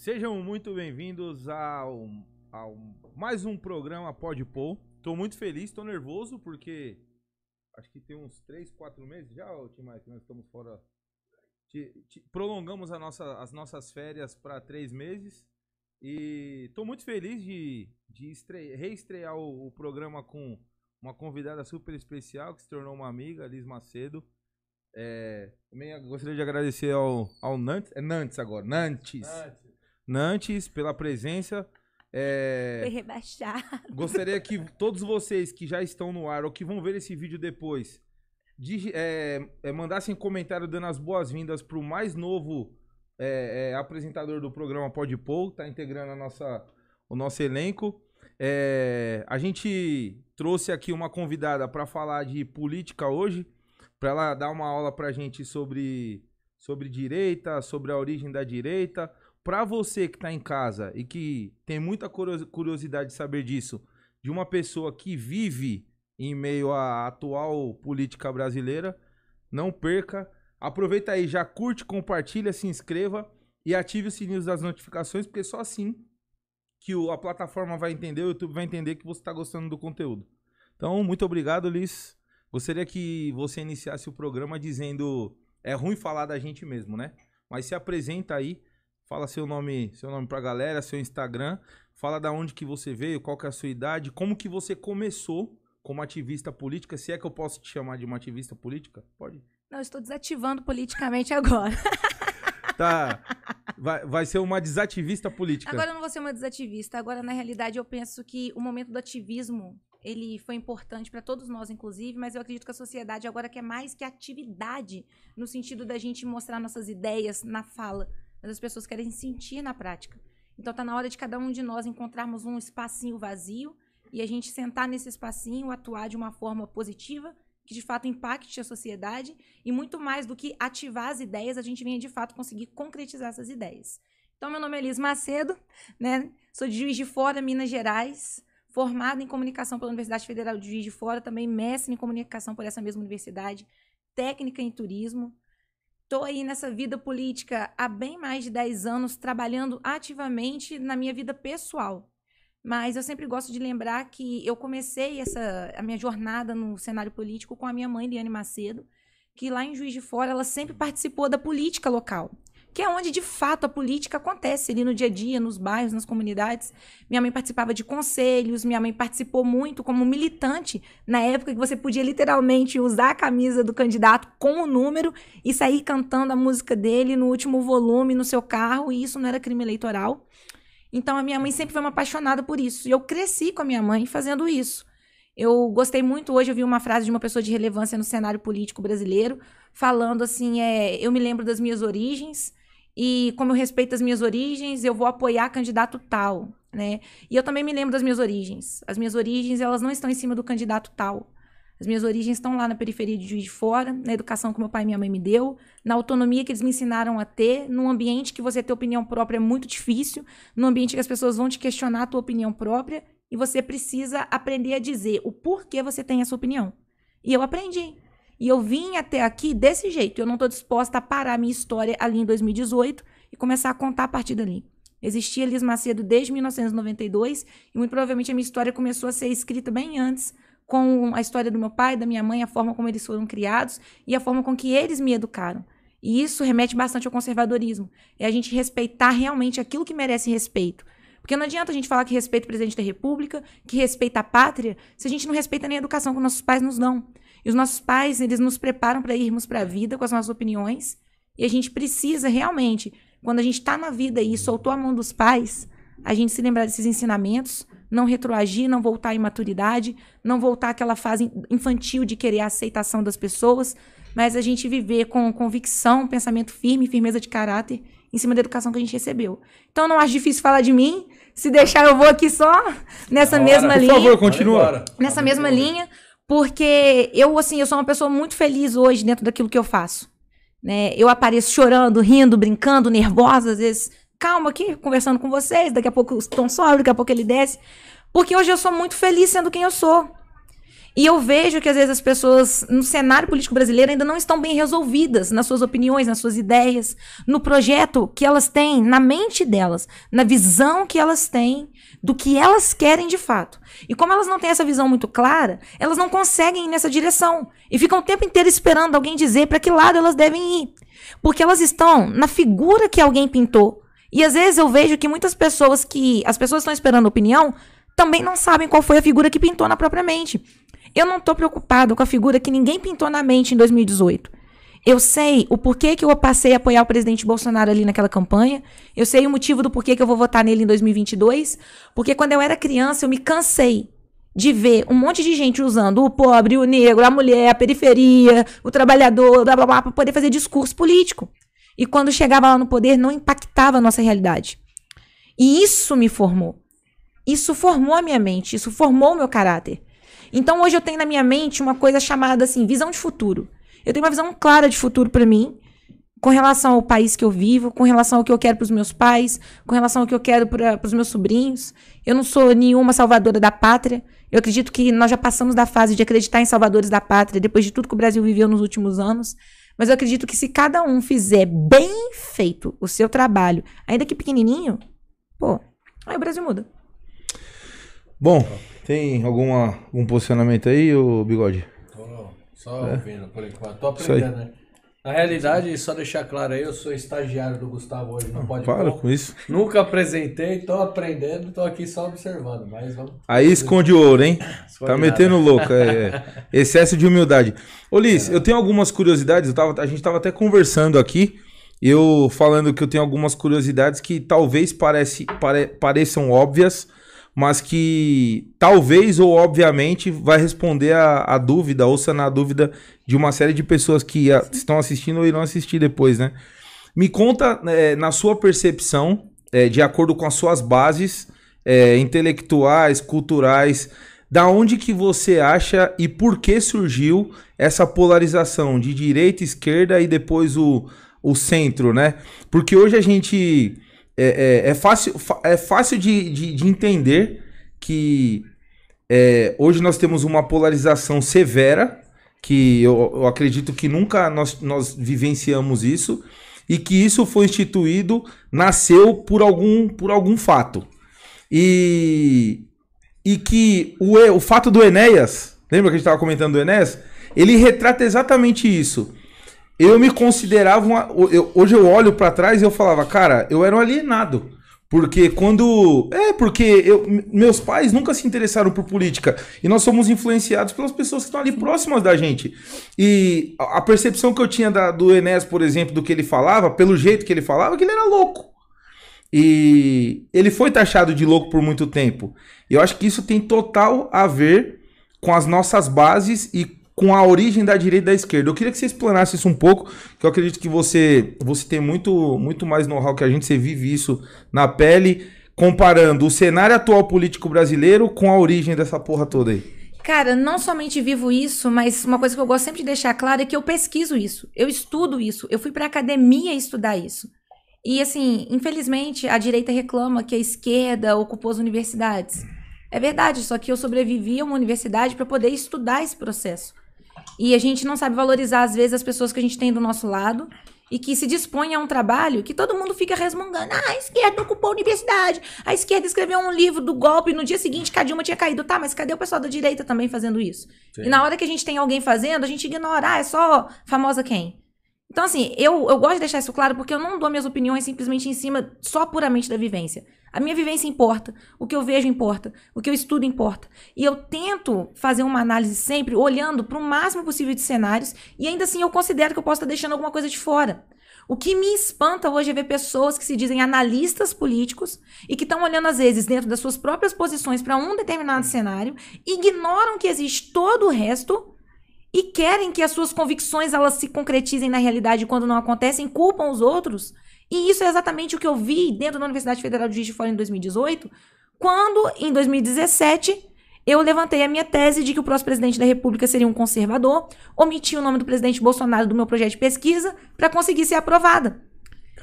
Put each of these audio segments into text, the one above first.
Sejam muito bem-vindos ao, ao mais um programa Pode Pôr. Tô muito feliz, tô nervoso porque acho que tem uns 3, 4 meses já, Tim Mike, nós estamos fora. Ti- ti- prolongamos nossa- as nossas férias para três meses e tô muito feliz de, de estre- reestrear o, o programa com uma convidada super especial que se tornou uma amiga, Liz Macedo. É, também gostaria de agradecer ao, ao Nantes, é Nantes agora, Nantes. Nantes, pela presença. É, Foi rebaixado. gostaria que todos vocês que já estão no ar ou que vão ver esse vídeo depois, digi- é, é, mandassem comentário dando as boas-vindas pro mais novo é, é, apresentador do programa Pode Pôr, tá integrando a nossa, o nosso elenco. É, a gente trouxe aqui uma convidada para falar de política hoje, para ela dar uma aula pra gente sobre, sobre direita, sobre a origem da direita. Para você que tá em casa e que tem muita curio- curiosidade de saber disso, de uma pessoa que vive em meio à atual política brasileira, não perca. Aproveita aí, já curte, compartilha, se inscreva e ative o sininho das notificações, porque só assim que a plataforma vai entender, o YouTube vai entender que você está gostando do conteúdo. Então, muito obrigado, Liz. Gostaria que você iniciasse o programa dizendo. É ruim falar da gente mesmo, né? Mas se apresenta aí, fala seu nome, seu nome pra galera, seu Instagram, fala da onde que você veio, qual que é a sua idade, como que você começou como ativista política, se é que eu posso te chamar de uma ativista política? Pode. Não, estou desativando politicamente agora. Tá. Vai, vai ser uma desativista política. Agora eu não vou ser uma desativista. Agora, na realidade, eu penso que o momento do ativismo, ele foi importante para todos nós, inclusive, mas eu acredito que a sociedade agora quer mais que atividade, no sentido da gente mostrar nossas ideias na fala, mas as pessoas querem sentir na prática. Então tá na hora de cada um de nós encontrarmos um espacinho vazio e a gente sentar nesse espacinho, atuar de uma forma positiva, que de fato impacte a sociedade e muito mais do que ativar as ideias, a gente venha de fato conseguir concretizar essas ideias. Então, meu nome é Elis Macedo, né? Sou de Juiz de Fora, Minas Gerais, formada em comunicação pela Universidade Federal de Juiz de Fora, também mestre em comunicação por essa mesma universidade, técnica em turismo. Estou aí nessa vida política há bem mais de 10 anos, trabalhando ativamente na minha vida pessoal. Mas eu sempre gosto de lembrar que eu comecei essa a minha jornada no cenário político com a minha mãe, Liane Macedo, que lá em Juiz de Fora ela sempre participou da política local, que é onde de fato a política acontece ali no dia a dia, nos bairros, nas comunidades. Minha mãe participava de conselhos, minha mãe participou muito como militante na época que você podia literalmente usar a camisa do candidato com o número e sair cantando a música dele no último volume no seu carro, e isso não era crime eleitoral. Então a minha mãe sempre foi uma apaixonada por isso. E eu cresci com a minha mãe fazendo isso. Eu gostei muito, hoje eu vi uma frase de uma pessoa de relevância no cenário político brasileiro, falando assim, é, eu me lembro das minhas origens, e como eu respeito as minhas origens, eu vou apoiar candidato tal, né? E eu também me lembro das minhas origens. As minhas origens, elas não estão em cima do candidato tal. As minhas origens estão lá na periferia de Juiz de Fora, na educação que meu pai e minha mãe me deu, na autonomia que eles me ensinaram a ter, num ambiente que você ter opinião própria é muito difícil, num ambiente que as pessoas vão te questionar a tua opinião própria e você precisa aprender a dizer o porquê você tem essa opinião. E eu aprendi. E eu vim até aqui desse jeito. Eu não estou disposta a parar minha história ali em 2018 e começar a contar a partir dali. Existia Liz Macedo desde 1992 e muito provavelmente a minha história começou a ser escrita bem antes, com a história do meu pai, da minha mãe, a forma como eles foram criados e a forma com que eles me educaram. E isso remete bastante ao conservadorismo. É a gente respeitar realmente aquilo que merece respeito. Porque não adianta a gente falar que respeita o presidente da República, que respeita a pátria, se a gente não respeita nem a educação que nossos pais nos dão. E os nossos pais, eles nos preparam para irmos para a vida com as nossas opiniões. E a gente precisa realmente, quando a gente está na vida e soltou a mão dos pais, a gente se lembrar desses ensinamentos, não retroagir, não voltar à imaturidade, não voltar àquela fase infantil de querer a aceitação das pessoas, mas a gente viver com convicção, pensamento firme, firmeza de caráter em cima da educação que a gente recebeu. Então não acho difícil falar de mim. Se deixar, eu vou aqui só nessa Bora, mesma Por linha favor, continua. nessa mesma linha, porque eu, assim, eu sou uma pessoa muito feliz hoje dentro daquilo que eu faço. Né? Eu apareço chorando, rindo, brincando, nervosa, às vezes, calma aqui, conversando com vocês, daqui a pouco o tom sobe, daqui a pouco ele desce. Porque hoje eu sou muito feliz sendo quem eu sou. E eu vejo que às vezes as pessoas no cenário político brasileiro ainda não estão bem resolvidas nas suas opiniões, nas suas ideias, no projeto que elas têm, na mente delas, na visão que elas têm do que elas querem de fato. E como elas não têm essa visão muito clara, elas não conseguem ir nessa direção e ficam o tempo inteiro esperando alguém dizer para que lado elas devem ir. Porque elas estão na figura que alguém pintou. E às vezes eu vejo que muitas pessoas que as pessoas estão esperando opinião também não sabem qual foi a figura que pintou na própria mente. Eu não estou preocupado com a figura que ninguém pintou na mente em 2018. Eu sei o porquê que eu passei a apoiar o presidente Bolsonaro ali naquela campanha. Eu sei o motivo do porquê que eu vou votar nele em 2022. Porque quando eu era criança, eu me cansei de ver um monte de gente usando o pobre, o negro, a mulher, a periferia, o trabalhador, blá blá blá, para poder fazer discurso político. E quando chegava lá no poder, não impactava a nossa realidade. E isso me formou. Isso formou a minha mente, isso formou o meu caráter. Então hoje eu tenho na minha mente uma coisa chamada assim, visão de futuro. Eu tenho uma visão clara de futuro para mim, com relação ao país que eu vivo, com relação ao que eu quero para os meus pais, com relação ao que eu quero para os meus sobrinhos. Eu não sou nenhuma salvadora da pátria. Eu acredito que nós já passamos da fase de acreditar em salvadores da pátria depois de tudo que o Brasil viveu nos últimos anos. Mas eu acredito que se cada um fizer bem feito o seu trabalho, ainda que pequenininho, pô, aí o Brasil muda. Bom, tem alguma, algum posicionamento aí, o Bigode? Tô só é. ouvindo por enquanto. Tô aprendendo, né? Na realidade, só deixar claro aí, eu sou estagiário do Gustavo hoje no Pode Para com isso. Nunca apresentei, tô aprendendo, tô aqui só observando, mas vamos... Aí esconde ouro, hein? Esconde tá metendo nada. louco, é, é, Excesso de humildade. Ô Liz, é. eu tenho algumas curiosidades, eu tava, a gente tava até conversando aqui, eu falando que eu tenho algumas curiosidades que talvez parece, pare, pareçam óbvias, mas que talvez ou obviamente vai responder a, a dúvida, ou sanar a dúvida de uma série de pessoas que a, estão assistindo ou irão assistir depois, né? Me conta, é, na sua percepção, é, de acordo com as suas bases é, intelectuais, culturais, da onde que você acha e por que surgiu essa polarização de direita, esquerda e depois o, o centro, né? Porque hoje a gente é, é, é fácil, é fácil de, de, de entender que é, hoje nós temos uma polarização severa, que eu, eu acredito que nunca nós, nós vivenciamos isso, e que isso foi instituído, nasceu por algum, por algum fato. E, e que o, o fato do Enéas, lembra que a gente estava comentando do Enéas? Ele retrata exatamente isso eu me considerava uma, eu, hoje eu olho para trás e eu falava, cara, eu era um alienado. Porque quando. É, porque eu, meus pais nunca se interessaram por política. E nós somos influenciados pelas pessoas que estão ali próximas da gente. E a percepção que eu tinha da, do Enéas, por exemplo, do que ele falava, pelo jeito que ele falava, que ele era louco. E ele foi taxado de louco por muito tempo. Eu acho que isso tem total a ver com as nossas bases e com a origem da direita e da esquerda. Eu queria que você explanasse isso um pouco, que eu acredito que você, você tem muito, muito mais know-how que a gente, você vive isso na pele, comparando o cenário atual político brasileiro com a origem dessa porra toda aí. Cara, não somente vivo isso, mas uma coisa que eu gosto sempre de deixar claro é que eu pesquiso isso, eu estudo isso, eu fui para academia estudar isso. E assim, infelizmente, a direita reclama que a esquerda ocupou as universidades. É verdade, só que eu sobrevivi a uma universidade para poder estudar esse processo. E a gente não sabe valorizar, às vezes, as pessoas que a gente tem do nosso lado e que se dispõem a um trabalho que todo mundo fica resmungando. Ah, a esquerda ocupou a universidade. A esquerda escreveu um livro do golpe no dia seguinte que a Dilma tinha caído. Tá, mas cadê o pessoal da direita também fazendo isso? Sim. E na hora que a gente tem alguém fazendo, a gente ignora. Ah, é só famosa quem? Então, assim, eu, eu gosto de deixar isso claro porque eu não dou minhas opiniões simplesmente em cima só puramente da vivência. A minha vivência importa, o que eu vejo importa, o que eu estudo importa. E eu tento fazer uma análise sempre olhando para o máximo possível de cenários e ainda assim eu considero que eu posso estar deixando alguma coisa de fora. O que me espanta hoje é ver pessoas que se dizem analistas políticos e que estão olhando, às vezes, dentro das suas próprias posições para um determinado cenário, ignoram que existe todo o resto e querem que as suas convicções elas se concretizem na realidade quando não acontecem, culpam os outros e isso é exatamente o que eu vi dentro da Universidade Federal de Juiz de Fora em 2018, quando, em 2017, eu levantei a minha tese de que o próximo presidente da República seria um conservador, omiti o nome do presidente Bolsonaro do meu projeto de pesquisa para conseguir ser aprovada.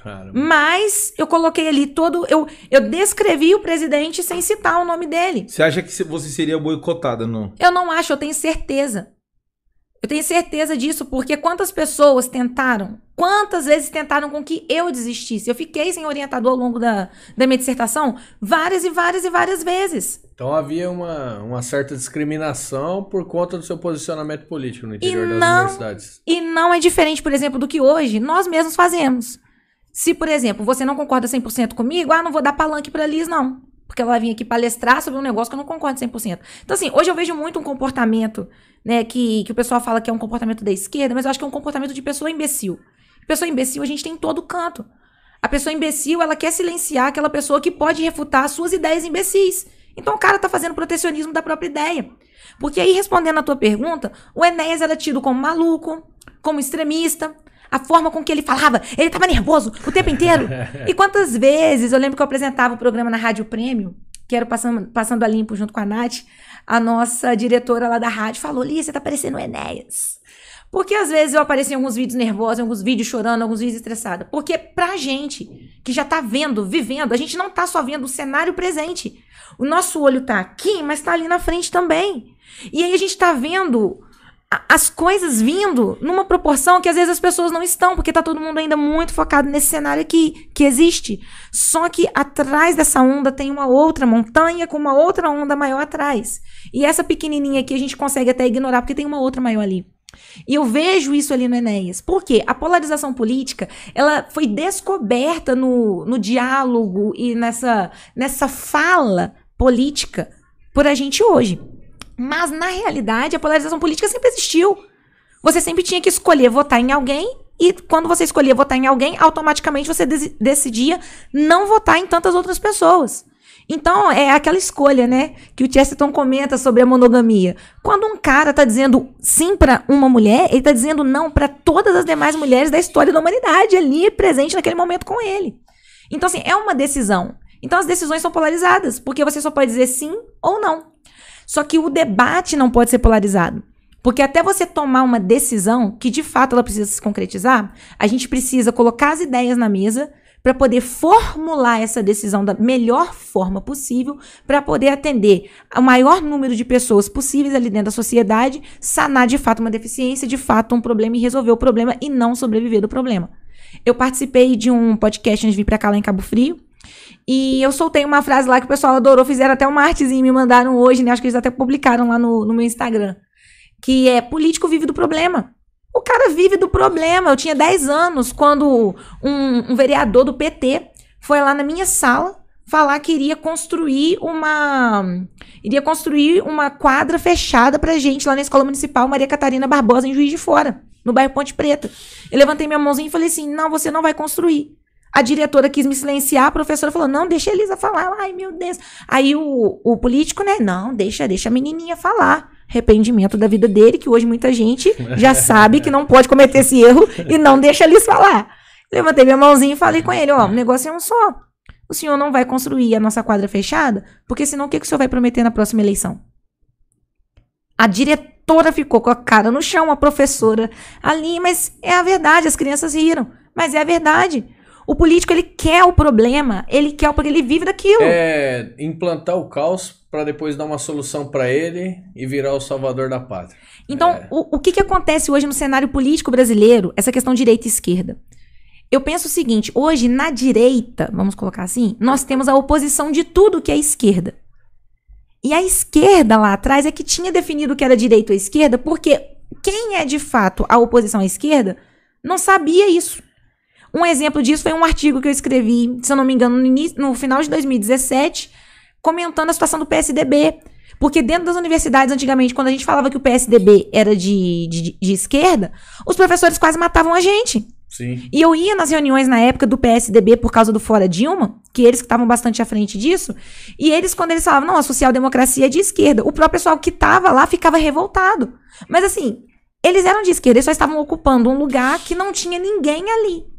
Caramba. Mas eu coloquei ali todo. Eu, eu descrevi o presidente sem citar o nome dele. Você acha que você seria boicotada, não? Eu não acho, eu tenho certeza. Eu tenho certeza disso, porque quantas pessoas tentaram, quantas vezes tentaram com que eu desistisse? Eu fiquei sem orientador ao longo da, da minha dissertação várias e várias e várias vezes. Então havia uma, uma certa discriminação por conta do seu posicionamento político no interior e das não, universidades. E não é diferente, por exemplo, do que hoje nós mesmos fazemos. Se, por exemplo, você não concorda 100% comigo, ah, não vou dar palanque para Liz, não. Porque ela vai vir aqui palestrar sobre um negócio que eu não concordo 100%. Então, assim, hoje eu vejo muito um comportamento, né, que, que o pessoal fala que é um comportamento da esquerda, mas eu acho que é um comportamento de pessoa imbecil. Pessoa imbecil a gente tem em todo canto. A pessoa imbecil, ela quer silenciar aquela pessoa que pode refutar as suas ideias imbecis. Então o cara tá fazendo protecionismo da própria ideia. Porque aí, respondendo a tua pergunta, o Enéas era tido como maluco, como extremista, a forma com que ele falava, ele estava nervoso o tempo inteiro. E quantas vezes eu lembro que eu apresentava o programa na Rádio Prêmio, que era passando, passando a limpo junto com a Nath, a nossa diretora lá da rádio falou: Lia, você tá parecendo o Enéas. Porque às vezes eu aparecia em alguns vídeos nervosos, em alguns vídeos chorando, alguns vídeos estressada. Porque pra gente que já tá vendo, vivendo, a gente não tá só vendo o cenário presente. O nosso olho tá aqui, mas tá ali na frente também. E aí a gente tá vendo as coisas vindo numa proporção que às vezes as pessoas não estão, porque tá todo mundo ainda muito focado nesse cenário aqui, que existe. Só que atrás dessa onda tem uma outra montanha com uma outra onda maior atrás. E essa pequenininha aqui a gente consegue até ignorar, porque tem uma outra maior ali. E eu vejo isso ali no Enéas. Por quê? A polarização política, ela foi descoberta no, no diálogo e nessa, nessa fala política por a gente hoje. Mas, na realidade, a polarização política sempre existiu. Você sempre tinha que escolher votar em alguém, e quando você escolhia votar em alguém, automaticamente você decidia não votar em tantas outras pessoas. Então, é aquela escolha, né? Que o Chesterton comenta sobre a monogamia. Quando um cara tá dizendo sim para uma mulher, ele tá dizendo não para todas as demais mulheres da história da humanidade ali presente naquele momento com ele. Então, assim, é uma decisão. Então, as decisões são polarizadas, porque você só pode dizer sim ou não. Só que o debate não pode ser polarizado. Porque até você tomar uma decisão, que de fato ela precisa se concretizar, a gente precisa colocar as ideias na mesa para poder formular essa decisão da melhor forma possível, para poder atender o maior número de pessoas possíveis ali dentro da sociedade, sanar de fato uma deficiência, de fato um problema e resolver o problema e não sobreviver do problema. Eu participei de um podcast antes de vir para cá lá em Cabo Frio, e eu soltei uma frase lá que o pessoal adorou, fizeram até uma artezinha me mandaram hoje, né? Acho que eles até publicaram lá no, no meu Instagram. Que é político vive do problema. O cara vive do problema. Eu tinha 10 anos quando um, um vereador do PT foi lá na minha sala falar que iria construir uma iria construir uma quadra fechada pra gente lá na Escola Municipal Maria Catarina Barbosa em Juiz de Fora, no bairro Ponte Preta. Eu levantei minha mãozinha e falei assim: "Não, você não vai construir". A diretora quis me silenciar, a professora falou: não, deixa a Elisa falar. Ai, meu Deus. Aí o, o político, né? Não, deixa, deixa a menininha falar. Arrependimento da vida dele, que hoje muita gente já sabe que não pode cometer esse erro e não deixa a Liz falar. Levantei minha mãozinha e falei com ele: ó, o negócio é um só. O senhor não vai construir a nossa quadra fechada, porque senão o que, que o senhor vai prometer na próxima eleição? A diretora ficou com a cara no chão, a professora ali, mas é a verdade, as crianças riram. Mas é a verdade. O político, ele quer o problema, ele quer porque ele vive daquilo. É implantar o caos para depois dar uma solução para ele e virar o salvador da pátria. Então, é. o, o que, que acontece hoje no cenário político brasileiro, essa questão direita e esquerda? Eu penso o seguinte, hoje na direita, vamos colocar assim, nós temos a oposição de tudo que é esquerda. E a esquerda lá atrás é que tinha definido o que era direita ou esquerda, porque quem é de fato a oposição à esquerda não sabia isso. Um exemplo disso foi um artigo que eu escrevi, se eu não me engano, no, início, no final de 2017, comentando a situação do PSDB. Porque dentro das universidades, antigamente, quando a gente falava que o PSDB era de, de, de esquerda, os professores quase matavam a gente. Sim. E eu ia nas reuniões na época do PSDB por causa do Fora Dilma, que eles que estavam bastante à frente disso, e eles, quando eles falavam, não, a social-democracia é de esquerda, o próprio pessoal que estava lá ficava revoltado. Mas assim, eles eram de esquerda, eles só estavam ocupando um lugar que não tinha ninguém ali.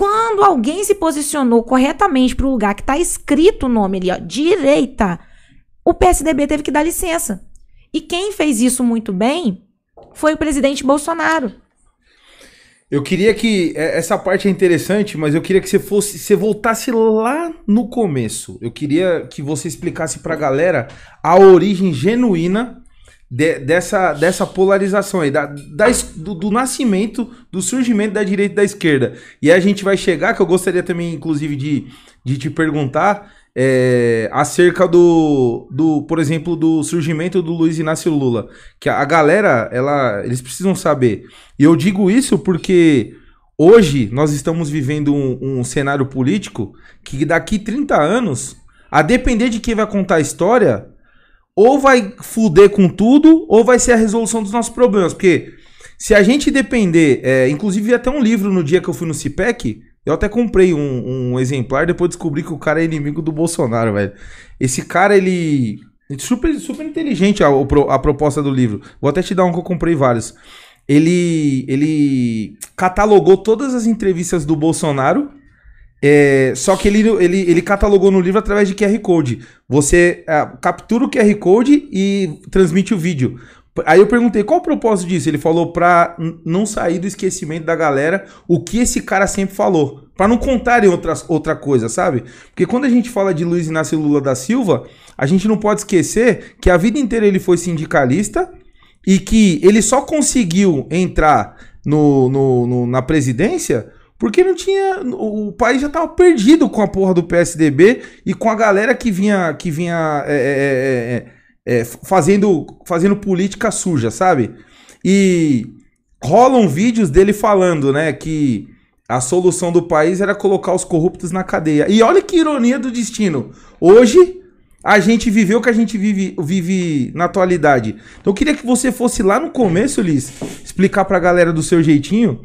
Quando alguém se posicionou corretamente para o lugar que está escrito o nome ali, ó, direita, o PSDB teve que dar licença. E quem fez isso muito bem foi o presidente Bolsonaro. Eu queria que é, essa parte é interessante, mas eu queria que você fosse, você voltasse lá no começo. Eu queria que você explicasse pra galera a origem genuína de- dessa, dessa polarização aí, da, da do, do nascimento, do surgimento da direita e da esquerda. E a gente vai chegar, que eu gostaria também, inclusive, de, de te perguntar é, acerca do, do, por exemplo, do surgimento do Luiz Inácio Lula. Que a, a galera, ela, eles precisam saber. E eu digo isso porque hoje nós estamos vivendo um, um cenário político que daqui 30 anos, a depender de quem vai contar a história, ou vai fuder com tudo, ou vai ser a resolução dos nossos problemas. Porque se a gente depender, é, inclusive até um livro no dia que eu fui no CIPEC, eu até comprei um, um exemplar, depois descobri que o cara é inimigo do Bolsonaro, velho. Esse cara, ele. Super, super inteligente a, a proposta do livro. Vou até te dar um que eu comprei vários. Ele, ele catalogou todas as entrevistas do Bolsonaro. É, só que ele, ele, ele catalogou no livro através de QR Code. Você ah, captura o QR Code e transmite o vídeo. Aí eu perguntei qual o propósito disso. Ele falou pra não sair do esquecimento da galera o que esse cara sempre falou. Pra não contarem outras, outra coisa, sabe? Porque quando a gente fala de Luiz Inácio Lula da Silva, a gente não pode esquecer que a vida inteira ele foi sindicalista e que ele só conseguiu entrar no, no- no- na presidência porque não tinha. O país já tava perdido com a porra do PSDB e com a galera que vinha, que vinha é, é, é, é, é, fazendo, fazendo política suja, sabe? E rolam vídeos dele falando, né, que a solução do país era colocar os corruptos na cadeia. E olha que ironia do destino. Hoje a gente viveu o que a gente vive, vive na atualidade. Então eu queria que você fosse lá no começo, Liz, explicar pra galera do seu jeitinho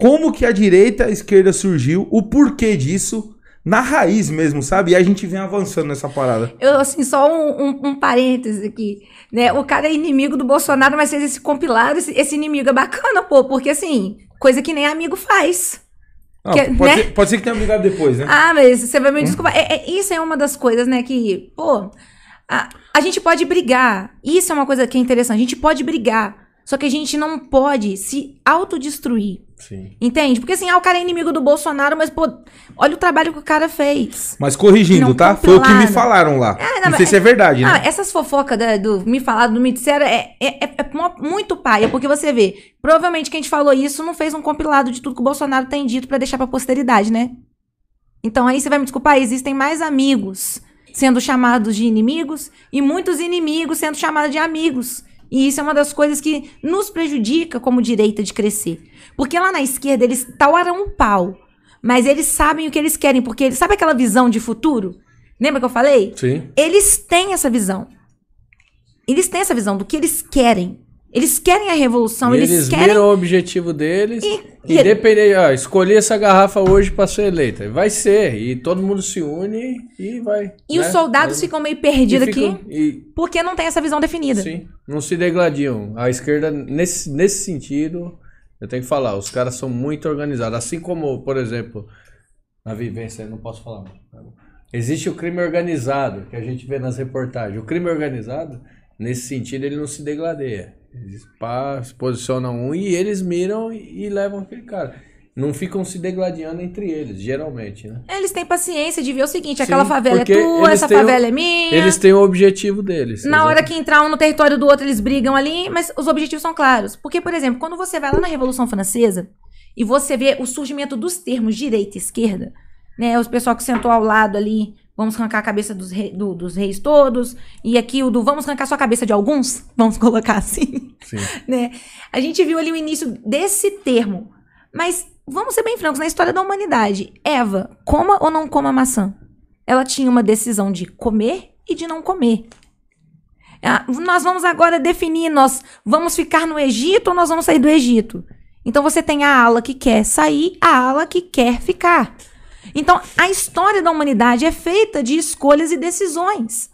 como que a direita e a esquerda surgiu, o porquê disso, na raiz mesmo, sabe? E a gente vem avançando nessa parada. Eu, assim, só um, um, um parêntese aqui, né? O cara é inimigo do Bolsonaro, mas fez esse compilado, esse, esse inimigo é bacana, pô, porque assim, coisa que nem amigo faz. Não, Que- pode, né? ser, pode ser que tenha brigado depois, né? Ah, mas você vai me desculpar. É, é- isso é uma das coisas, né, que, pô, a, a gente pode brigar. Isso é uma coisa que é interessante. A gente pode brigar. Só que a gente não pode se autodestruir. Sim. Entende? Porque assim, ah, o cara é inimigo do Bolsonaro, mas, pô, olha o trabalho que o cara fez. Mas corrigindo, Não tá? Foi o que me falaram lá. É, não, não sei se é verdade, Ah, né? essas fofocas da- do me falaram, do me disseram, é, é, é- é muito paia, porque você vê, provavelmente quem te falou isso não fez um compilado de tudo que o Bolsonaro tem dito pra deixar pra posteridade, né? Então aí você vai me desculpar, existem mais amigos sendo chamados de inimigos e muitos inimigos sendo chamados de amigos. E isso é uma das coisas que nos prejudica como direita de crescer. Porque lá na esquerda eles tauaram um pau, mas eles sabem o que eles querem, porque eles sabe aquela visão de futuro? Lembra que eu falei? Sim. Eles têm essa visão. Eles têm essa visão do que eles querem. Eles querem a revolução, E eles, eles querem. viram o objetivo deles. E- Independente, ó, escolhi essa garrafa hoje pra ser eleita. Vai ser. E todo mundo se une e vai. E né? os soldados ficam meio perdidos ficam- aqui E, porque não tem essa visão definida. sim, não se degladiam. A esquerda, nesse, nesse sentido, eu tenho que falar, os caras são muito organizados. Assim como, por exemplo, na vivência, não posso falar. tá? Existe o crime organizado, que a gente vê nas reportagens. O crime organizado, nesse sentido, ele não se degladeia. Eles se posicionam um e eles miram e, e levam aquele cara. Não ficam se degladiando entre eles, geralmente, né? Eles têm paciência de ver o seguinte: Sim, aquela favela é tua, essa o- favela é minha. Eles têm o objetivo deles. Na hora exato. que entrar um no território do outro, eles brigam ali, mas os objetivos são claros. Porque, por exemplo, quando você vai lá na Revolução Francesa e você vê o surgimento dos termos direita e esquerda, né? Os pessoal que sentou ao lado ali, vamos arrancar a cabeça dos, rei- do- dos reis todos, e aqui o do vamos arrancar só a cabeça de alguns, vamos colocar assim, Sim. né? A gente viu ali o início desse termo. Mas vamos ser bem francos, na história da humanidade, Eva, coma ou não coma maçã? Ela tinha uma decisão de comer e de não comer. Ah, nós vamos agora definir, nós vamos ficar no Egito ou nós vamos sair do Egito? Então você tem a ala que quer sair, a ala que quer ficar. Então a história da humanidade é feita de escolhas e decisões.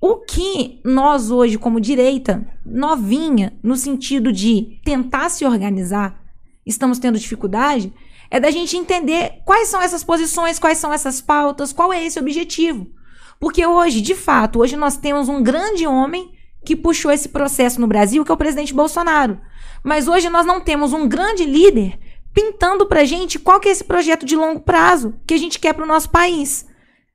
O que nós hoje, como direita, novinha, no sentido de tentar se organizar, estamos tendo dificuldade, é da gente entender quais são essas posições, quais são essas pautas, qual é esse objetivo. Porque hoje, de fato, hoje nós temos um grande homem que puxou esse processo no Brasil, que é o presidente Bolsonaro. Mas hoje nós não temos um grande líder pintando pra gente qual que é esse projeto de longo prazo que a gente quer pro nosso país.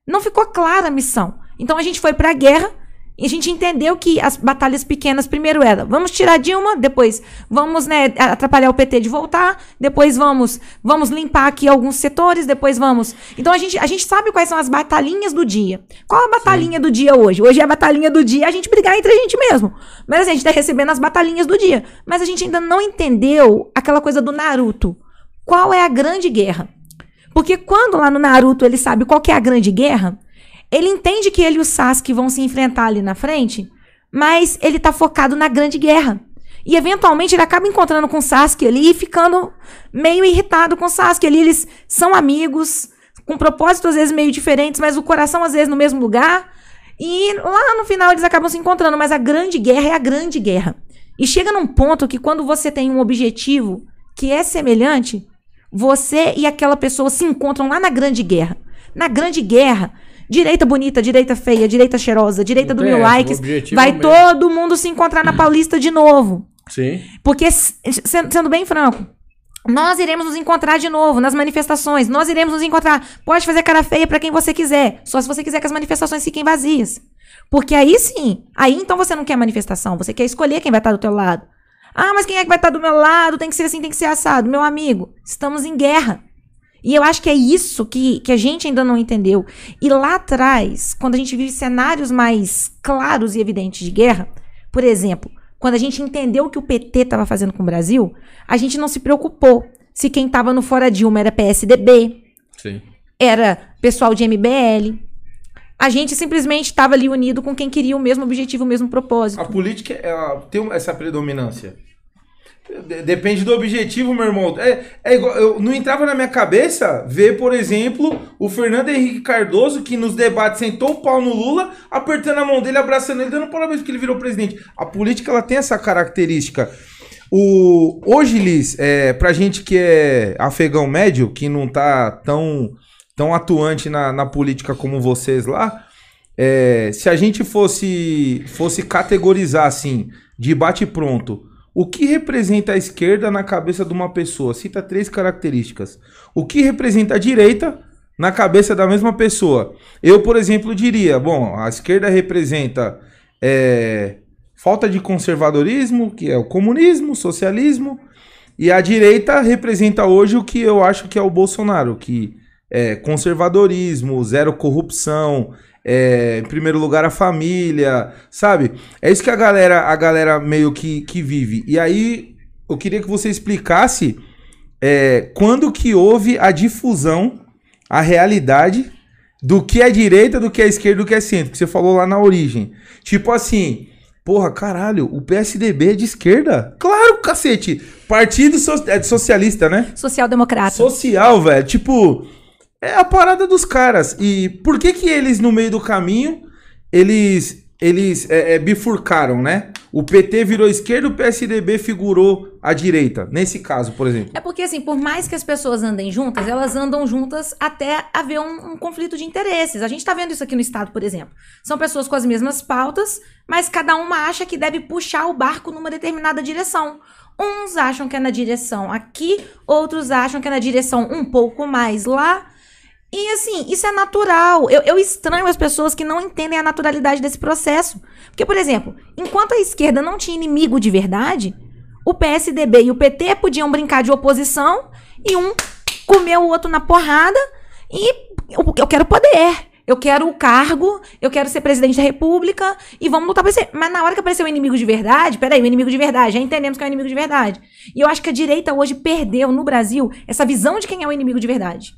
Não ficou clara a missão. Então a gente foi pra guerra e a gente entendeu que as batalhas pequenas, primeiro era, vamos tirar Dilma, depois vamos né, atrapalhar o PT de voltar, depois vamos vamos limpar aqui alguns setores, depois vamos. Então a gente, a gente sabe quais são as batalhinhas do dia. Qual a batalhinha Sim. do dia hoje? Hoje é a batalhinha do dia a gente brigar entre a gente mesmo. Mas a gente tá recebendo as batalhinhas do dia. Mas a gente ainda não entendeu aquela coisa do Naruto. Qual é a grande guerra? Porque quando lá no Naruto ele sabe qual é a grande guerra, ele entende que ele e o Sasuke vão se enfrentar ali na frente, mas ele tá focado na grande guerra. E eventualmente ele acaba encontrando com o Sasuke ali e ficando meio irritado com o Sasuke ali. Eles são amigos, com propósitos às vezes meio diferentes, mas o coração às vezes no mesmo lugar. E lá no final eles acabam se encontrando, mas a grande guerra é a grande guerra. E chega num ponto que quando você tem um objetivo que é semelhante, você e aquela pessoa se encontram lá na grande guerra. Na grande guerra, Direita bonita, direita feia, direita cheirosa, direita do mil likes. Vai mesmo. todo mundo se encontrar na Paulista de novo. Sim. Porque, sendo bem franco, nós iremos nos encontrar de novo nas manifestações. Nós iremos nos encontrar. Pode fazer cara feia para quem você quiser. Só se você quiser que as manifestações fiquem vazias. Porque aí sim, aí então você não quer manifestação, você quer escolher quem vai estar do teu lado. Ah, mas quem é que vai estar do meu lado? Tem que ser assim, tem que ser assado. Meu amigo, estamos em guerra. E eu acho que é isso que, que a gente ainda não entendeu. E lá atrás, quando a gente vive cenários mais claros e evidentes de guerra, por exemplo, quando a gente entendeu o que o PT estava fazendo com o Brasil, a gente não se preocupou se quem estava no Fora Dilma era PSDB, Sim. era pessoal de MBL. A gente simplesmente estava ali unido com quem queria o mesmo objetivo, o mesmo propósito. A política tem essa predominância. Depende do objetivo, meu irmão. É, é igual, eu não entrava na minha cabeça ver, por exemplo, o Fernando Henrique Cardoso, que nos debates sentou o pau no Lula, apertando a mão dele, abraçando ele, dando parabéns porque ele virou presidente. A política ela tem essa característica. O, hoje, Liz, é, pra gente que é afegão médio, que não tá tão, tão atuante na, na política como vocês lá, é, se a gente fosse, fosse categorizar assim, de bate pronto o que representa a esquerda na cabeça de uma pessoa? Cita três características. O que representa a direita na cabeça da mesma pessoa? Eu, por exemplo, diria: bom, a esquerda representa é, falta de conservadorismo, que é o comunismo, socialismo, e a direita representa hoje o que eu acho que é o Bolsonaro, que é conservadorismo, zero corrupção, é, em primeiro lugar a família, sabe? É isso que a galera, a galera meio que, que vive. E aí eu queria que você explicasse é, quando que houve a difusão, a realidade do que é direita, do que é esquerda, do que é centro, que você falou lá na origem. Tipo assim, porra, caralho, o PSDB é de esquerda? Claro, cacete. Partido so é Socialista, né? Social Democrata. Social, velho. Tipo, é a parada dos caras. E por que que eles, no meio do caminho, eles, eles é, é, bifurcaram, né? O PT virou esquerda, o PSDB figurou à direita. Nesse caso, por exemplo. É porque, assim, por mais que as pessoas andem juntas, elas andam juntas até haver um, um conflito de interesses. A gente tá vendo isso aqui no Estado, por exemplo. São pessoas com as mesmas pautas, mas cada uma acha que deve puxar o barco numa determinada direção. Uns acham que é na direção aqui, outros acham que é na direção um pouco mais lá. E assim, isso é natural. Eu, eu, estranho as pessoas que não entendem a naturalidade desse processo. Porque, por exemplo, enquanto a esquerda não tinha inimigo de verdade, o PSDB e o PT podiam brincar de oposição e um comer o outro na porrada e eu, eu quero poder. Eu quero o cargo, eu quero ser presidente da república e vamos lutar pra isso. Mas na hora que apareceu o inimigo de verdade, peraí, o inimigo de verdade, já entendemos que é o inimigo de verdade. E eu acho que a direita hoje perdeu no Brasil essa visão de quem é o inimigo de verdade.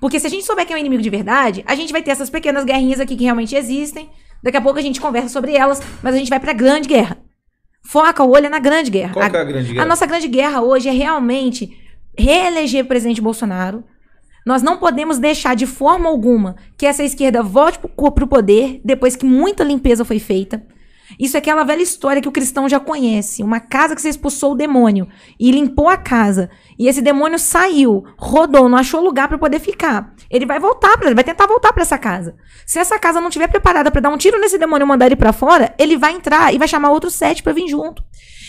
Porque se a gente souber quem é o inimigo de verdade, a gente vai ter essas pequenas guerrinhas aqui que realmente existem. Daqui a pouco a gente conversa sobre elas, mas a gente vai pra grande guerra. Foca o olho na grande guerra. Qual a, é a grande guerra? A nossa grande guerra hoje é realmente reeleger o presidente Bolsonaro. Nós não podemos deixar de forma alguma que essa esquerda volte pro, pro poder depois que muita limpeza foi feita. Isso é aquela velha história que o cristão já conhece. Uma casa que você expulsou o demônio e limpou a casa. E esse demônio saiu, rodou, não achou lugar para poder ficar. Ele vai voltar, ele vai tentar voltar para essa casa. Se essa casa não estiver preparada para dar um tiro nesse demônio e mandar ele para fora, ele vai entrar e vai chamar outros sete para vir junto.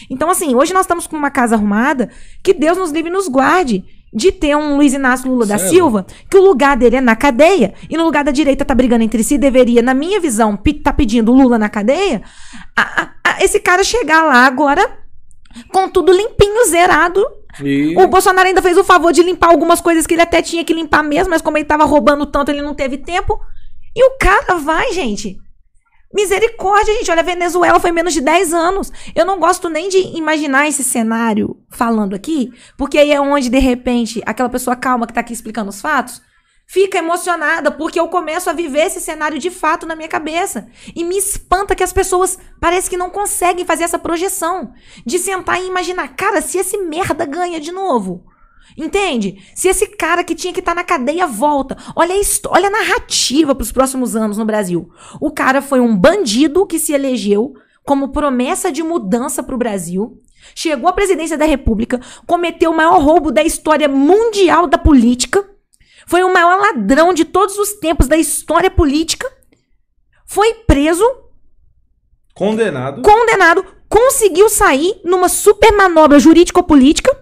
Então, assim, hoje nós estamos com uma casa arrumada, que Deus nos livre e nos guarde de ter um Luiz Inácio Lula da Sério? Silva, que o lugar dele é na cadeia, e no lugar da direita tá brigando entre si, deveria, na minha visão, tá pedindo Lula na cadeia, a- a- a- esse cara chegar lá agora com tudo limpinho, zerado. E O Bolsonaro ainda fez o favor de limpar algumas coisas que ele até tinha que limpar mesmo, mas como ele tava roubando tanto, ele não teve tempo. E o cara vai, gente. Misericórdia, gente. Olha, a Venezuela foi menos de 10 anos. Eu não gosto nem de imaginar esse cenário falando aqui, porque aí é onde, de repente, aquela pessoa calma que tá aqui explicando os fatos fica emocionada, porque eu começo a viver esse cenário de fato na minha cabeça. E me espanta que as pessoas parece que não conseguem fazer essa projeção de sentar e imaginar, cara, se esse merda ganha de novo. Entende? Se esse cara que tinha que estar na cadeia volta. Olha a, olha a narrativa para os próximos anos no Brasil. O cara foi um bandido que se elegeu como promessa de mudança para o Brasil. Chegou à presidência da República, cometeu o maior roubo da história mundial da política. Foi o maior ladrão de todos os tempos da história política. Foi preso, Condenado. condenado, conseguiu sair numa super manobra jurídico-política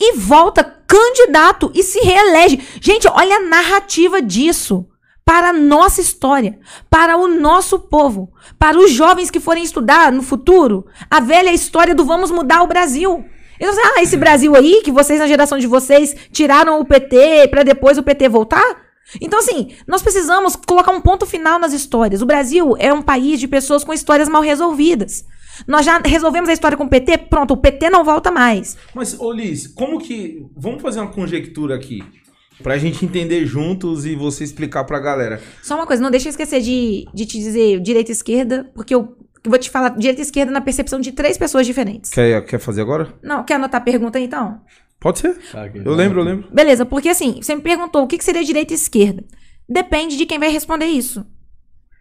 e volta candidato e se reelege. Gente, olha a narrativa disso para a nossa história, para o nosso povo, para os jovens que forem estudar no futuro a velha história do vamos mudar o Brasil. Ah, esse Brasil aí que vocês na geração de vocês tiraram o PT para depois o PT voltar? Então, assim, nós precisamos colocar um ponto final nas histórias. O Brasil é um país de pessoas com histórias mal resolvidas. Nós já resolvemos a história com o PT, pronto, o PT não volta mais. Mas, ô Liz, como que. Vamos fazer uma conjectura aqui. Pra gente entender juntos e você explicar pra galera. Só uma coisa, não deixa eu esquecer de, de te dizer direita e esquerda, porque eu, eu vou te falar direita e esquerda na percepção de três pessoas diferentes. Quer, quer fazer agora? Não, quer anotar a pergunta aí, então? Pode ser. Tá aqui. Eu lembro, eu lembro. Beleza, porque assim, você me perguntou o que, seria direita e esquerda. Depende de quem vai responder isso.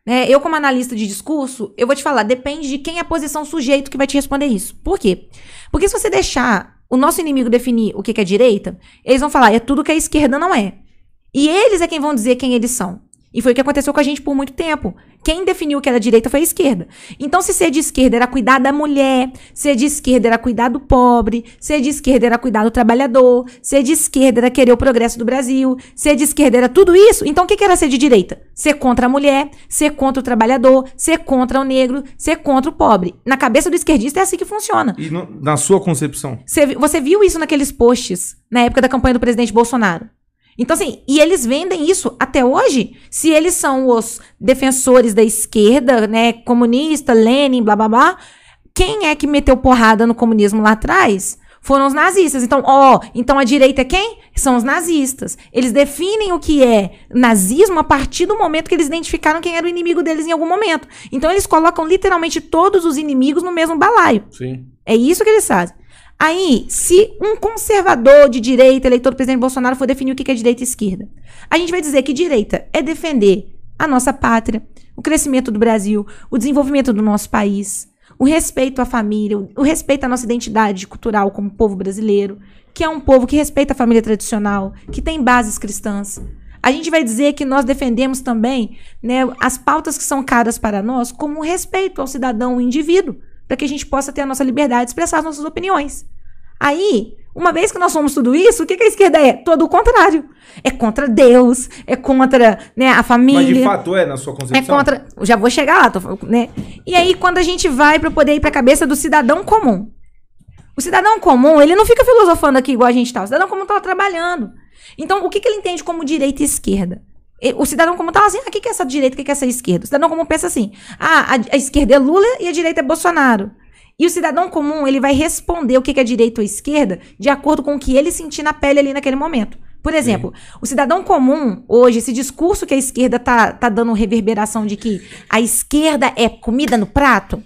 Né? Eu, como analista de discurso, eu vou te falar, depende de quem é a posição sujeito que vai te responder isso. Por quê? Porque se você deixar o nosso inimigo definir o que, que é direita, eles vão falar, é tudo que a esquerda não é. E eles é quem vão dizer quem eles são. E foi o que aconteceu com a gente por muito tempo. Quem definiu que era direita foi a esquerda. Então, se ser de esquerda era cuidar da mulher, ser de esquerda era cuidar do pobre, ser de esquerda era cuidar do trabalhador, ser de esquerda era querer o progresso do Brasil, ser de esquerda era tudo isso, então o que era ser de direita? Ser contra a mulher, ser contra o trabalhador, ser contra o negro, ser contra o pobre. Na cabeça do esquerdista é assim que funciona. E no- na sua concepção? Você, você viu isso naqueles posts na época da campanha do presidente Bolsonaro? Então, assim, e eles vendem isso até hoje? Se eles são os defensores da esquerda, né, comunista, Lenin, blá blá blá, quem é que meteu porrada no comunismo lá atrás? Foram os nazistas. Então, ó, então a direita é quem? São os nazistas. Eles definem o que é nazismo a partir do momento que eles identificaram quem era o inimigo deles em algum momento. Então, eles colocam literalmente todos os inimigos no mesmo balaio. Sim. É isso que eles fazem. Aí, se um conservador de direita, eleitor do presidente Bolsonaro, for definir o que é direita e esquerda, a gente vai dizer que direita é defender a nossa pátria, o crescimento do Brasil, o desenvolvimento do nosso país, o respeito à família, o- o respeito à nossa identidade cultural como povo brasileiro, que é um povo que respeita a família tradicional, que tem bases cristãs. A gente vai dizer que nós defendemos também né, as pautas que são caras para nós como um respeito ao cidadão, ao indivíduo, para que a gente possa ter a nossa liberdade de expressar as nossas opiniões. Aí, uma vez que nós somos tudo isso, o que, que a esquerda é? Todo o contrário. É contra Deus, é contra né, a família. Mas de fato é na sua É concepção? contra. Já vou chegar lá, tô né? E aí, quando a gente vai para poder ir para a cabeça do cidadão comum. O cidadão comum, ele não fica filosofando aqui igual a gente tá. O cidadão comum tá trabalhando. Então, o que, que ele entende como direita e esquerda? O cidadão comum tá assim, ah, o que, que é essa direita, o que, que é essa esquerda? O cidadão comum pensa assim, ah, a, a esquerda é Lula e a direita é Bolsonaro. E o cidadão comum, ele vai responder o que, que é direita ou esquerda de acordo com o que ele sentir na pele ali naquele momento. Por exemplo, o cidadão comum, hoje, esse discurso que a esquerda tá, tá dando reverberação de que a esquerda é comida no prato,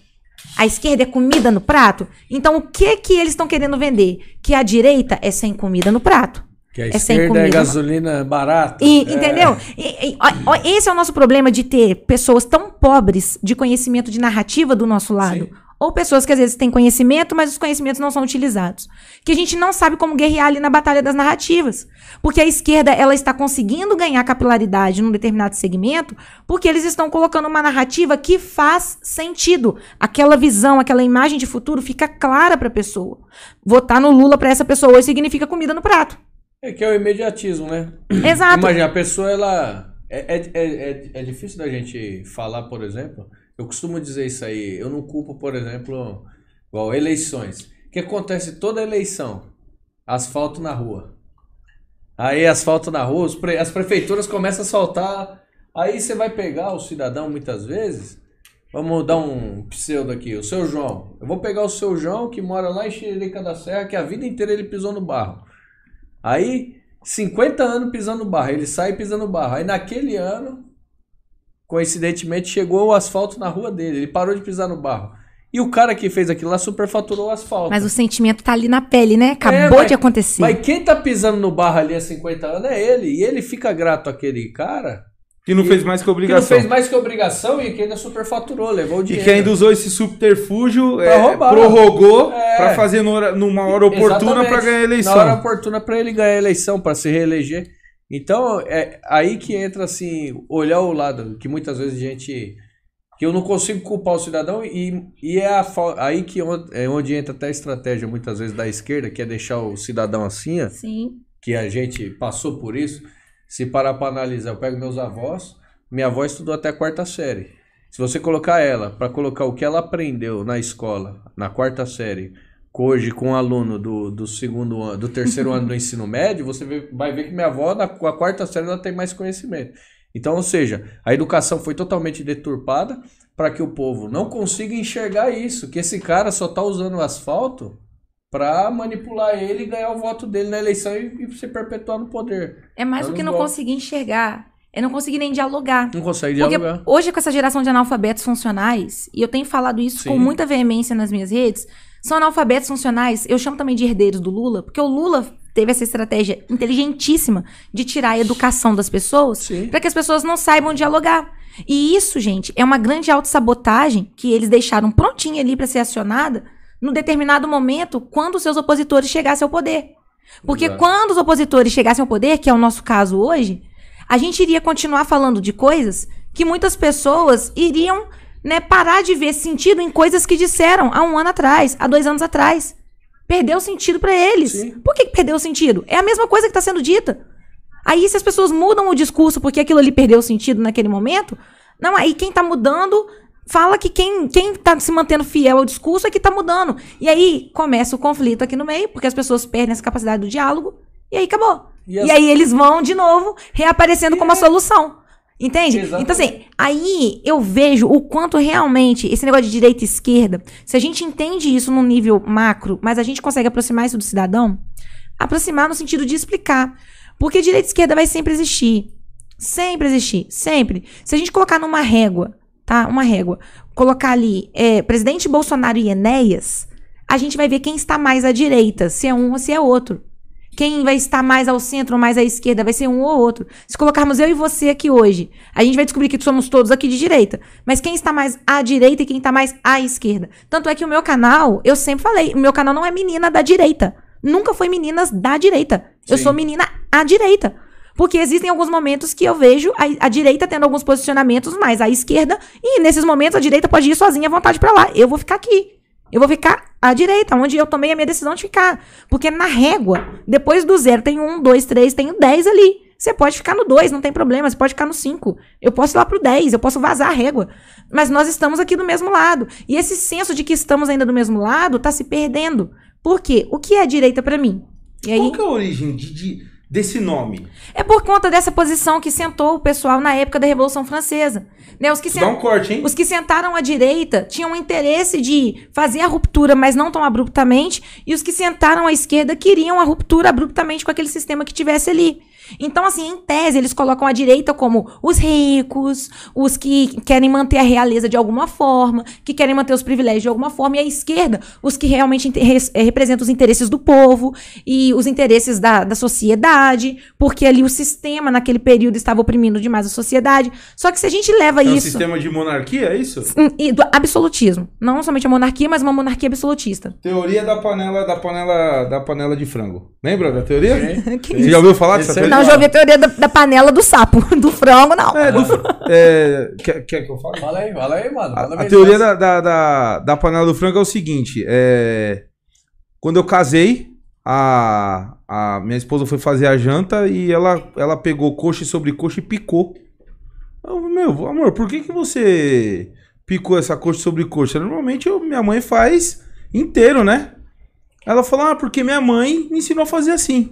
a esquerda é comida no prato, então o que que eles estão querendo vender? Que a direita é sem comida no prato. Que a É esquerda é comida. gasolina barata. E- É. Entendeu? E- e- ó, esse é o nosso problema de ter pessoas tão pobres de conhecimento de narrativa do nosso lado. Sim. Ou pessoas que às vezes têm conhecimento, mas os conhecimentos não são utilizados. Que a gente não sabe como guerrear ali na batalha das narrativas. Porque a esquerda ela está conseguindo ganhar capilaridade num determinado segmento, porque eles estão colocando uma narrativa que faz sentido. Aquela visão, aquela imagem de futuro fica clara para a pessoa. Votar no Lula para essa pessoa hoje significa comida no prato. É que é o imediatismo, né? Exato. Imagina, a pessoa, ela. É, é, é, é- é difícil da gente falar, por exemplo. Eu costumo dizer isso aí. Eu não culpo, por exemplo, igual eleições. O que acontece toda eleição? Asfalto na rua. Aí, asfalto na rua, pre- as prefeituras começam a soltar. Aí você vai pegar o cidadão muitas vezes. Vamos dar um pseudo aqui, o seu João. Eu vou pegar o seu João que mora lá em Xererica da Serra, que a vida inteira ele pisou no barro. Aí, 50 anos pisando no barro, ele sai pisando barro. Aí naquele ano, coincidentemente, chegou o asfalto na rua dele. Ele parou de pisar no barro. E o cara que fez aquilo lá superfaturou o asfalto. Mas o sentimento tá ali na pele, né? Acabou É, mas- de acontecer. Mas quem tá pisando no barro ali há 50 anos é ele. E ele fica grato àquele cara Que não E- fez mais que que não obrigação. fez mais que obrigação e que ainda superfaturou, levou o E dinheiro. que ainda usou esse subterfúgio, Pra é, roubar. prorrogou É. pra fazer numa hora oportuna pra ganhar a eleição. Na hora oportuna para ele ganhar a eleição, para se reeleger. Então, é aí que entra assim, olhar o lado, que muitas vezes a gente. que eu não consigo culpar o cidadão e, e é a, aí que on- é onde entra até a estratégia, muitas vezes, da esquerda, que é deixar o cidadão assim, ó, Sim. que a gente passou por isso. Se parar para analisar, eu pego meus avós, minha avó estudou até a quarta série. Se você colocar ela para colocar o que ela aprendeu na escola, na quarta série, hoje com um aluno do, do segundo ano, do terceiro ano do ensino médio, você vê- vai ver que minha avó, na com a quarta série, ela tem mais conhecimento. Então, ou seja, a educação foi totalmente deturpada para que o povo não consiga enxergar isso, que esse cara só está usando o asfalto para manipular ele e ganhar o voto dele na eleição e, e se perpetuar no poder. É mais Eu do que não gosto. conseguir enxergar. É não conseguir nem dialogar. Não consegue Porque dialogar. hoje, com essa geração de analfabetos funcionais, e eu tenho falado isso com Sim. muita veemência nas minhas redes, são analfabetos funcionais, eu chamo também de herdeiros do Lula, porque o Lula teve essa estratégia inteligentíssima de tirar a educação das pessoas para que as pessoas não saibam dialogar. E isso, gente, é uma grande autossabotagem que eles deixaram prontinha ali para ser acionada no determinado momento quando os seus opositores chegassem ao poder. Porque Exato. quando os opositores chegassem ao poder, que é o nosso caso hoje, a gente iria continuar falando de coisas que muitas pessoas iriam né, parar de ver sentido em coisas que disseram há um ano atrás, há dois anos atrás. Perdeu sentido para eles. Sim. Por que, perdeu sentido? É a mesma coisa que está sendo dita. Aí, se as pessoas mudam o discurso porque aquilo ali perdeu sentido naquele momento, não, aí quem tá mudando fala que quem, quem tá se mantendo fiel ao discurso é que tá mudando. E aí começa o conflito aqui no meio, porque as pessoas perdem essa capacidade do diálogo, e aí acabou. E E, as- aí eles vão de novo reaparecendo como a solução. Entende? Exatamente. Então, assim, aí eu vejo o quanto realmente esse negócio de direita e esquerda, se a gente entende isso num nível macro, mas a gente consegue aproximar isso do cidadão, aproximar no sentido de explicar. Porque direita e esquerda vai sempre existir. Sempre existir. Sempre. Se a gente colocar numa régua, tá? Uma régua. Colocar ali é, presidente Bolsonaro e Enéas, a gente vai ver quem está mais à direita, se é um ou se é outro. Quem vai estar mais ao centro ou mais à esquerda vai ser um ou outro. Se colocarmos eu e você aqui hoje, a gente vai descobrir que somos todos aqui de direita. Mas quem está mais à direita e quem está mais à esquerda? Tanto é que o meu canal, eu sempre falei, o meu canal não é menina da direita. Nunca foi meninas da direita. Eu Sim. sou menina à direita. Porque existem alguns momentos que eu vejo a, a direita tendo alguns posicionamentos mais à esquerda, e nesses momentos a direita pode ir sozinha à vontade pra lá. Eu vou ficar aqui. Eu vou ficar à direita, onde eu tomei a minha decisão de ficar. Porque na régua, depois do zero, tem um, dois, três, tem dez ali. Você pode ficar no dois, não tem problema. Você pode ficar no cinco. Eu posso ir lá pro dez, eu posso vazar a régua. Mas nós estamos aqui do mesmo lado. E esse senso de que estamos ainda do mesmo lado tá se perdendo. Por quê? O que é direita pra mim? E aí... Qual que é a origem de- de- desse nome? É por conta dessa posição que sentou o pessoal na época da Revolução Francesa. Né? Os, que Isso dá um corte, hein? os que sentaram à direita tinham interesse de fazer a ruptura, mas não tão abruptamente, e os que sentaram à esquerda queriam a ruptura abruptamente com aquele sistema que tivesse ali. Então, assim, em tese, eles colocam a direita como os ricos, os que querem manter a realeza de alguma forma, que querem manter os privilégios de alguma forma, e a esquerda, os que realmente eh, representam os interesses do povo e os interesses da, da sociedade, porque ali o sistema, naquele período, estava oprimindo demais a sociedade. Só que se a gente leva É um isso. sistema de monarquia, é isso? E do absolutismo. Não somente a monarquia, mas uma monarquia absolutista. Teoria da panela, da panela, da panela de frango. Lembra da teoria? Que Você já ouviu falar dessa é teoria? Não, já ouvi a teoria da, da panela do sapo. Do frango, não. É, do, é, quer, quer que eu fale? Fala aí, fala aí, mano. Manda A, a teoria da, da, da panela do frango é o seguinte: é, quando eu casei, a, a minha esposa foi fazer a janta e ela, ela pegou coxa sobre coxa e picou. Eu, meu, amor, por que, que você picou essa coxa sobre coxa? Normalmente eu- minha mãe faz inteiro, né? Ela falou, ah, porque minha mãe me ensinou a fazer assim.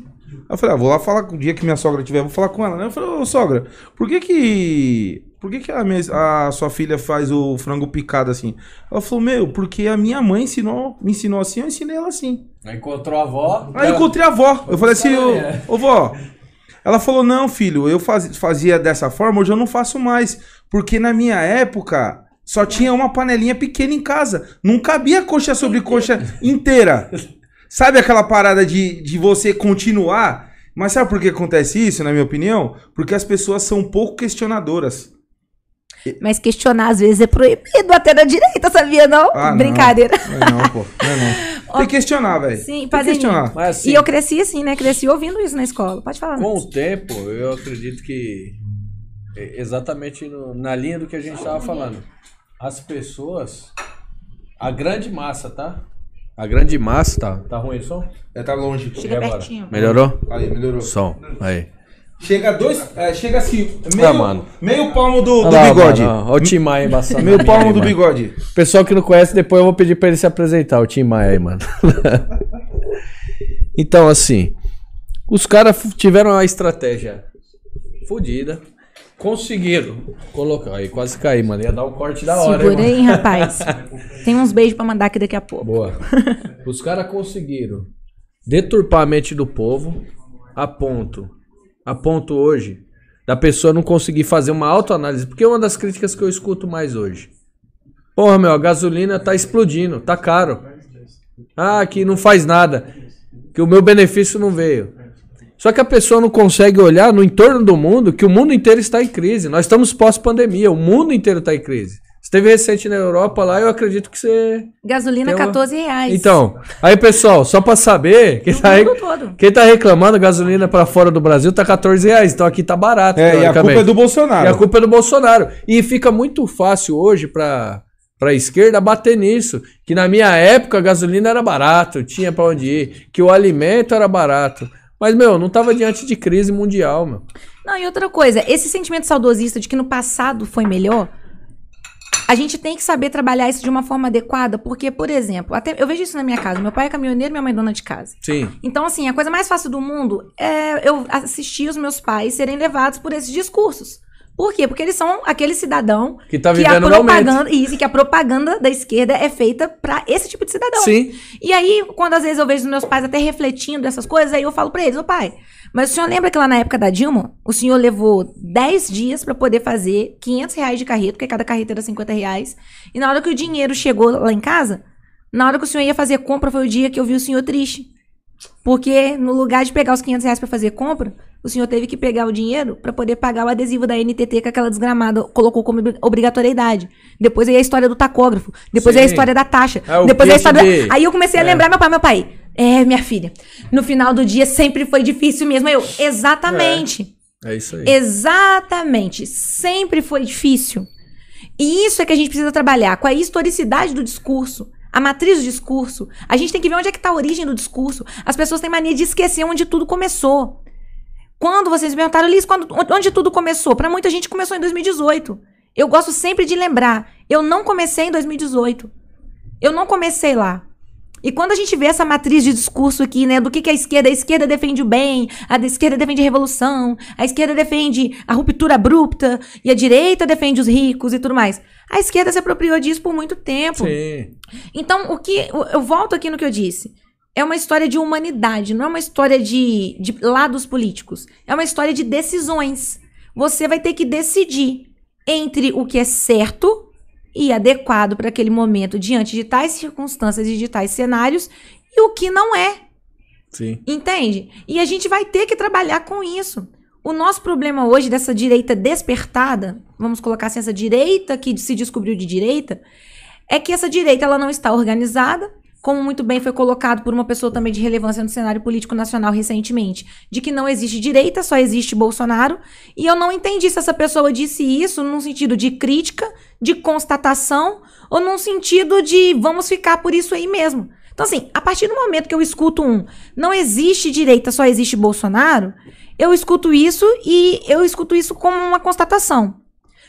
Eu falei, ah, vou lá falar com o dia que minha sogra tiver, vou falar com ela, né? Eu falei, ô sogra, por que que. Por que, que a, minha- a sua filha faz o frango picado assim? Ela falou, meu, porque a minha mãe ensinou, me ensinou assim, eu ensinei ela assim. Aí Encontrou a avó. Aí eu encontrei a avó. Eu falei assim, ô, É. ô vó. Ela falou, não, filho, eu faz- fazia dessa forma, hoje eu não faço mais. Porque na minha época só tinha uma panelinha pequena em casa. Não cabia coxa sobre coxa inteira. Sabe aquela parada de, de você continuar? Mas sabe por que acontece isso, na minha opinião? Porque as pessoas são pouco questionadoras. Mas questionar às vezes é proibido até da direita, sabia não? Ah, não. Brincadeira. Não, é não, pô. Não, é não. Tem que questionar, velho. Sim, Tem questionar. Mas assim, E eu cresci assim, né? Cresci ouvindo isso na escola. Pode falar. com o tempo, eu acredito que é exatamente no- na linha do que a gente estava falando. As pessoas, a grande massa, tá? A grande massa, tá? Tá ruim o som? É, tá longe. Chega agora? pertinho. Melhorou? Aí, melhorou. Som. Aí. Chega dois. é, chega assim. Meio, Ah, mano. meio palmo do, do lá, bigode. mano, ó, Olha o Tim Maia embaçado. Meio palmo minha do aí, mano. bigode. Pessoal que não conhece, depois eu vou pedir pra ele se apresentar, o Tim Maia aí, mano. então, assim, os caras tiveram uma estratégia fodida, conseguiram colocar. Aí quase caí, mano. Ia dar um corte da hora. Segura hein, aí, rapaz. Tem uns beijos pra mandar aqui daqui a pouco. Boa. Os caras conseguiram deturpar a mente do povo a ponto, a ponto hoje, da pessoa não conseguir fazer uma autoanálise. Porque é uma das críticas que eu escuto mais hoje. Porra, meu, a gasolina tá explodindo, tá caro. Ah, que não faz nada. Que o meu benefício não veio. Só que a pessoa não consegue olhar no entorno do mundo que o mundo inteiro está em crise. Nós estamos pós-pandemia, o mundo inteiro está em crise. Esteve recente na Europa lá, eu acredito que você Gasolina, uma- 14 reais. então, aí pessoal, só pra saber, quem tá, todo. quem tá reclamando, gasolina pra fora do Brasil tá 14 reais, então aqui tá barato. É, e a culpa é do Bolsonaro. E a culpa é do Bolsonaro. E fica muito fácil hoje pra, pra esquerda bater nisso, que na minha época a gasolina era barato, tinha pra onde ir, que o alimento era barato. Mas, meu, não tava diante de crise mundial, meu. Não, e outra coisa, esse sentimento saudosista de que no passado foi melhor, a gente tem que saber trabalhar isso de uma forma adequada, porque, por exemplo, até eu vejo isso na minha casa. Meu pai é caminhoneiro, minha mãe é dona de casa. Sim. Então, assim, a coisa mais fácil do mundo é eu assistir os meus pais serem levados por esses discursos. Por quê? Porque eles são aquele cidadão Que tá que a vivendo o momento. propaganda, isso, e que a propaganda da esquerda é feita pra esse tipo de cidadão. Sim. E aí, quando às vezes eu vejo os meus pais até refletindo essas coisas, aí eu falo pra eles, ô pai, mas o senhor lembra que lá na época da Dilma, o senhor levou 10 dias pra poder fazer 500 reais de carreta, porque cada carreta era 50 reais, e na hora que o dinheiro chegou lá em casa, na hora que o senhor ia fazer compra, foi o dia que eu vi o senhor triste. Porque no lugar de pegar os 500 reais pra fazer compra, o senhor teve que pegar o dinheiro pra poder pagar o adesivo da NTT que aquela desgramada colocou como obri- obrigatoriedade. Depois aí a história do tacógrafo. Depois aí a Sim. história da taxa. É, o depois aí a história. de- Aí eu comecei a É. lembrar meu pai, meu pai. É, minha filha. No final do dia sempre foi difícil mesmo. Eu, exatamente. É isso aí. Exatamente. Sempre foi difícil. E isso é que a gente precisa trabalhar, com a historicidade do discurso, a matriz do discurso. A gente tem que ver onde é que está a origem do discurso. As pessoas têm mania de esquecer onde tudo começou. Quando vocês me perguntaram, Liz, quando, onde tudo começou? Para muita gente começou em 2018. Eu gosto sempre de lembrar, eu não comecei em 2018. Eu não comecei lá. E quando a gente vê essa matriz de discurso aqui, né, do que, que a esquerda, a esquerda defende o bem, a da esquerda defende a revolução, a esquerda defende a ruptura abrupta e a direita defende os ricos e tudo mais. A esquerda se apropriou disso por muito tempo. Sim. Então, o que eu volto aqui no que eu disse. É uma história de humanidade, não é uma história de, de lados políticos. É uma história de decisões. Você vai ter que decidir entre o que é certo e adequado para aquele momento diante de tais circunstâncias e de tais cenários e o que não é. Sim. Entende? E a gente vai ter que trabalhar com isso. O nosso problema hoje dessa direita despertada, vamos colocar assim, essa direita que se descobriu de direita, é que essa direita ela não está organizada, como muito bem foi colocado por uma pessoa também de relevância no cenário político nacional recentemente, de que não existe direita, só existe Bolsonaro. E eu não entendi se essa pessoa disse isso num sentido de crítica, de constatação, ou num sentido de vamos ficar por isso aí mesmo. Então, assim, a partir do momento que eu escuto um não existe direita, só existe Bolsonaro, eu escuto isso e eu escuto isso como uma constatação.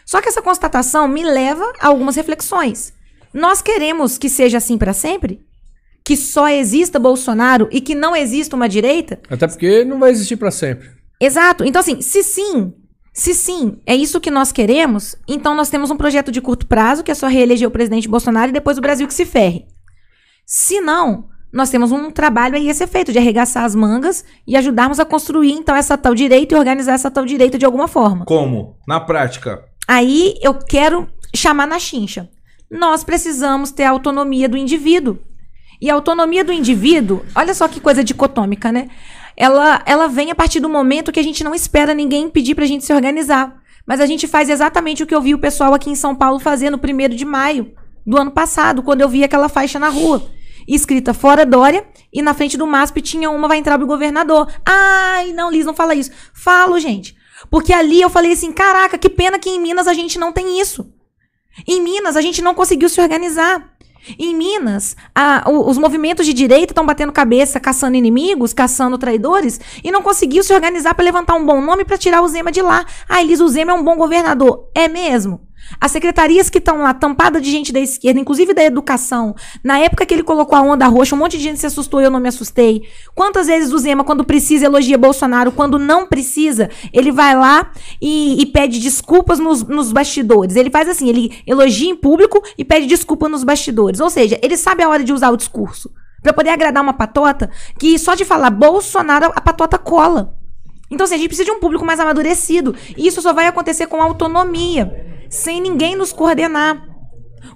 Só que essa constatação me leva a algumas reflexões. Nós queremos que seja assim para sempre? Que só exista Bolsonaro e que não exista uma direita? Até porque não vai existir para sempre. Exato. Então, assim, se sim, se sim, é isso que nós queremos, então nós temos um projeto de curto prazo, que é só reeleger o presidente Bolsonaro e depois o Brasil que se ferre. Se não, nós temos um trabalho aí a ser feito de arregaçar as mangas e ajudarmos a construir, então, essa tal direita e organizar essa tal direita de alguma forma. Como? Na prática. Aí eu quero chamar na chincha. Nós precisamos ter a autonomia do indivíduo. E a autonomia do indivíduo, olha só que coisa dicotômica, né? Ela, ela vem a partir do momento que a gente não espera ninguém pedir pra gente se organizar. Mas a gente faz exatamente o que eu vi o pessoal aqui em São Paulo fazer no primeiro de maio do ano passado, quando eu vi aquela faixa na rua. Escrita fora Dória, e na frente do MASP tinha uma vai entrar o governador. Ai, não, Liz, não fala isso. Falo, gente. Porque ali eu falei assim: caraca, que pena que em Minas a gente não tem isso. Em Minas a gente não conseguiu se organizar. Em Minas, a, os movimentos de direita estão batendo cabeça, caçando inimigos, caçando traidores, e não conseguiu se organizar para levantar um bom nome para tirar o Zema de lá. Ah, Elis, o Zema é um bom governador. É mesmo? As secretarias que estão lá, tampadas de gente da esquerda, inclusive da educação, na época que ele colocou a onda roxa, um monte de gente se assustou e eu não me assustei. Quantas vezes o Zema, quando precisa, elogia Bolsonaro, quando não precisa, ele vai lá e, e pede desculpas nos, nos bastidores. Ele faz assim, ele elogia em público e pede desculpa nos bastidores. Ou seja, ele sabe a hora de usar o discurso. para poder agradar uma patota que só de falar Bolsonaro, a patota cola. Então, assim, a gente precisa de um público mais amadurecido. E isso só vai acontecer com autonomia sem ninguém nos coordenar.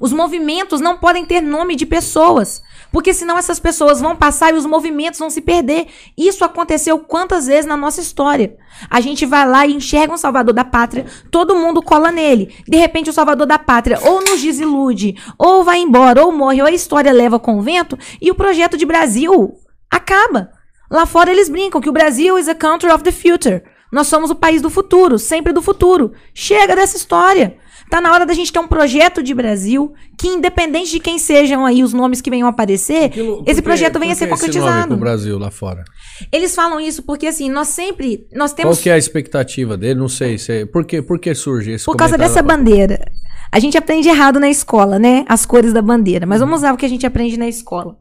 Os movimentos não podem ter nome de pessoas, porque senão essas pessoas vão passar e os movimentos vão se perder. Isso aconteceu quantas vezes na nossa história? A gente vai lá e enxerga um salvador da pátria, todo mundo cola nele. De repente o salvador da pátria ou nos desilude, ou vai embora, ou morre, ou a história leva com o vento e o projeto de Brasil acaba. Lá fora eles brincam que o Brasil is a country of the future. Nós somos o país do futuro, sempre do futuro. Chega dessa história. Tá na hora da gente ter um projeto de Brasil que, independente de quem sejam aí os nomes que venham aparecer, esse projeto venha a ser concretizado. Esse Brasil lá fora. Eles falam isso porque assim, nós sempre nós temos Qual que é a expectativa dele? Não sei, se por que por que surge esse Por causa dessa bandeira. A gente aprende errado na escola, né? As cores da bandeira, mas vamos usar o que a gente aprende na escola.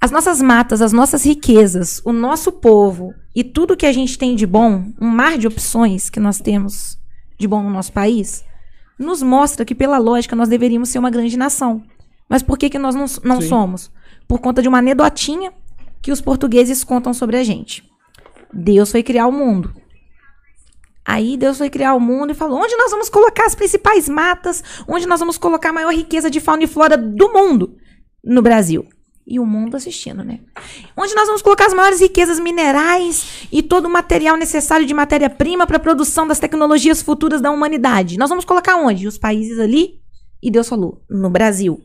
As nossas matas, as nossas riquezas, o nosso povo e tudo que a gente tem de bom, um mar de opções que nós temos de bom no nosso país, nos mostra que, pela lógica, nós deveríamos ser uma grande nação. Mas por que, que nós não, não somos? Por conta de uma anedotinha que os portugueses contam sobre a gente. Deus foi criar o mundo. Aí Deus foi criar o mundo e falou: onde nós vamos colocar as principais matas? Onde nós vamos colocar a maior riqueza de fauna e flora do mundo? No Brasil e o mundo assistindo, né? Onde nós vamos colocar as maiores riquezas minerais e todo o material necessário de matéria-prima para a produção das tecnologias futuras da humanidade. Nós vamos colocar onde? Os países ali? E Deus falou: no Brasil.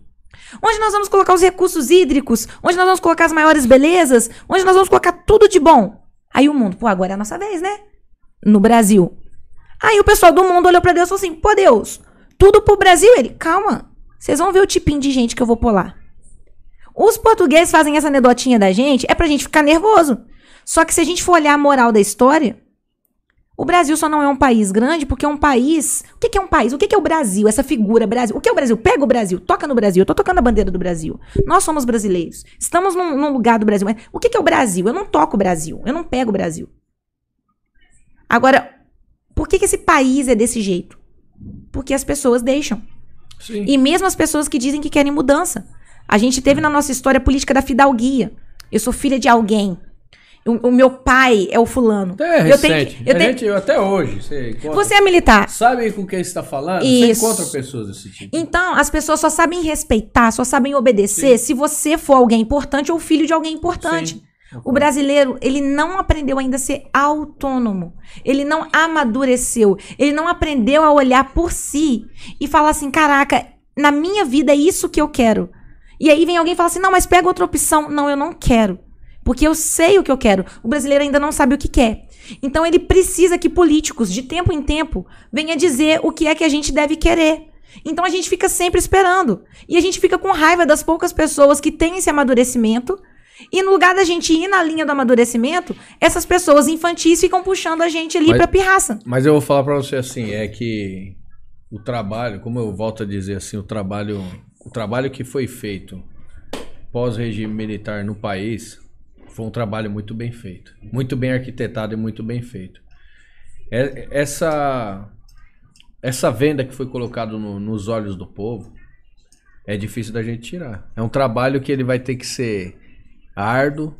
Onde nós vamos colocar os recursos hídricos? Onde nós vamos colocar as maiores belezas? Onde nós vamos colocar tudo de bom? Aí o mundo, pô, agora é a nossa vez, né? No Brasil. Aí o pessoal do mundo olhou para Deus e falou assim: pô, Deus, tudo pro Brasil? Ele, calma, vocês vão ver o tipinho de gente que eu vou pôr lá. Os portugueses fazem essa anedotinha da gente, é pra gente ficar nervoso. Só que se a gente for olhar a moral da história, o Brasil só não é um país grande porque é um país. O que, é um país? O que, é o Brasil? Essa figura Brasil. O que é o Brasil? Pega o Brasil, toca no Brasil. Eu tô tocando a bandeira do Brasil. Nós somos brasileiros. Estamos num, num lugar do Brasil. Mas o que, é o Brasil? Eu não toco o Brasil. Eu não pego o Brasil. Agora, por que, que esse país é desse jeito? Porque as pessoas deixam. Sim. E mesmo as pessoas que dizem que querem mudança. A gente teve na nossa história a política da fidalguia. Eu sou filha de alguém. O, o meu pai é o fulano. Até eu tenho recente. que- eu tenho- gente, até hoje, você encontra... Você é militar. Sabe com quem você está falando? Isso. Você encontra pessoas desse tipo. Então, as pessoas só sabem respeitar, só sabem obedecer se você for alguém importante ou filho de alguém importante. Sim. O brasileiro, ele não aprendeu ainda a ser autônomo. Ele não amadureceu. Ele não aprendeu a olhar por si e falar assim: caraca, na minha vida é isso que eu quero. E aí vem alguém e fala assim: não, mas pega outra opção. Não, eu não quero. Porque eu sei o que eu quero. O brasileiro ainda não sabe o que quer. Então ele precisa que políticos, de tempo em tempo, venham dizer o que é que a gente deve querer. Então a gente fica sempre esperando. E a gente fica com raiva das poucas pessoas que têm esse amadurecimento. E no lugar da gente ir na linha do amadurecimento, essas pessoas infantis ficam puxando a gente ali Mas- pra pirraça. Mas eu vou falar pra você assim, é que o trabalho, como eu volto a dizer assim, o trabalho, o trabalho que foi feito pós regime militar no país foi um trabalho muito bem feito, muito bem arquitetado e muito bem feito. É- Essa essa venda que foi colocada no- nos olhos do povo é difícil da gente tirar. É um trabalho que ele vai ter que ser árduo,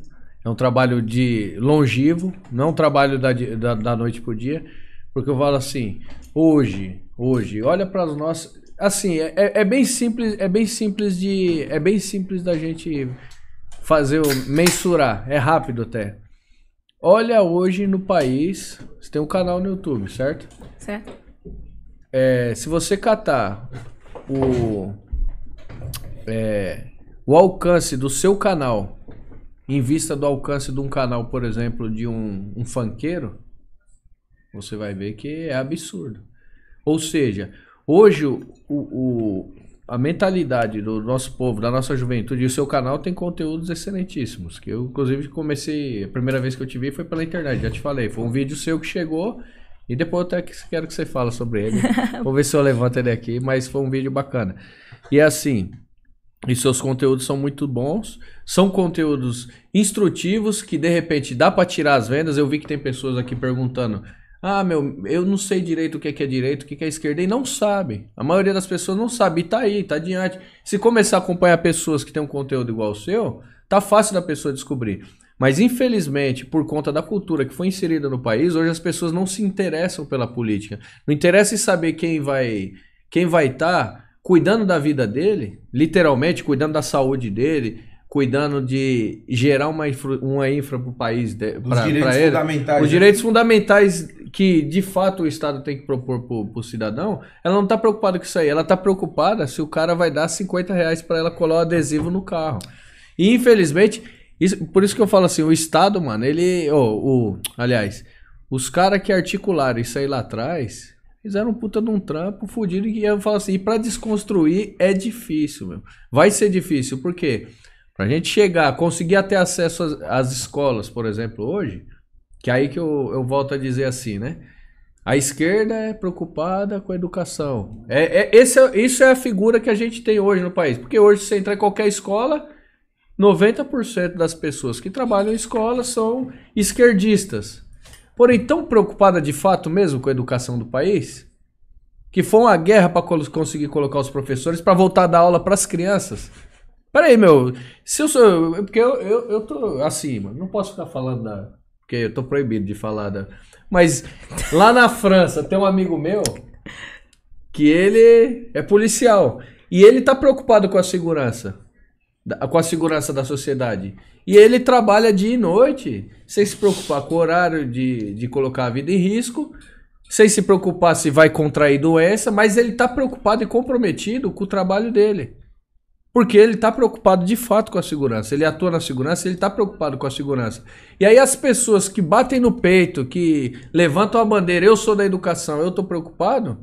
é um trabalho de longevo, não é um trabalho da, da, da noite pro dia, porque eu falo assim, hoje, hoje, olha para as nossas, assim, é, é- é bem simples, é bem simples de, é bem simples da gente fazer o mensurar, é rápido até. Olha hoje no país, você tem um canal no YouTube, certo? Certo? É, se você catar o, é, o alcance do seu canal em vista do alcance de um canal, por exemplo, de um, um funkeiro, você vai ver que é absurdo. Ou seja, hoje o, o- a mentalidade do nosso povo, da nossa juventude, e o seu canal tem conteúdos excelentíssimos. Que eu, inclusive, comecei. A primeira vez que eu te vi foi pela internet, já te falei. Foi um vídeo seu que chegou. E depois eu até que- quero que você fale sobre ele. Vou ver se eu levanto ele aqui, mas foi um vídeo bacana. E é assim, e seus conteúdos são muito bons. São conteúdos instrutivos que de repente dá pra tirar as vendas. Eu vi que tem pessoas aqui perguntando: "Ah, meu, eu não sei direito o que é, é direito, o que é, que é esquerda" e não sabe. A maioria das pessoas não sabe e tá aí, tá adiante. Se começar a acompanhar pessoas que têm um conteúdo igual ao seu, tá fácil da pessoa descobrir. Mas infelizmente, por conta da cultura que foi inserida no país, hoje as pessoas não se interessam pela política. Não interessa em saber quem vai quem vai estar cuidando da vida dele, literalmente cuidando da saúde dele, cuidando de gerar uma infra, uma infra pro país, de, Os pra, direitos pra ele. fundamentais. Os né? direitos fundamentais que de fato o Estado tem que propor pro, pro cidadão, ela não tá preocupada com isso aí. Ela tá preocupada se o cara vai dar 50 reais pra ela colar o adesivo no carro. E infelizmente, isso- por isso que eu falo assim, o Estado, mano, ele. ô, o, aliás, os caras que articularam isso aí lá atrás fizeram um puta de um trampo fudido e eu falo assim, e pra desconstruir é difícil, meu. Vai ser difícil, por quê? Pra gente chegar, conseguir ter acesso às, às escolas, por exemplo, hoje, que aí que eu, eu volto a dizer assim, né? A esquerda é preocupada com a educação. É, é, esse é- isso é a figura que a gente tem hoje no país. Porque hoje, se você entrar em qualquer escola, 90% das pessoas que trabalham em escola são esquerdistas. Porém, tão preocupada de fato mesmo com a educação do país, que foi uma guerra para conseguir colocar os professores para voltar a dar aula para as crianças. Peraí, meu, se eu sou. Porque eu, eu, eu tô assim, mano, não posso ficar falando da. Porque eu tô proibido de falar da. Mas lá na França tem um amigo meu que ele é policial. E ele tá preocupado com a segurança. Com a segurança da sociedade. E ele trabalha dia e noite, sem se preocupar com o horário de, de colocar a vida em risco, sem se preocupar se vai contrair doença, mas ele tá preocupado e comprometido com o trabalho dele. Porque ele tá preocupado de fato com a segurança. Ele atua na segurança, ele tá preocupado com a segurança. E aí as pessoas que batem no peito, que levantam a bandeira, eu sou da educação, eu tô preocupado,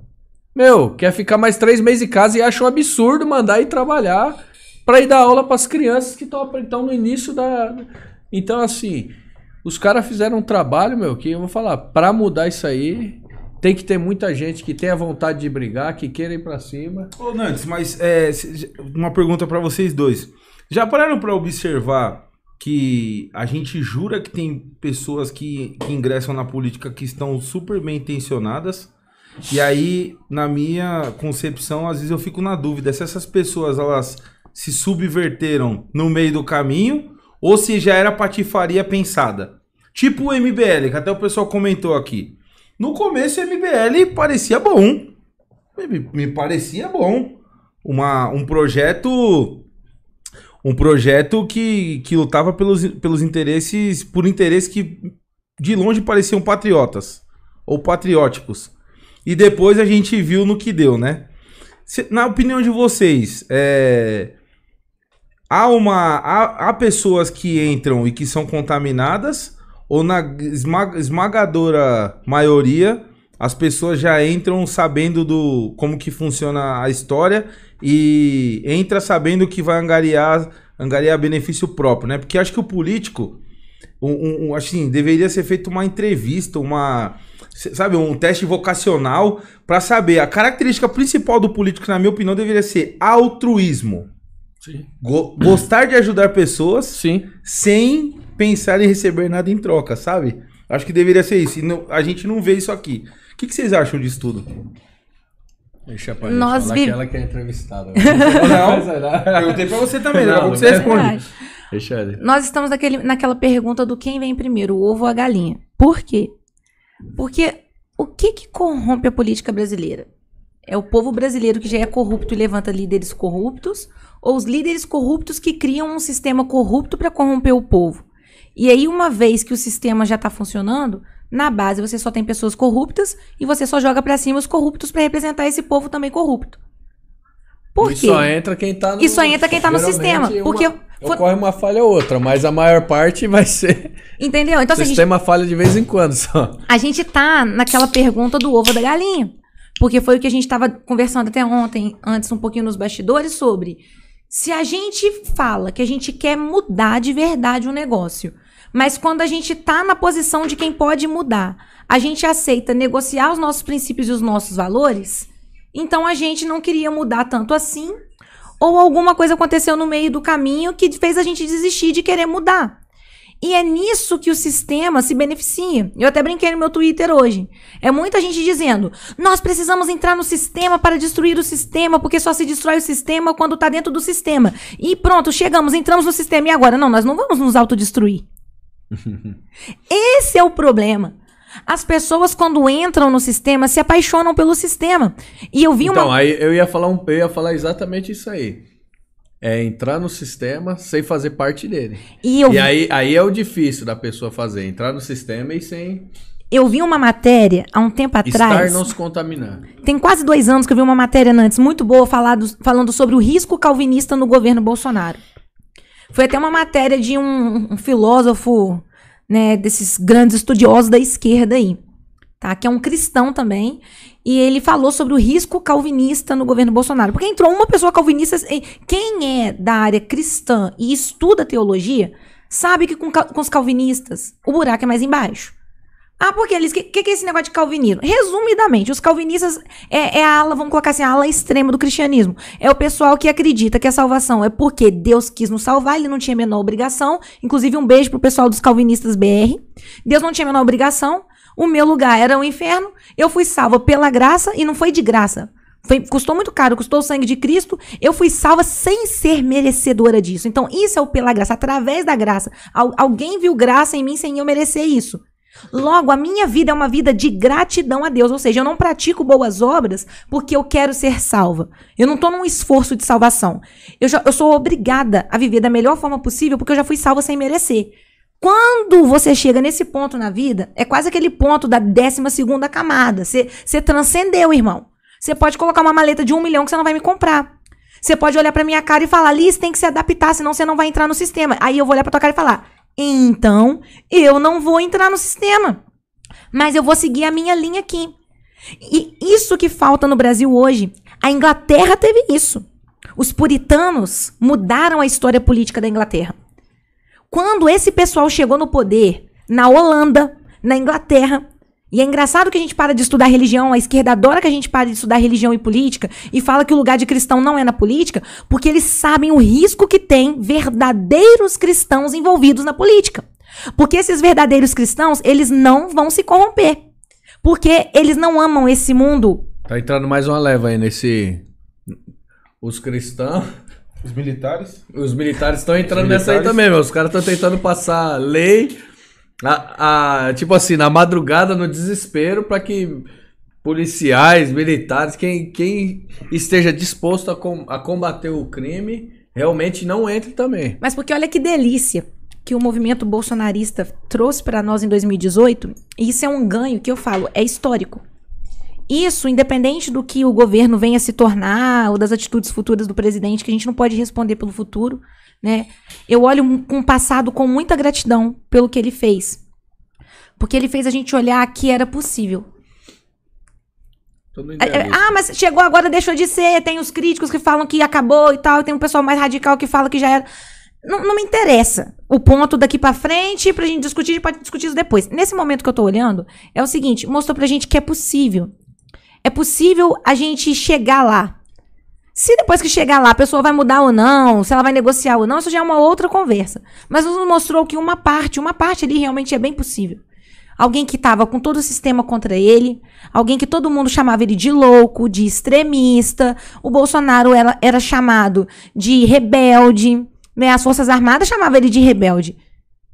meu, quer ficar mais três meses em casa e acha um absurdo mandar ir trabalhar pra ir dar aula pras crianças que estão no início da. Então, assim, os caras fizeram um trabalho, meu, que eu vou falar, pra mudar isso aí, tem que ter muita gente que tenha vontade de brigar, que queira ir pra cima. Ô, Nantes, mas é, uma pergunta pra vocês dois. Já pararam pra observar que a gente jura que tem pessoas que, que ingressam na política que estão super bem intencionadas? E aí, na minha concepção, às vezes eu fico na dúvida se essas pessoas elas se subverteram no meio do caminho ou se já era patifaria pensada. Tipo o MBL, que até o pessoal comentou aqui. No começo o MBL parecia bom. Me, me parecia bom. Uma, um projeto um projeto que, que lutava pelos, pelos interesses, por interesses que de longe pareciam patriotas ou patrióticos. E depois a gente viu no que deu, né? Se- na opinião de vocês, é, há uma há, há pessoas que entram e que são contaminadas ou na esma- esmagadora maioria as pessoas já entram sabendo do como que funciona a história e entra sabendo que vai angariar angariar benefício próprio, né? Porque acho que o político um, um- assim, deveria ser feita uma entrevista, uma sabe, um teste vocacional para saber a característica principal do político, na minha opinião, deveria ser altruísmo. Sim. Go- gostar de ajudar pessoas Sim. sem pensar em receber nada em troca, sabe? Acho que deveria ser isso. E não- a gente não vê isso aqui. O que, que vocês acham disso tudo? Deixa pra Nós falar vi- que ela que é entrevistada. Não. Perguntei pra você também, daqui a Não, pouco você responde. Verdade. Deixa ela. Nós estamos naquele, naquela pergunta do quem vem primeiro, o ovo ou a galinha. Por quê? Porque o que, que corrompe a política brasileira? É o povo brasileiro que já é corrupto e levanta líderes corruptos, ou os líderes corruptos que criam um sistema corrupto para corromper o povo? E aí, uma vez que o sistema já está funcionando, na base você só tem pessoas corruptas e você só joga para cima os corruptos para representar esse povo também corrupto. Por e quê? só entra quem tá no E só entra quem tá no sistema, uma- porque Ocorre uma falha ou outra, mas a maior parte vai ser. Entendeu? Então, o se a gente sistema falha de vez em quando só. A gente tá naquela pergunta do ovo da galinha. Porque foi o que a gente estava conversando até ontem, antes, um pouquinho nos bastidores, sobre se a gente fala que a gente quer mudar de verdade um negócio, mas quando a gente tá na posição de quem pode mudar, a gente aceita negociar os nossos princípios e os nossos valores, então a gente não queria mudar tanto assim, ou alguma coisa aconteceu no meio do caminho que fez a gente desistir de querer mudar. E é nisso que o sistema se beneficia. Eu até brinquei no meu Twitter hoje. É muita gente dizendo: nós precisamos entrar no sistema para destruir o sistema, porque só se destrói o sistema quando está dentro do sistema. E pronto, chegamos, entramos no sistema. E agora? Não, nós não vamos nos autodestruir. Esse é o problema. As pessoas, quando entram no sistema, se apaixonam pelo sistema. E eu vi Então, uma. aí eu ia falar um, eu ia falar exatamente isso aí. É entrar no sistema sem fazer parte dele. E eu E vi- aí, aí é o difícil da pessoa fazer, entrar no sistema e sem Eu vi uma matéria há um tempo estar atrás. não se contaminar. Tem quase dois anos que eu vi uma matéria antes muito boa falado- falando sobre o risco calvinista no governo Bolsonaro. Foi até uma matéria de um, um filósofo, né, desses grandes estudiosos da esquerda aí, tá? Que é um cristão também. E ele falou sobre o risco calvinista no governo Bolsonaro. Porque entrou uma pessoa calvinista. Quem é da área cristã e estuda teologia, sabe que com, com os calvinistas o buraco é mais embaixo. Ah, porque eles. O que, que, que é esse negócio de calvinismo? Resumidamente, os calvinistas é, é a ala, vamos colocar assim, a ala extrema do cristianismo. É o pessoal que acredita que a salvação é porque Deus quis nos salvar, ele não tinha a menor obrigação. Inclusive, um beijo pro pessoal dos calvinistas BR. Deus não tinha a menor obrigação. O meu lugar era o inferno. Eu fui salva pela graça e não foi de graça. Foi, custou muito caro, custou o sangue de Cristo. Eu fui salva sem ser merecedora disso. Então, isso é o pela graça, através da graça. Al- alguém viu graça em mim sem eu merecer isso. Logo, a minha vida é uma vida de gratidão a Deus. Ou seja, eu não pratico boas obras porque eu quero ser salva. Eu não estou num esforço de salvação. Eu, já, eu sou obrigada a viver da melhor forma possível porque eu já fui salva sem merecer. Quando você chega nesse ponto na vida, é quase aquele ponto da 12 segunda camada. Você, você transcendeu, irmão. Você pode colocar uma maleta de um milhão que você não vai me comprar. Você pode olhar pra minha cara e falar, Liz, tem que se adaptar, senão você não vai entrar no sistema. Aí eu vou olhar pra tua cara e falar, então eu não vou entrar no sistema. Mas eu vou seguir a minha linha aqui. E isso que falta no Brasil hoje. A Inglaterra teve isso. Os puritanos mudaram a história política da Inglaterra. Quando esse pessoal chegou no poder na Holanda, na Inglaterra, e é engraçado que a gente para de estudar religião, a esquerda adora que a gente pare de estudar religião e política e fala que o lugar de cristão não é na política, porque eles sabem o risco que tem verdadeiros cristãos envolvidos na política. Porque esses verdadeiros cristãos, eles não vão se corromper. Porque eles não amam esse mundo. Tá entrando mais uma leva aí nesse. Os cristãos. Os militares? Os militares estão entrando Os nessa aí militares? também, meu. Os caras estão tentando passar lei, a, a- tipo assim, na madrugada, no desespero, pra que policiais, militares, quem, quem esteja disposto a, com- a combater o crime, realmente não entre também. Mas porque olha que delícia que o movimento bolsonarista trouxe para nós em 2018, e isso é um ganho que eu falo, é histórico. Isso, independente do que o governo venha se tornar, ou das atitudes futuras do presidente, que a gente não pode responder pelo futuro, né? Eu olho com o passado com muita gratidão pelo que ele fez. Porque ele fez a gente olhar que era possível. É, é. Ah, mas chegou agora, deixou de ser. Tem os críticos que falam que acabou e tal. Tem um pessoal mais radical que fala que já era. Não, não me interessa. O ponto daqui pra frente, pra gente discutir, a gente pode discutir isso depois. Nesse momento que eu tô olhando, é o seguinte: mostrou pra gente que é possível. É possível a gente chegar lá. Se depois que chegar lá a pessoa vai mudar ou não, se ela vai negociar ou não, isso já é uma outra conversa. Mas nos mostrou que uma parte, uma parte ali realmente é bem possível. Alguém que estava com todo o sistema contra ele, alguém que todo mundo chamava ele de louco, de extremista. O Bolsonaro era, era chamado de rebelde, né? As Forças Armadas chamavam ele de rebelde.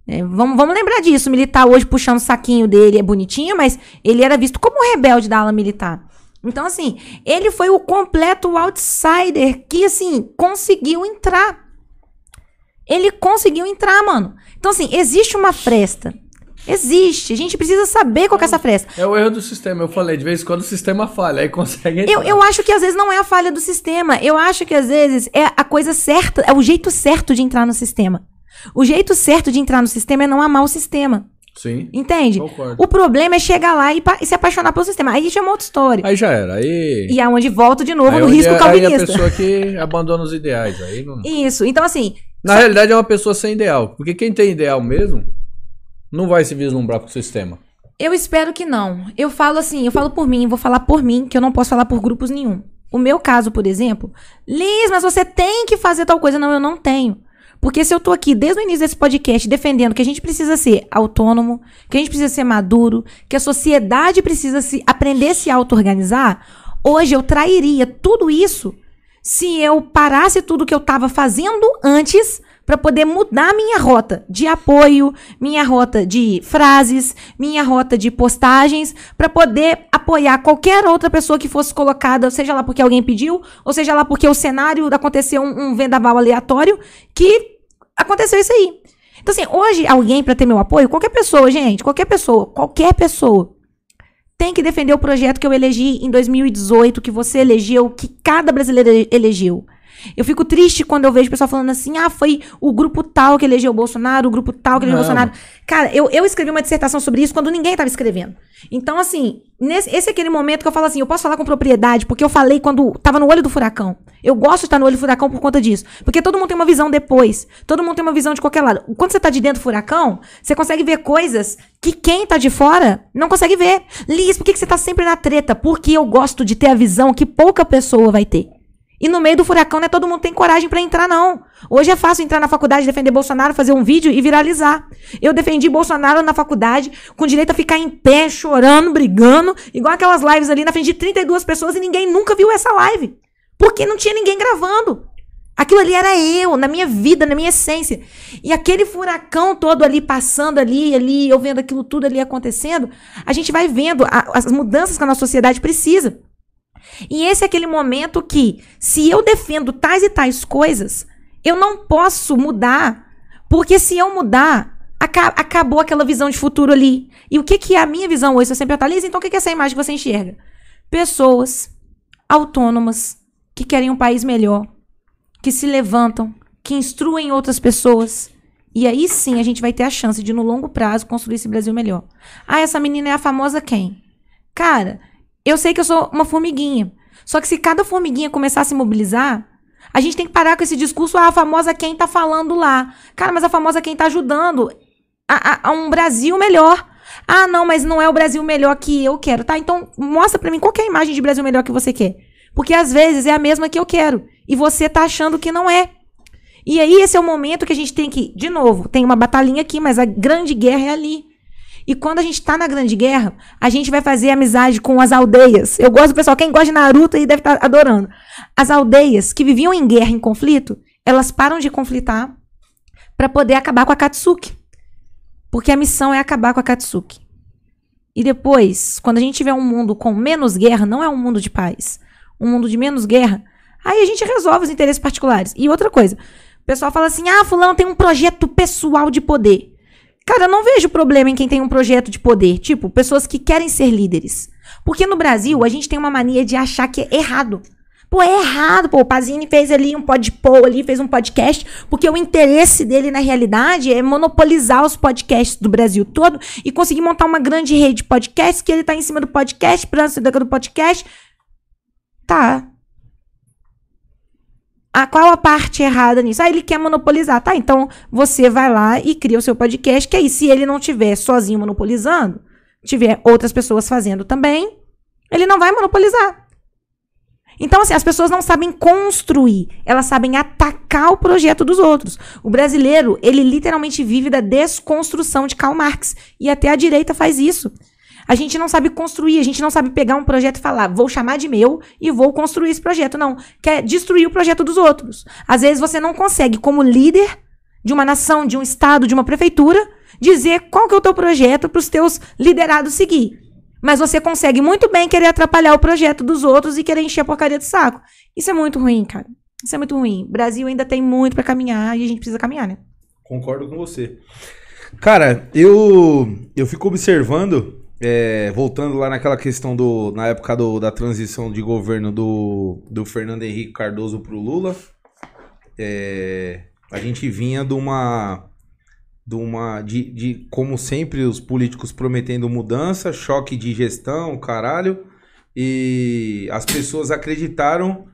É, vamos, vamos lembrar disso. O militar hoje puxando o saquinho dele é bonitinho, mas ele era visto como um rebelde da ala militar. Então, assim, ele foi o completo outsider que, assim, conseguiu entrar. Ele conseguiu entrar, mano. Então, assim, existe uma fresta. Existe. A gente precisa saber qual que é essa fresta. É o erro do sistema, eu falei, de vez em quando o sistema falha, aí consegue entrar. Eu, eu acho que às vezes não é a falha do sistema. Eu acho que às vezes é a coisa certa, é o jeito certo de entrar no sistema. O jeito certo de entrar no sistema é não amar o sistema. Sim, Entende? concordo. O problema é chegar lá e, e se apaixonar pelo sistema. Aí já é uma outra história. Aí já era, aí... E é onde volta de novo aí no risco é- Aí a calvinista. pessoa que abandona os ideais, aí não... Isso. Então, assim, Na realidade é uma pessoa sem ideal, porque quem tem ideal mesmo, não vai se vislumbrar pro sistema. Eu espero que não. Eu falo assim, eu falo por mim, vou falar por mim, que eu não posso falar por grupos nenhum. O meu caso, por exemplo, Liz, mas você tem que fazer tal coisa. Não, eu não tenho. Porque se eu tô aqui desde o início desse podcast defendendo que a gente precisa ser autônomo, que a gente precisa ser maduro, que a sociedade precisa se aprender a se auto-organizar, hoje eu trairia tudo isso se eu parasse tudo que eu estava fazendo antes para poder mudar minha rota de apoio, minha rota de frases, minha rota de postagens, para poder apoiar qualquer outra pessoa que fosse colocada, seja lá porque alguém pediu, ou seja lá porque o cenário aconteceu um, um vendaval aleatório, que aconteceu isso aí. Então, assim, hoje alguém para ter meu apoio, qualquer pessoa, gente, qualquer pessoa, qualquer pessoa, tem que defender o projeto que eu elegi em 2018, que você elegeu, que cada brasileiro ele- elegeu. Eu fico triste quando eu vejo o pessoal falando assim: ah, foi o grupo tal que elegeu o Bolsonaro, o grupo tal que elegeu o. Bolsonaro. Cara, eu, eu escrevi uma dissertação sobre isso quando ninguém estava escrevendo. Então, assim, nesse, esse é aquele momento que eu falo assim: eu posso falar com propriedade, porque eu falei quando tava no olho do furacão. Eu gosto de estar no olho do furacão por conta disso. Porque todo mundo tem uma visão depois. Todo mundo tem uma visão de qualquer lado. Quando você tá de dentro do furacão, você consegue ver coisas que quem tá de fora não consegue ver. Liz, por que, que você tá sempre na treta? Porque eu gosto de ter a visão que pouca pessoa vai ter. E no meio do furacão, não é todo mundo tem coragem pra entrar, não. Hoje é fácil entrar na faculdade, defender Bolsonaro, fazer um vídeo e viralizar. Eu defendi Bolsonaro na faculdade, com direito a ficar em pé, chorando, brigando, igual aquelas lives ali na frente de 32 pessoas e ninguém nunca viu essa live. Porque não tinha ninguém gravando. Aquilo ali era eu, na minha vida, na minha essência. E aquele furacão todo ali passando ali, ali, eu vendo aquilo tudo ali acontecendo, a gente vai vendo a- as mudanças que a nossa sociedade precisa. E esse é aquele momento que, se eu defendo tais e tais coisas, eu não posso mudar, porque se eu mudar, aca- acabou aquela visão de futuro ali. E o que, que é a minha visão hoje? Se eu sempre atualizo, então o que, que é essa imagem que você enxerga? Pessoas autônomas que querem um país melhor, que se levantam, que instruem outras pessoas. E aí sim a gente vai ter a chance de, no longo prazo, construir esse Brasil melhor. Ah, essa menina é a famosa quem? Cara, eu sei que eu sou uma formiguinha. Só que se cada formiguinha começar a se mobilizar, a gente tem que parar com esse discurso, ah, a famosa quem tá falando lá. Cara, mas a famosa quem tá ajudando a, a- a um Brasil melhor. Ah, não, mas não é o Brasil melhor que eu quero, tá? Então, mostra pra mim qual é a imagem de Brasil melhor que você quer. Porque às vezes é a mesma que eu quero. E você tá achando que não é. E aí, esse é o momento que a gente tem que, de novo, tem uma batalhinha aqui, mas a grande guerra é ali. E quando a gente tá na grande guerra, a gente vai fazer amizade com as aldeias. Eu gosto do pessoal, quem gosta de Naruto aí deve estar adorando. As aldeias que viviam em guerra, em conflito, elas param de conflitar para poder acabar com a Katsuki. Porque a missão é acabar com a Katsuki. E depois, quando a gente tiver um mundo com menos guerra, não é um mundo de paz, um mundo de menos guerra, aí a gente resolve os interesses particulares. E outra coisa, o pessoal fala assim: ah, fulano tem um projeto pessoal de poder. Cara, eu não vejo problema em quem tem um projeto de poder. Tipo, pessoas que querem ser líderes. Porque no Brasil, a gente tem uma mania de achar que é errado. Pô, é errado, pô. O Pazini fez ali um podpol ali, fez um podcast, porque o interesse dele, na realidade, é monopolizar os podcasts do Brasil todo e conseguir montar uma grande rede de podcasts, que ele tá em cima do podcast, pra do podcast. Tá. A qual a parte errada nisso? Ah, ele quer monopolizar. Tá, então você vai lá e cria o seu podcast, que aí se ele não tiver sozinho monopolizando, tiver outras pessoas fazendo também, ele não vai monopolizar. Então, assim, as pessoas não sabem construir, elas sabem atacar o projeto dos outros. O brasileiro, ele literalmente vive da desconstrução de Karl Marx. E até a direita faz isso. A gente não sabe construir, a gente não sabe pegar um projeto e falar, vou chamar de meu e vou construir esse projeto. Não, quer destruir o projeto dos outros. Às vezes você não consegue, como líder de uma nação, de um estado, de uma prefeitura, dizer qual que é o teu projeto para os teus liderados seguir. Mas você consegue muito bem querer atrapalhar o projeto dos outros e querer encher a porcaria de saco. Isso é muito ruim, cara. Isso é muito ruim. O Brasil ainda tem muito para caminhar e a gente precisa caminhar, né? Concordo com você. Cara, eu eu fico observando é, voltando lá naquela questão do. Na época do, da transição de governo do, do Fernando Henrique Cardoso pro Lula, é, a gente vinha de uma. De uma. De, de, como sempre, os políticos prometendo mudança, choque de gestão, caralho. E as pessoas acreditaram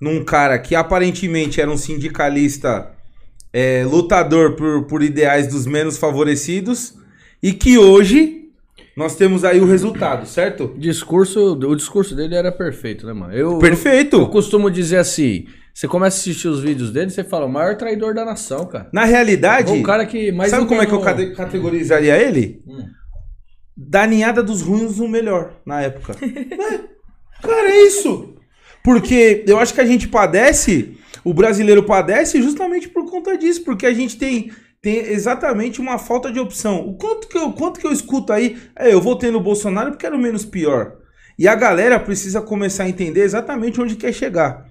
num cara que aparentemente era um sindicalista é, lutador por, por ideais dos menos favorecidos e que hoje nós temos aí o resultado, certo? Discurso, o discurso dele era perfeito, né, mano? Eu, Perfeito. Eu, eu costumo dizer assim, você começa a assistir os vídeos dele, você fala, o maior traidor da nação, cara. Na realidade, o cara que mais sabe como é que eu categorizaria ele? Hum. Da ninhada dos ruins no melhor, na época. é, cara, é isso. Porque eu acho que a gente padece, o brasileiro padece justamente por conta disso, porque a gente tem tem exatamente uma falta de opção. O quanto que eu, quanto que eu escuto aí, é, eu votei no Bolsonaro porque era o menos pior. E a galera precisa começar a entender exatamente onde quer chegar.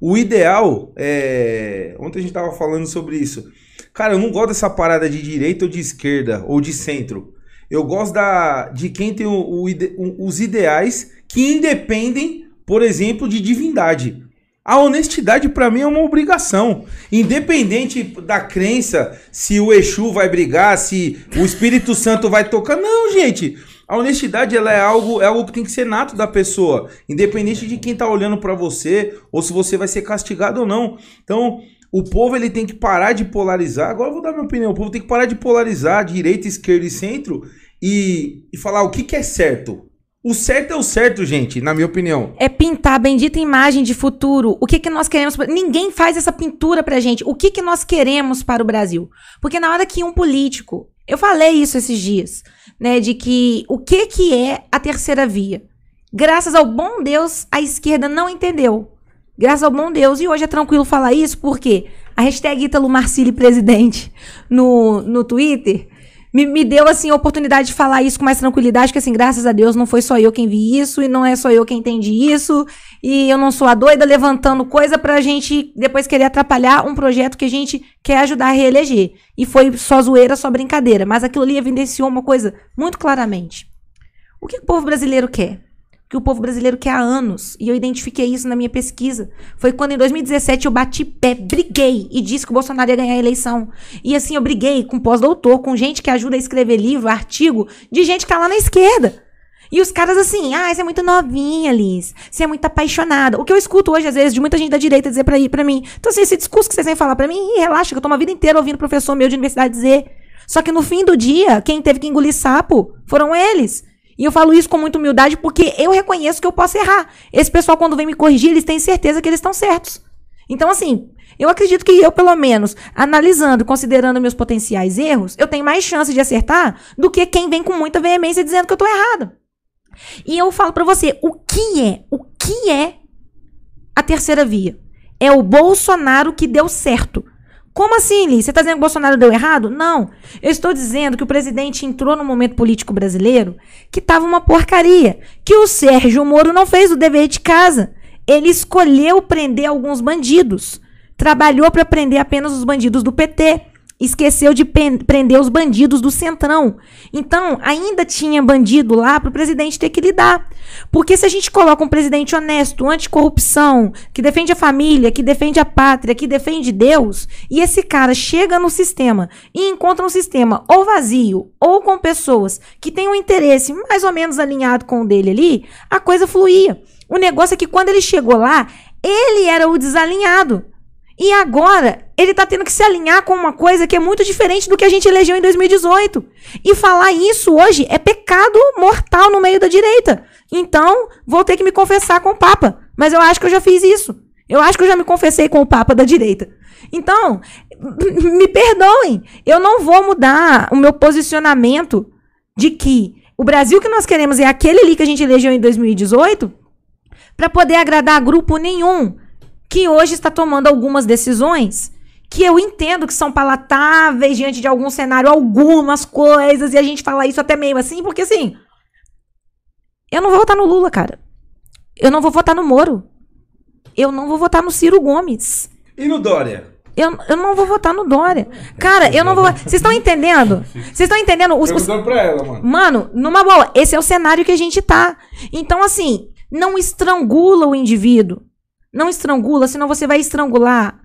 O ideal é. Ontem a gente tava falando sobre isso. Cara, eu não gosto dessa parada de direita ou de esquerda ou de centro. Eu gosto da, de quem tem o, o, o, os ideais que independem, por exemplo, de divindade. A honestidade para mim é uma obrigação. Independente da crença, se o Exu vai brigar, se o Espírito Santo vai tocar. Não, gente. A honestidade ela é algo, é algo que tem que ser nato da pessoa, independente de quem tá olhando para você ou se você vai ser castigado ou não. Então, o povo ele tem que parar de polarizar. Agora eu vou dar minha opinião. O povo tem que parar de polarizar direita, esquerda e centro e, e falar o que, que é certo. O certo é o certo, gente, na minha opinião. É pintar a bendita imagem de futuro. O que, que nós queremos. Ninguém faz essa pintura pra gente. O que, que nós queremos para o Brasil? Porque na hora que um político. Eu falei isso esses dias, né? De que o que, que é a terceira via? Graças ao bom Deus, a esquerda não entendeu. Graças ao bom Deus. E hoje é tranquilo falar isso, porque a hashtag Ítalo Marcili presidente no, no Twitter me, me deu, assim, a oportunidade de falar isso com mais tranquilidade, que, assim, graças a Deus, não foi só eu quem vi isso, e não é só eu quem entendi isso, e eu não sou a doida levantando coisa pra gente depois querer atrapalhar um projeto que a gente quer ajudar a reeleger. E foi só zoeira, só brincadeira, mas aquilo ali evidenciou uma coisa muito claramente. O que o povo brasileiro quer? Que o povo brasileiro quer há anos. E eu identifiquei isso na minha pesquisa. Foi quando em 2017 eu bati pé, briguei e disse que o Bolsonaro ia ganhar a eleição. E assim eu briguei com pós-doutor, com gente que ajuda a escrever livro, artigo, de gente que tá lá na esquerda. E os caras assim, ah, você é muito novinha, Liz. Você é muito apaixonada. O que eu escuto hoje, às vezes, de muita gente da direita dizer pra, ir, pra mim. Então, assim, esse discurso que vocês vêm falar pra mim, relaxa, que eu tô uma vida inteira ouvindo professor meu de universidade dizer. Só que no fim do dia, quem teve que engolir sapo foram eles. E eu falo isso com muita humildade porque eu reconheço que eu posso errar. Esse pessoal, quando vem me corrigir, eles têm certeza que eles estão certos. Então, assim, eu acredito que eu, pelo menos, analisando, considerando meus potenciais erros, eu tenho mais chance de acertar do que quem vem com muita veemência dizendo que eu tô errada. E eu falo para você, o que é, o que é a terceira via? É o Bolsonaro que deu certo. Como assim, Li? Você está dizendo que o Bolsonaro deu errado? Não. Eu estou dizendo que o presidente entrou no momento político brasileiro que estava uma porcaria. Que o Sérgio Moro não fez o dever de casa. Ele escolheu prender alguns bandidos. Trabalhou para prender apenas os bandidos do PT esqueceu de prender os bandidos do Centrão. Então, ainda tinha bandido lá para o presidente ter que lidar. Porque se a gente coloca um presidente honesto, anticorrupção, que defende a família, que defende a pátria, que defende Deus, e esse cara chega no sistema e encontra um sistema ou vazio ou com pessoas que têm um interesse mais ou menos alinhado com o dele ali, a coisa fluía. O negócio é que quando ele chegou lá, ele era o desalinhado. E agora ele está tendo que se alinhar com uma coisa que é muito diferente do que a gente elegeu em 2018. E falar isso hoje é pecado mortal no meio da direita. Então, vou ter que me confessar com o Papa. Mas eu acho que eu já fiz isso. Eu acho que eu já me confessei com o Papa da direita. Então, me perdoem. Eu não vou mudar o meu posicionamento de que o Brasil que nós queremos é aquele ali que a gente elegeu em 2018 para poder agradar grupo nenhum que hoje está tomando algumas decisões que eu entendo que são palatáveis diante de algum cenário, algumas coisas, e a gente fala isso até meio assim, porque assim. Eu não vou votar no Lula, cara. Eu não vou votar no Moro. Eu não vou votar no Ciro Gomes. E no Dória? Eu, eu não vou votar no Dória. Cara, eu não vou. Vocês estão entendendo? Vocês estão entendendo? Os, os... pra ela, mano. Mano, numa boa, esse é o cenário que a gente tá. Então, assim, não estrangula o indivíduo. Não estrangula, senão você vai estrangular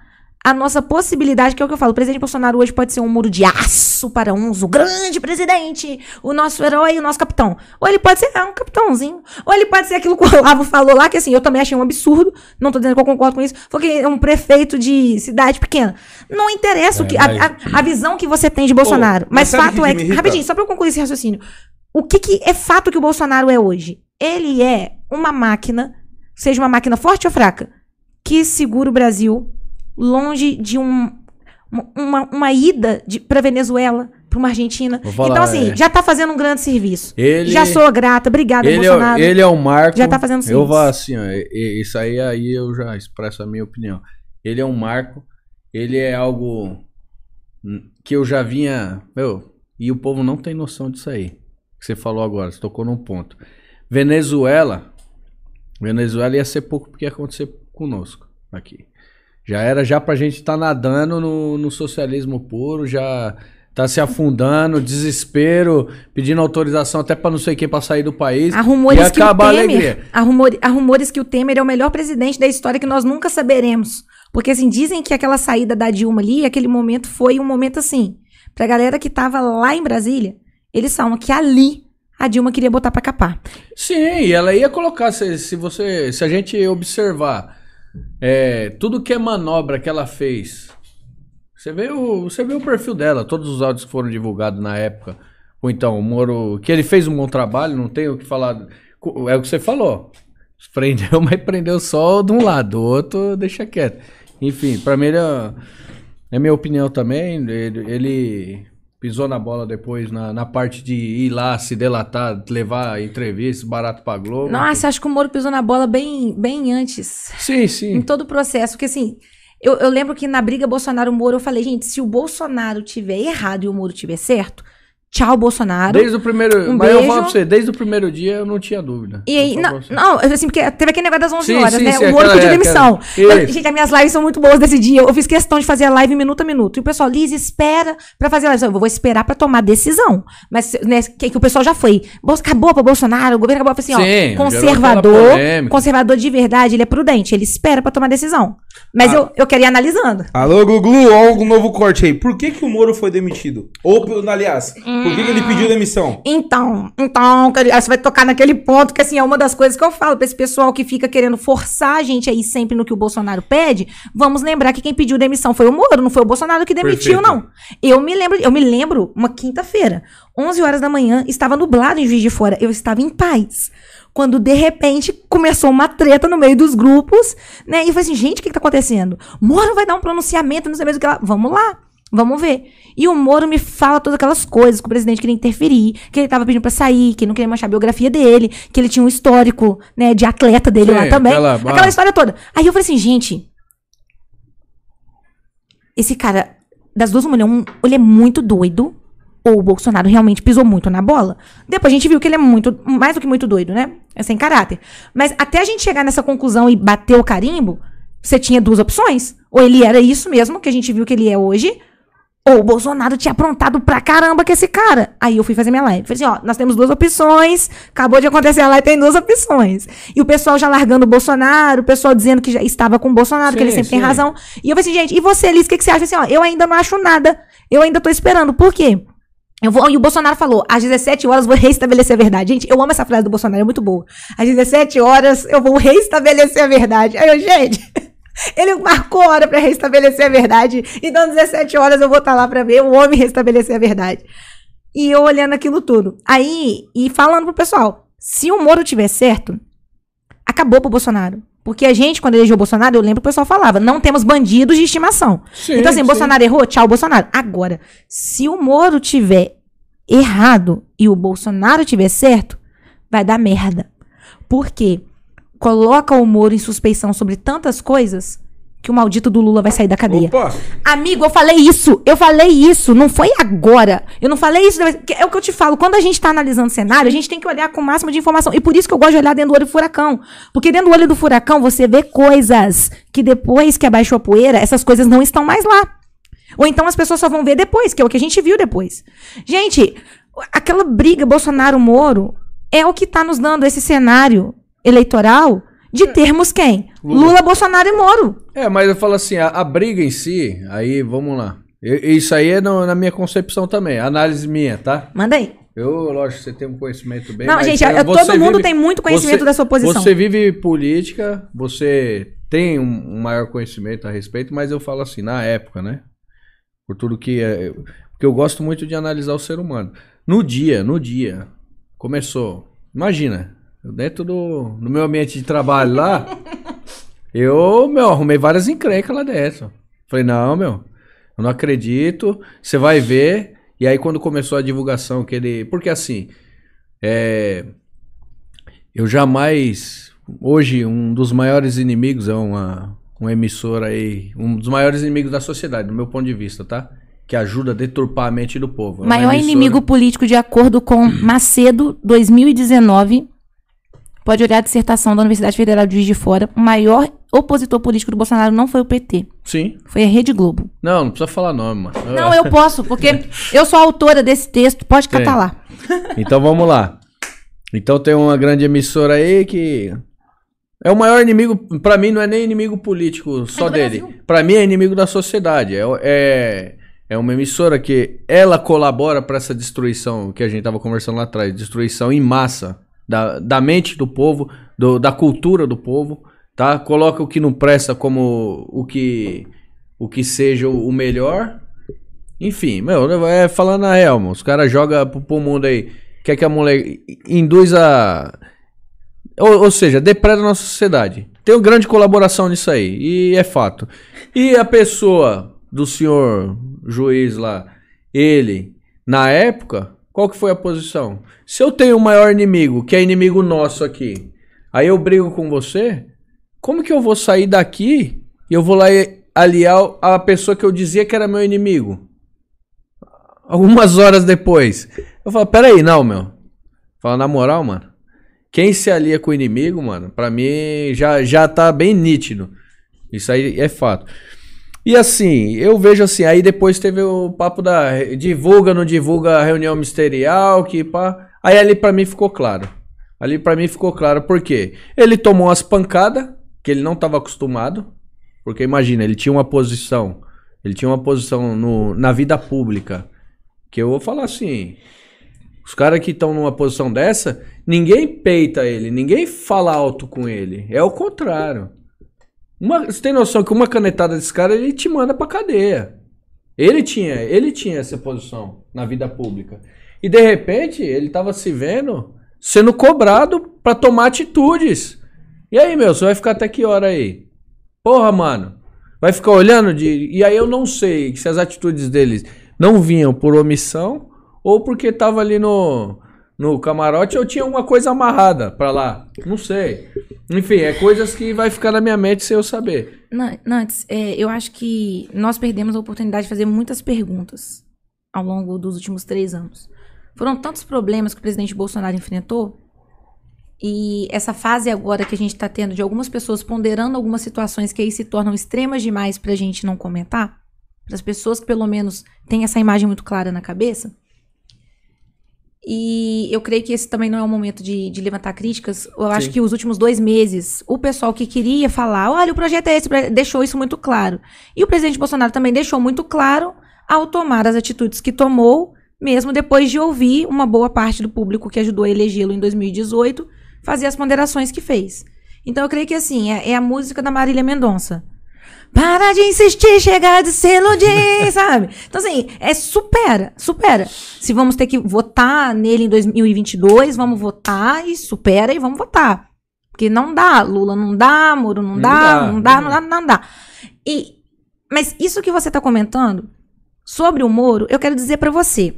a nossa possibilidade, que é o que eu falo, o presidente Bolsonaro hoje pode ser um muro de aço para uns, o grande presidente, o nosso herói, o nosso capitão. Ou ele pode ser é, um capitãozinho. Ou ele pode ser aquilo que o Olavo falou lá, que assim, eu também achei um absurdo, não tô dizendo que eu concordo com isso, porque é um prefeito de cidade pequena. Não interessa é, o que, mas... a, a, visão que você tem de Bolsonaro. mas, mas fato é que, rapidinho, só para eu concluir esse raciocínio. O que, que é fato que o Bolsonaro é hoje? Ele é uma máquina, seja uma máquina forte ou fraca, que segura o Brasil longe de um, uma, uma ida para Venezuela, para uma Argentina. Falar, então, assim, é. já está fazendo um grande serviço. Ele, já sou grata, obrigada, ele Bolsonaro. É, ele é o marco. Já está fazendo serviço. Eu vou assim, ó, isso aí, aí eu já expresso a minha opinião. Ele é um marco, ele é algo que eu já vinha. Meu, e o povo não tem noção disso aí. Que você falou agora, você tocou num ponto. Venezuela Venezuela ia ser pouco porque ia acontecer conosco aqui. Já era já pra gente estar tá nadando no, no socialismo puro, já tá se afundando, desespero, pedindo autorização até para não sei quem para sair do país. Há rumores que o Temer, há, rumor, há rumores que o Temer é o melhor presidente da história que nós nunca saberemos. Porque assim, dizem que aquela saída da Dilma ali, aquele momento foi um momento assim, pra galera que tava lá em Brasília, eles falam que ali a Dilma queria botar para capar. Sim, e ela ia colocar, se, se você, se a gente observar é, tudo que é manobra que ela fez, você vê, o, você vê o perfil dela, todos os áudios que foram divulgados na época, ou então o Moro, que ele fez um bom trabalho, não tem o que falar, é o que você falou, prendeu, mas prendeu só de um lado, do outro deixa quieto. Enfim, para mim ele é, é minha opinião também, ele, ele pisou na bola depois na, na parte de ir lá se delatar, levar entrevista, barato pra Globo. Nossa, acho que o Moro pisou na bola bem, bem antes. Sim, sim. Em todo o processo. Porque assim, eu, eu lembro que na briga Bolsonaro-Moro eu falei, gente, se o Bolsonaro tiver errado e o Moro tiver certo, Tchau, Bolsonaro. Desde o primeiro. Um mas beijo. eu falo pra você, desde o primeiro dia eu não tinha dúvida. E aí, não, não, assim, porque teve aquele negócio das 11 sim, horas, sim, né? Sim, o Moro pediu demissão. Eu, gente, as minhas lives são muito boas desse dia. Eu fiz questão de fazer a live minuto a minuto. E o pessoal, Liz, espera pra fazer a live. Eu vou esperar pra tomar decisão. Mas, né, que, que o pessoal já foi. Acabou pra Bolsonaro, o governo acabou. Assim, ó, conservador, conservador de verdade, ele é prudente. Ele espera pra tomar decisão. Mas ah. eu, eu queria ir analisando. Alô, Guglu, ó, um novo corte aí. Por que, que o Moro foi demitido? Ou, aliás, por que, que ele pediu demissão? Então, então, você vai tocar naquele ponto que, assim, é uma das coisas que eu falo pra esse pessoal que fica querendo forçar a gente aí sempre no que o Bolsonaro pede. Vamos lembrar que quem pediu demissão foi o Moro, não foi o Bolsonaro que demitiu, Perfeito. não. Eu me lembro, eu me lembro, uma quinta-feira, 11 horas da manhã, estava nublado em Juiz de Fora. Eu estava em paz quando de repente começou uma treta no meio dos grupos, né? E eu falei assim, gente, o que, que tá acontecendo? Moro vai dar um pronunciamento, não sei mesmo o que lá. Vamos lá, vamos ver. E o Moro me fala todas aquelas coisas que o presidente queria interferir, que ele tava pedindo pra sair, que não queria manchar a biografia dele, que ele tinha um histórico, né, de atleta dele Sim, lá também. Aquela, aquela história toda. Aí eu falei assim, gente, esse cara das duas mulheres, um, ele é muito doido, ou o Bolsonaro realmente pisou muito na bola. Depois a gente viu que ele é muito, mais do que muito doido, né? É sem caráter. Mas até a gente chegar nessa conclusão e bater o carimbo, você tinha duas opções. Ou ele era isso mesmo, que a gente viu que ele é hoje, ou o Bolsonaro tinha aprontado pra caramba com esse cara. Aí eu fui fazer minha live. Falei assim, ó, nós temos duas opções. Acabou de acontecer a live, tem duas opções. E o pessoal já largando o Bolsonaro, o pessoal dizendo que já estava com o Bolsonaro, Sim, que ele sempre tem sim. razão. E eu falei assim, gente, e você, Liz, o que, que você acha? Assim, ó, eu ainda não acho nada. Eu ainda tô esperando. Por quê? Eu vou, e o Bolsonaro falou, às 17 horas vou reestabelecer a verdade. Gente, eu amo essa frase do Bolsonaro, é muito boa. Às 17 horas eu vou reestabelecer a verdade. Aí eu, gente, ele marcou a hora pra restabelecer a verdade. Então, às 17 horas eu vou estar lá pra ver o homem restabelecer a verdade. E eu olhando aquilo tudo. Aí, e falando pro pessoal, se o Moro tiver certo, acabou pro Bolsonaro. Porque a gente, quando elegeu o Bolsonaro, eu lembro que o pessoal falava, não temos bandidos de estimação. Sim, então, assim, sim. Bolsonaro errou, tchau, Bolsonaro. Agora, se o Moro tiver errado e o Bolsonaro tiver certo, vai dar merda. Por quê? Coloca o Moro em suspeição sobre tantas coisas que o maldito do Lula vai sair da cadeia. Opa! Amigo, eu falei isso. Eu falei isso. Não foi agora. Eu não falei isso. É o que eu te falo. Quando a gente tá analisando o cenário, a gente tem que olhar com o máximo de informação. E por isso que eu gosto de olhar dentro do olho do furacão. Porque dentro do olho do furacão você vê coisas que depois que abaixou a poeira, essas coisas não estão mais lá. Ou então as pessoas só vão ver depois, que é o que a gente viu depois. Gente, aquela briga Bolsonaro-Moro é o que tá nos dando esse cenário eleitoral de termos quem? Lula. Lula, Bolsonaro e Moro. É, mas eu falo assim, a, a briga em si, aí vamos lá. E- Isso aí é no- na minha concepção também, análise minha, tá? Manda aí. Eu, lógico, você tem um conhecimento bem Não, gente, é, eu- você todo mundo tem muito conhecimento você- da sua posição. Você vive política, você tem um, um maior conhecimento a respeito, mas eu falo assim, na época, né? Por tudo que é. Porque eu gosto muito de analisar o ser humano. No dia, no dia, começou. Imagina, eu dentro do, do meu ambiente de trabalho lá, eu, meu, arrumei várias encrencas lá dentro. Falei, não, meu, eu não acredito. Você vai ver. E aí, quando começou a divulgação, que ele. Porque assim, é, eu jamais. Hoje, um dos maiores inimigos é uma, uma emissora aí. Um dos maiores inimigos da sociedade, do meu ponto de vista, tá? Que ajuda a deturpar a mente do povo. É Maior emissora- inimigo político, de acordo com Macedo, 2019. Pode olhar a dissertação da Universidade Federal de Juiz de Fora. O maior opositor político do Bolsonaro não foi o PT, Sim. foi a Rede Globo. Não, não precisa falar nome, mano. Não, eu posso, porque eu sou autora desse texto, pode catar lá. Então vamos lá. Então tem uma grande emissora aí que é o maior inimigo, pra mim não é nem inimigo político só do dele. Pra mim é inimigo da sociedade. É, é, é uma emissora que ela colabora pra essa destruição que a gente tava conversando lá atrás, destruição em massa da, da mente do povo, do- da cultura do povo, tá? Coloca o que não presta como o que o que seja o melhor enfim, meu, é falando a real, mano, os caras jogam pro, pro mundo aí, quer que a mulher induz a. Ou, ou seja, depreda a nossa sociedade. Tem uma grande colaboração nisso aí, e é fato. E a pessoa do senhor juiz lá, ele, na época, qual que foi a posição? Se eu tenho o maior inimigo, que é inimigo nosso aqui, aí eu brigo com você, como que eu vou sair daqui e eu vou lá aliar a pessoa que eu dizia que era meu inimigo? Algumas horas depois. Eu falo, peraí, não, meu. Fala, na moral, mano. Quem se alia com o inimigo, mano, pra mim já, já tá bem nítido. Isso aí é fato. E assim, eu vejo assim, aí depois teve o papo da divulga, não divulga a reunião ministerial, que pá. Aí ali pra mim ficou claro. Ali pra mim ficou claro por quê? Ele tomou umas pancadas que ele não tava acostumado, porque imagina, ele tinha uma posição, ele tinha uma posição no, na vida pública, que eu vou falar assim, os caras que estão numa posição dessa, ninguém peita ele, ninguém fala alto com ele, é o contrário. Uma, você tem noção que uma canetada desse cara, ele te manda pra cadeia. Ele tinha, ele tinha essa posição na vida pública. E de repente, ele tava se vendo sendo cobrado pra tomar atitudes. E aí, meu, você vai ficar até que hora aí? Porra, mano. Vai ficar olhando de. E aí eu não sei se as atitudes deles não vinham por omissão ou porque tava ali no, no camarote ou tinha uma coisa amarrada pra lá. Não sei. Enfim, é coisas que vai ficar na minha mente sem eu saber. Nan- Nantes, é, eu acho que nós perdemos a oportunidade de fazer muitas perguntas ao longo dos últimos três anos. Foram tantos problemas que o presidente Bolsonaro enfrentou e essa fase agora que a gente está tendo de algumas pessoas ponderando algumas situações que aí se tornam extremas demais para a gente não comentar, para as pessoas que pelo menos têm essa imagem muito clara na cabeça. E eu creio que esse também não é o momento de, de levantar críticas. Eu acho Sim. que os últimos dois meses, o pessoal que queria falar, olha, o projeto é esse, deixou isso muito claro. E o presidente Bolsonaro também deixou muito claro ao tomar as atitudes que tomou, mesmo depois de ouvir uma boa parte do público que ajudou a elegê-lo em 2018 fazer as ponderações que fez. Então eu creio que assim, é, é a música da Marília Mendonça. Para de insistir, chegar de se iludir, sabe? Então, assim, é supera, supera. Se vamos ter que votar nele em 2022, vamos votar e supera e vamos votar. Porque não dá, Lula não dá, Moro não, Não dá, dá, não dá, não não dá, não dá. E, mas isso que você tá comentando sobre o Moro, eu quero dizer pra você.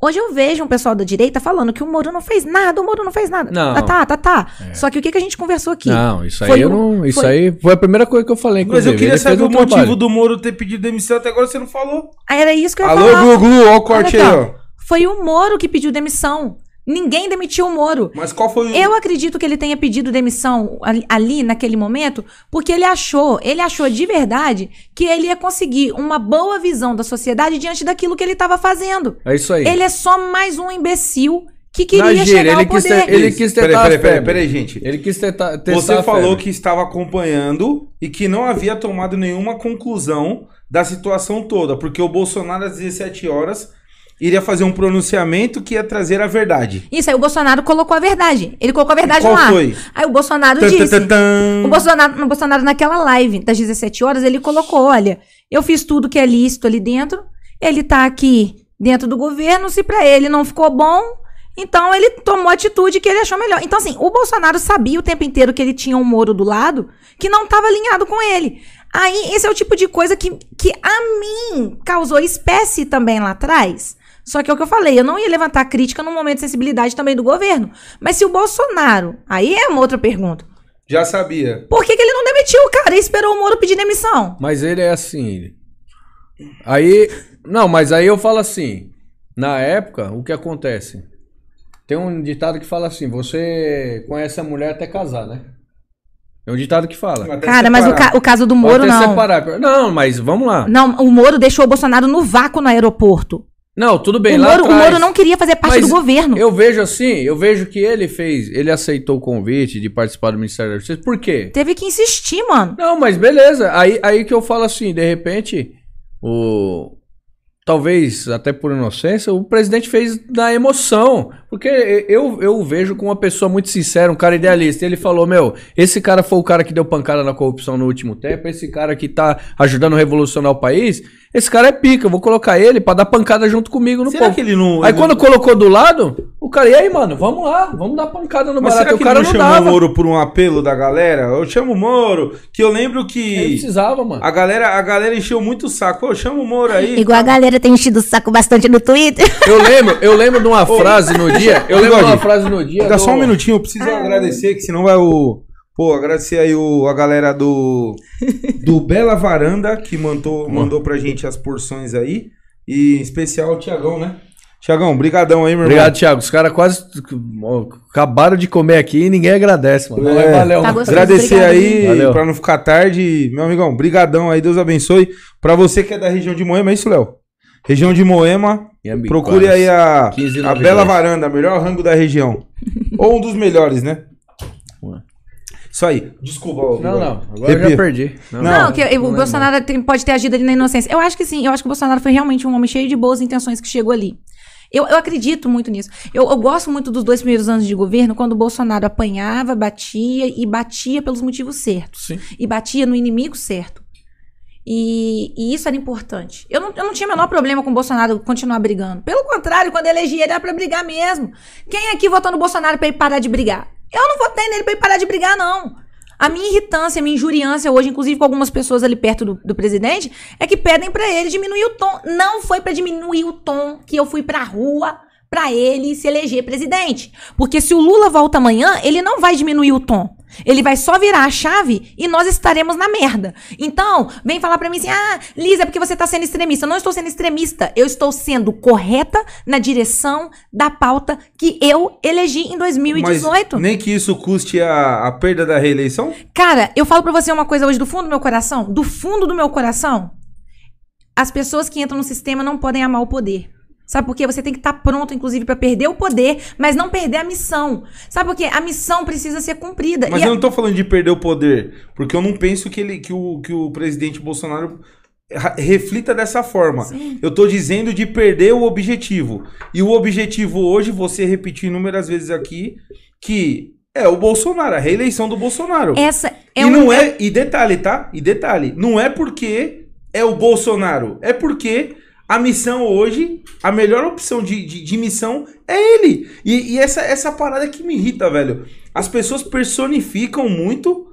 Hoje eu vejo um pessoal da direita falando que o Moro não fez nada, o Moro não fez nada. Não. Tá, tá, tá, tá. É. Só que o que, que a gente conversou aqui? Não, isso aí Foi eu não. Isso foi- aí foi a primeira coisa que eu falei. Mas eu queria Ele saber o motivo trabalho. do Moro ter pedido demissão, até agora você não falou. Era isso que eu ia Alô, falar. Gugu, ó o corte aí, Olha ó. Foi o Moro que pediu demissão. Ninguém demitiu o Moro. Mas qual foi o. Eu acredito que ele tenha pedido demissão ali, ali, naquele momento, porque ele achou, ele achou de verdade que ele ia conseguir uma boa visão da sociedade diante daquilo que ele estava fazendo. É isso aí. Ele é só mais um imbecil que queria Na gíria, chegar ele ao quis poder. ter- ele quis Peraí, tentar peraí, a peraí, peraí, gente. Ele quis tentar, testar Você falou que estava acompanhando e que não havia tomado nenhuma conclusão da situação toda, porque o Bolsonaro às 17 horas iria fazer um pronunciamento que ia trazer a verdade. Isso aí o Bolsonaro colocou a verdade. Ele colocou a verdade Qual no ar. foi? Aí o Bolsonaro tan, disse. tan, tan. O Bolsonaro, o Bolsonaro, naquela live das 17 horas, ele colocou: olha, eu fiz tudo que é lícito ali dentro, ele tá aqui dentro do governo, se pra ele não ficou bom, então ele tomou a atitude que ele achou melhor. Então, assim, o Bolsonaro sabia o tempo inteiro que ele tinha um Moro do lado que não estava alinhado com ele. Aí, esse é o tipo de coisa que, que a mim causou espécie também lá atrás. Só que é o que eu falei, eu não ia levantar crítica num momento de sensibilidade também do governo. Mas se o Bolsonaro, aí é uma outra pergunta. Já sabia. Por que, que ele não demitiu o cara e esperou o Moro pedir demissão? Mas ele é assim. ele- Aí. Não, mas aí eu falo assim. Na época, o que acontece? Tem um ditado que fala assim: você conhece a mulher até casar, né? É um ditado que fala. Até Cara, mas o, separar. ca- o caso do Moro não. separar. Não, mas vamos lá. Não, o Moro deixou o Bolsonaro no vácuo no aeroporto. Não, tudo bem, o, Moro, o. Moro não queria fazer parte do governo. Eu vejo assim, eu vejo que ele fez, ele aceitou o convite de participar do Ministério da Justiça. Por quê? Teve que insistir, mano. Não, mas beleza. Aí, aí que eu falo assim, de repente, o talvez até por inocência, o presidente fez na emoção. Porque eu, eu vejo como uma pessoa muito sincera, um cara idealista. Ele falou: Meu, esse cara foi o cara que deu pancada na corrupção no último tempo, esse cara que tá ajudando a revolucionar o país. Esse cara é pica, eu vou colocar ele pra dar pancada junto comigo no Será povo. que ele não. Aí ele- quando colocou do lado, o cara, e aí, mano, vamos lá, vamos dar pancada no Mas barato. será O que cara ele não não chamou dava. o Moro por um apelo da galera? Eu chamo o Moro, que eu lembro Ele que precisava, mano. a galera, a galera encheu muito o saco. Ô, chama o Moro aí. Igual a galera tem enchido o saco bastante no Twitter. Eu lembro, eu lembro de uma frase no dia. Eu lembro de uma frase no dia. Dá do- só um minutinho, eu preciso agradecer, que senão vai o. Pô, agradecer aí o, a galera do. Do Bela Varanda, que mandou, mandou pra gente as porções aí. E em especial o Tiagão, né? Tiagão, brigadão aí, meu irmão. Obrigado, Thiago. Os caras quase ó, acabaram de comer aqui e ninguém agradece, mano. É. Valeu, Tá gostoso. Agradecer Obrigado, aí, pra não ficar tarde. Meu amigão, brigadão aí, Deus abençoe. Pra você que é da região de Moema, é isso, Léo? Região de Moema, Iambiquara. procure aí a, 15 a Bela 92. Varanda, melhor rango da região. Ou um dos melhores, né? Ué. Isso aí. Desculpa. Não, Igor. não. Agora eu já perdi. Não, Não, Não, que o não é Bolsonaro tem- pode ter agido ali na inocência. Eu acho que sim, eu acho que o Bolsonaro foi realmente um homem cheio de boas intenções que chegou ali. Eu, eu acredito muito nisso. Eu, eu gosto muito dos dois primeiros anos de governo, quando o Bolsonaro apanhava, batia e batia pelos motivos certos. Sim. E batia no inimigo certo. E, e isso era importante. Eu não, eu não tinha o menor problema com o Bolsonaro continuar brigando. Pelo contrário, quando eu elegi ele era pra brigar mesmo. Quem aqui votou no Bolsonaro pra ele parar de brigar? Eu não votei nele pra ele parar de brigar, não. A minha irritância, a minha injuriância hoje, inclusive com algumas pessoas ali perto do, do presidente, é que pedem pra ele diminuir o tom. Não foi pra diminuir o tom que eu fui pra rua pra ele se eleger presidente. Porque se o Lula volta amanhã, ele não vai diminuir o tom. Ele vai só virar a chave e nós estaremos na merda. Então, vem falar pra mim assim: ah, Liz, é porque você tá sendo extremista. Eu não estou sendo extremista. Eu estou sendo correta na direção da pauta que eu elegi em 2018. Mas nem que isso custe a, a perda da reeleição? Cara, eu falo pra você uma coisa hoje do fundo do meu coração. Do fundo do meu coração, as pessoas que entram no sistema não podem amar o poder. Sabe por quê? Você tem que estar pronto, inclusive, pra perder o poder, mas não perder a missão. Sabe por quê? A missão precisa ser cumprida. Mas E eu a- não tô falando de perder o poder, porque eu não penso que, ele, que, o, que o presidente Bolsonaro reflita dessa forma. Sim. Eu tô dizendo de perder o objetivo. E o objetivo hoje, você repetiu inúmeras vezes aqui, que é o Bolsonaro, a reeleição do Bolsonaro. Essa é e um. não é, e detalhe, tá? E detalhe, não é porque é o Bolsonaro, é porque a missão hoje, a melhor opção de, de, de missão é ele. E, e essa, essa parada que me irrita, velho. As pessoas personificam muito,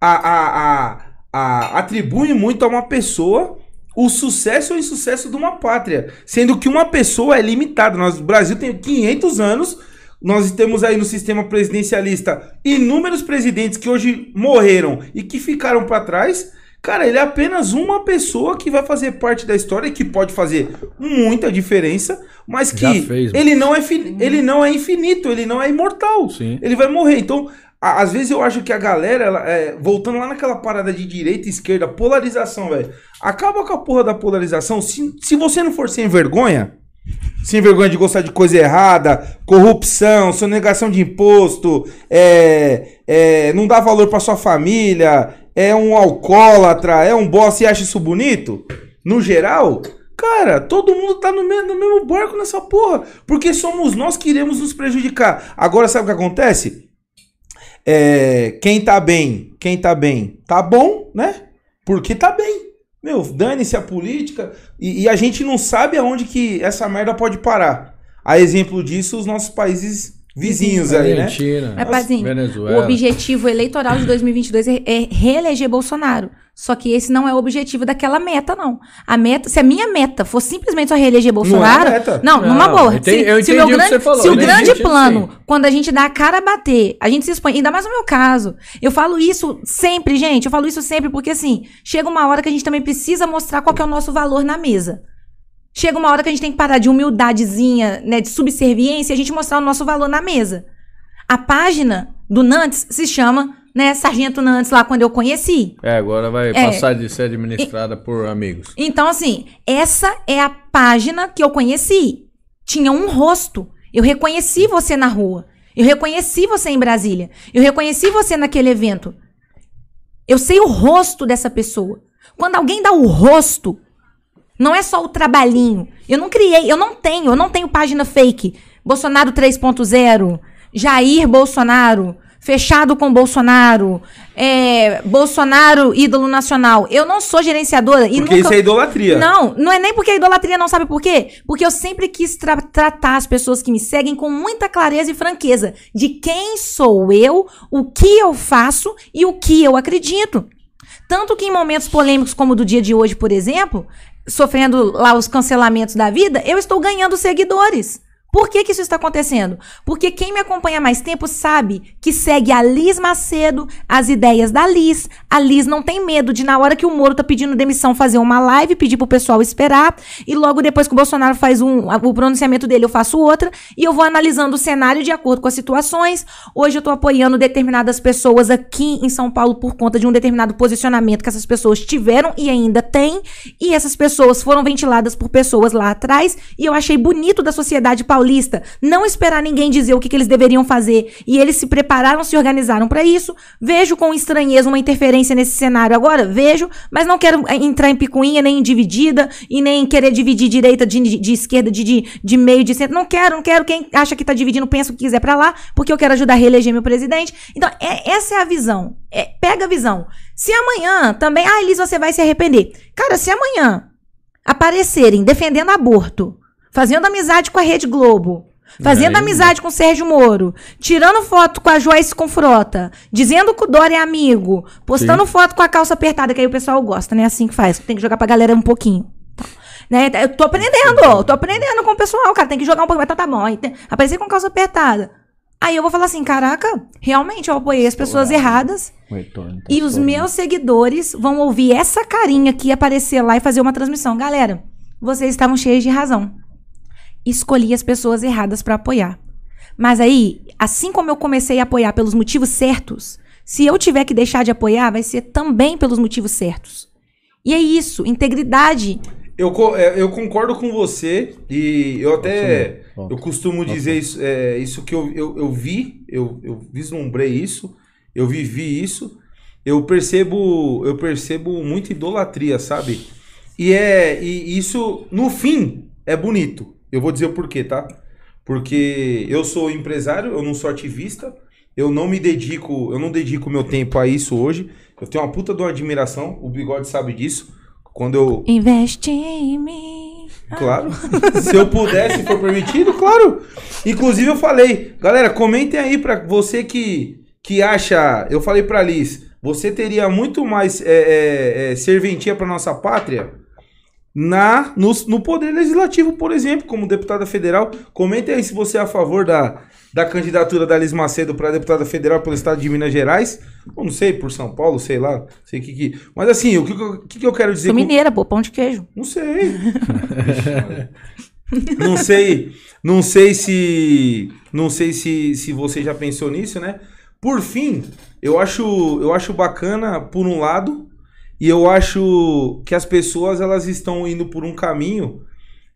a, a, a, atribuem muito a uma pessoa o sucesso ou insucesso de uma pátria. Sendo que uma pessoa é limitada. Nós, o Brasil tem 500 anos. Nós temos aí no sistema presidencialista inúmeros presidentes que hoje morreram e que ficaram para trás. Cara, ele é apenas uma pessoa que vai fazer parte da história e que pode fazer muita diferença, mas que fez, ele não é ele não é infinito, ele não é imortal. Sim. Ele vai morrer. Então, a- às vezes eu acho que a galera, ela, é, voltando lá naquela parada de direita e esquerda, polarização, velho. Acaba com a porra da polarização. Se, se você não for sem vergonha, sem vergonha de gostar de coisa errada, corrupção, sonegação de imposto, é, é, não dá valor pra sua família, é um alcoólatra, é um boss e acha isso bonito, no geral, cara, todo mundo tá no mesmo, no mesmo barco nessa porra. Porque somos nós que iremos nos prejudicar. Agora, sabe o que acontece? É, quem tá bem, quem tá bem, tá bom, né? Porque tá bem. Meu, dane-se a política. E, e a gente não sabe aonde que essa merda pode parar. A exemplo disso, os nossos países vizinhos aí, né? Argentina, Mas, Pazinho, O Venezuela. objetivo eleitoral de 2022 é, é reeleger Bolsonaro. Só que esse não é o objetivo daquela meta, não. A meta, se a minha meta for simplesmente só reeleger Bolsonaro, meta. não, Não, numa boa. eu entendi- se, eu se o meu entendi o que grande, você falou, se o grande que plano, quando a gente dá a cara a bater, a gente se expõe, ainda mais no meu caso. Eu falo isso sempre, gente, eu falo isso sempre porque assim, chega uma hora que a gente também precisa mostrar qual que é o nosso valor na mesa. Chega uma hora que a gente tem que parar de humildadezinha, né, de subserviência e a gente mostrar o nosso valor na mesa. A página do Nantes se chama, né, Sargento Nantes lá quando eu conheci. É, agora vai É. passar de ser administrada por amigos. Então, assim, essa é a página que eu conheci. Tinha um rosto. Eu reconheci você na rua. Eu reconheci você em Brasília. Eu reconheci você naquele evento. Eu sei o rosto dessa pessoa. Quando alguém dá o rosto, não é só o trabalhinho. Eu não criei, eu não tenho, eu não tenho página fake. Bolsonaro 3.0, Jair Bolsonaro, fechado com Bolsonaro, é, Bolsonaro ídolo nacional. Eu não sou gerenciadora e Porque nunca... isso é idolatria. Não, não é nem porque é idolatria, não sabe por quê? Porque eu sempre quis tra- tratar as pessoas que me seguem com muita clareza e franqueza de quem sou eu, o que eu faço e o que eu acredito. Tanto que em momentos polêmicos como o do dia de hoje, por exemplo, sofrendo lá os cancelamentos da vida, eu estou ganhando seguidores. Por que, que isso está acontecendo? Porque quem me acompanha mais tempo sabe que segue a Liz Macedo, as ideias da Liz. A Liz não tem medo de, na hora que o Moro tá pedindo demissão, fazer uma live, pedir pro pessoal esperar. E logo depois que o Bolsonaro faz um, o pronunciamento dele, eu faço outra. E eu vou analisando o cenário de acordo com as situações. Hoje eu tô apoiando determinadas pessoas aqui em São Paulo por conta de um determinado posicionamento que essas pessoas tiveram e ainda têm. E essas pessoas foram ventiladas por pessoas lá atrás. E eu achei bonito da sociedade paulista não esperar ninguém dizer o que, que eles deveriam fazer. E eles se prepararam, se organizaram para isso. Vejo com estranheza uma interferência nesse cenário agora, vejo, mas não quero eh, entrar em picuinha, nem em dividida, e nem querer dividir direita de, de esquerda, de, de, de meio, de centro. Não quero, não quero. Quem acha que tá dividindo, pensa o que quiser pra lá, porque eu quero ajudar a reeleger meu presidente. Então, é- essa é a visão. É, pega a visão. Se amanhã também. Ah, Elis, você vai se arrepender. Cara, se amanhã aparecerem defendendo aborto, fazendo amizade com a Rede Globo, fazendo Aí, amizade com o Sérgio Moro, tirando foto com a Joyce com frota, dizendo que o Dória é amigo, postando foto com a calça apertada, que aí o pessoal gosta, né? Assim que faz. Tem que jogar pra galera um pouquinho. Tá. Né? Eu tô aprendendo, tô aprendendo com o pessoal, cara. Tem que jogar um pouquinho. Mas tá, tá bom. Aí tem- Aparecer com calça apertada. Aí eu vou falar assim, caraca, realmente eu apoiei as pessoas erradas retorno tá e os meus seguidores vão ouvir essa carinha aqui aparecer lá e fazer uma transmissão. Galera, vocês estavam cheios de razão. Escolhi as pessoas erradas pra apoiar. Mas aí, assim como eu comecei a apoiar pelos motivos certos, se eu tiver que deixar de apoiar, vai ser também pelos motivos certos. E é isso, integridade. Eu, é, eu concordo com você e eu até eu costumo dizer isso, é, isso que eu, eu, eu vi, eu, eu vislumbrei isso, eu vivi isso, eu percebo eu percebo muita idolatria, sabe? E é e isso no fim é bonito. Eu vou dizer o porquê, tá? Porque eu sou empresário, eu não sou ativista, eu não me dedico, eu não dedico meu tempo a isso hoje. Eu tenho uma puta de uma admiração, o Bigode sabe disso. Quando eu Investe em mim. Claro. Se eu puder, se for permitido, claro. Inclusive eu falei, galera, comentem aí pra você que, que acha. Eu falei pra Liz, você teria muito mais é, é, é, serventia pra nossa pátria na no, no poder legislativo, por exemplo, como deputada federal. Comentem aí se você é a favor da, da candidatura da Liz Macedo para deputada federal pelo estado de Minas Gerais. Não sei, por São Paulo, sei lá, sei que que. Mas assim, o que, que eu- o que, que eu quero dizer Sou com- mineira, pô, pão de queijo. não sei. não sei, não sei se, não sei se, se você já pensou nisso, né? Por fim, eu acho, eu acho bacana por um lado e eu acho que as pessoas elas estão indo por um caminho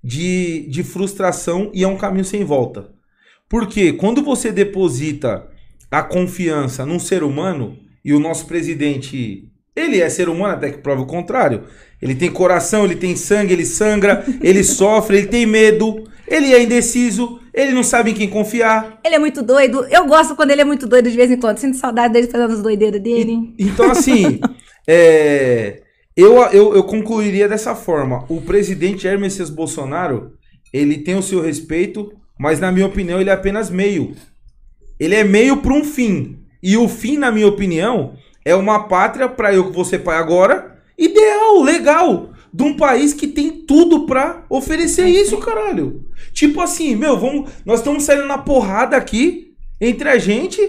de, de frustração e é um caminho sem volta. Porque quando você deposita a confiança num ser humano e o nosso presidente, ele é ser humano até que prova o contrário. Ele tem coração, ele tem sangue, ele sangra, ele sofre, ele tem medo, ele é indeciso, ele não sabe em quem confiar. Ele é muito doido. Eu gosto quando ele é muito doido de vez em quando. Sinto saudade dele fazendo as doideiras dele. Então, assim, é, eu, eu, eu concluiria dessa forma. O presidente Messias Bolsonaro, ele tem o seu respeito, mas na minha opinião ele é apenas meio. Ele é meio para um fim. E o fim, na minha opinião, é uma pátria para eu que você pai agora, ideal, legal, de um país que tem tudo pra oferecer isso, caralho. Tipo assim, meu, vamos, nós estamos saindo na porrada aqui entre a gente,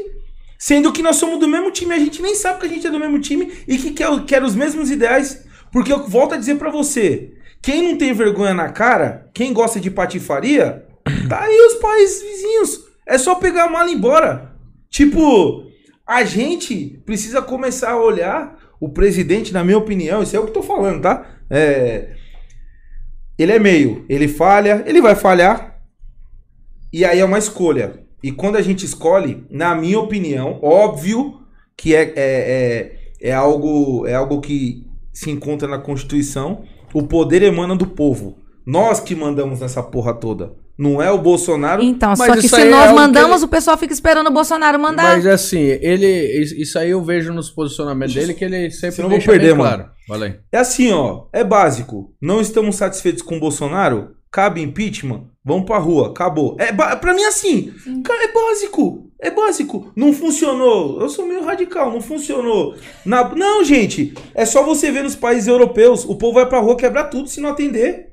sendo que nós somos do mesmo time, a gente nem sabe que a gente é do mesmo time e que quer, quer os mesmos ideais. Porque eu volto a dizer pra você, quem não tem vergonha na cara, quem gosta de patifaria, tá aí os países vizinhos. É só pegar a mala e ir embora. Tipo, a gente precisa começar a olhar o presidente, na minha opinião, isso é o que eu tô falando, tá? É, ele é meio, ele falha, ele vai falhar. E aí é uma escolha. E quando a gente escolhe, na minha opinião, óbvio que é, é, é, é algo, é algo que se encontra na Constituição, o poder emana do povo. Nós que mandamos nessa porra toda. Não é o Bolsonaro. Então, Mas só que se é nós que mandamos, ele- o pessoal fica esperando o Bolsonaro mandar. Mas assim, ele. Isso aí eu vejo nos posicionamentos dele que ele sempre eu vou deixa perder, bem mano. claro. Aí. É assim, ó. É básico. Não estamos satisfeitos com o Bolsonaro? Cabe impeachment? Vamos pra rua. Acabou. É. Pra mim, assim. Cara, é básico. É básico. Não funcionou. Eu sou meio radical. Não funcionou. Na... Não, gente. É só você ver nos países europeus. O povo vai pra rua quebrar tudo se não atender.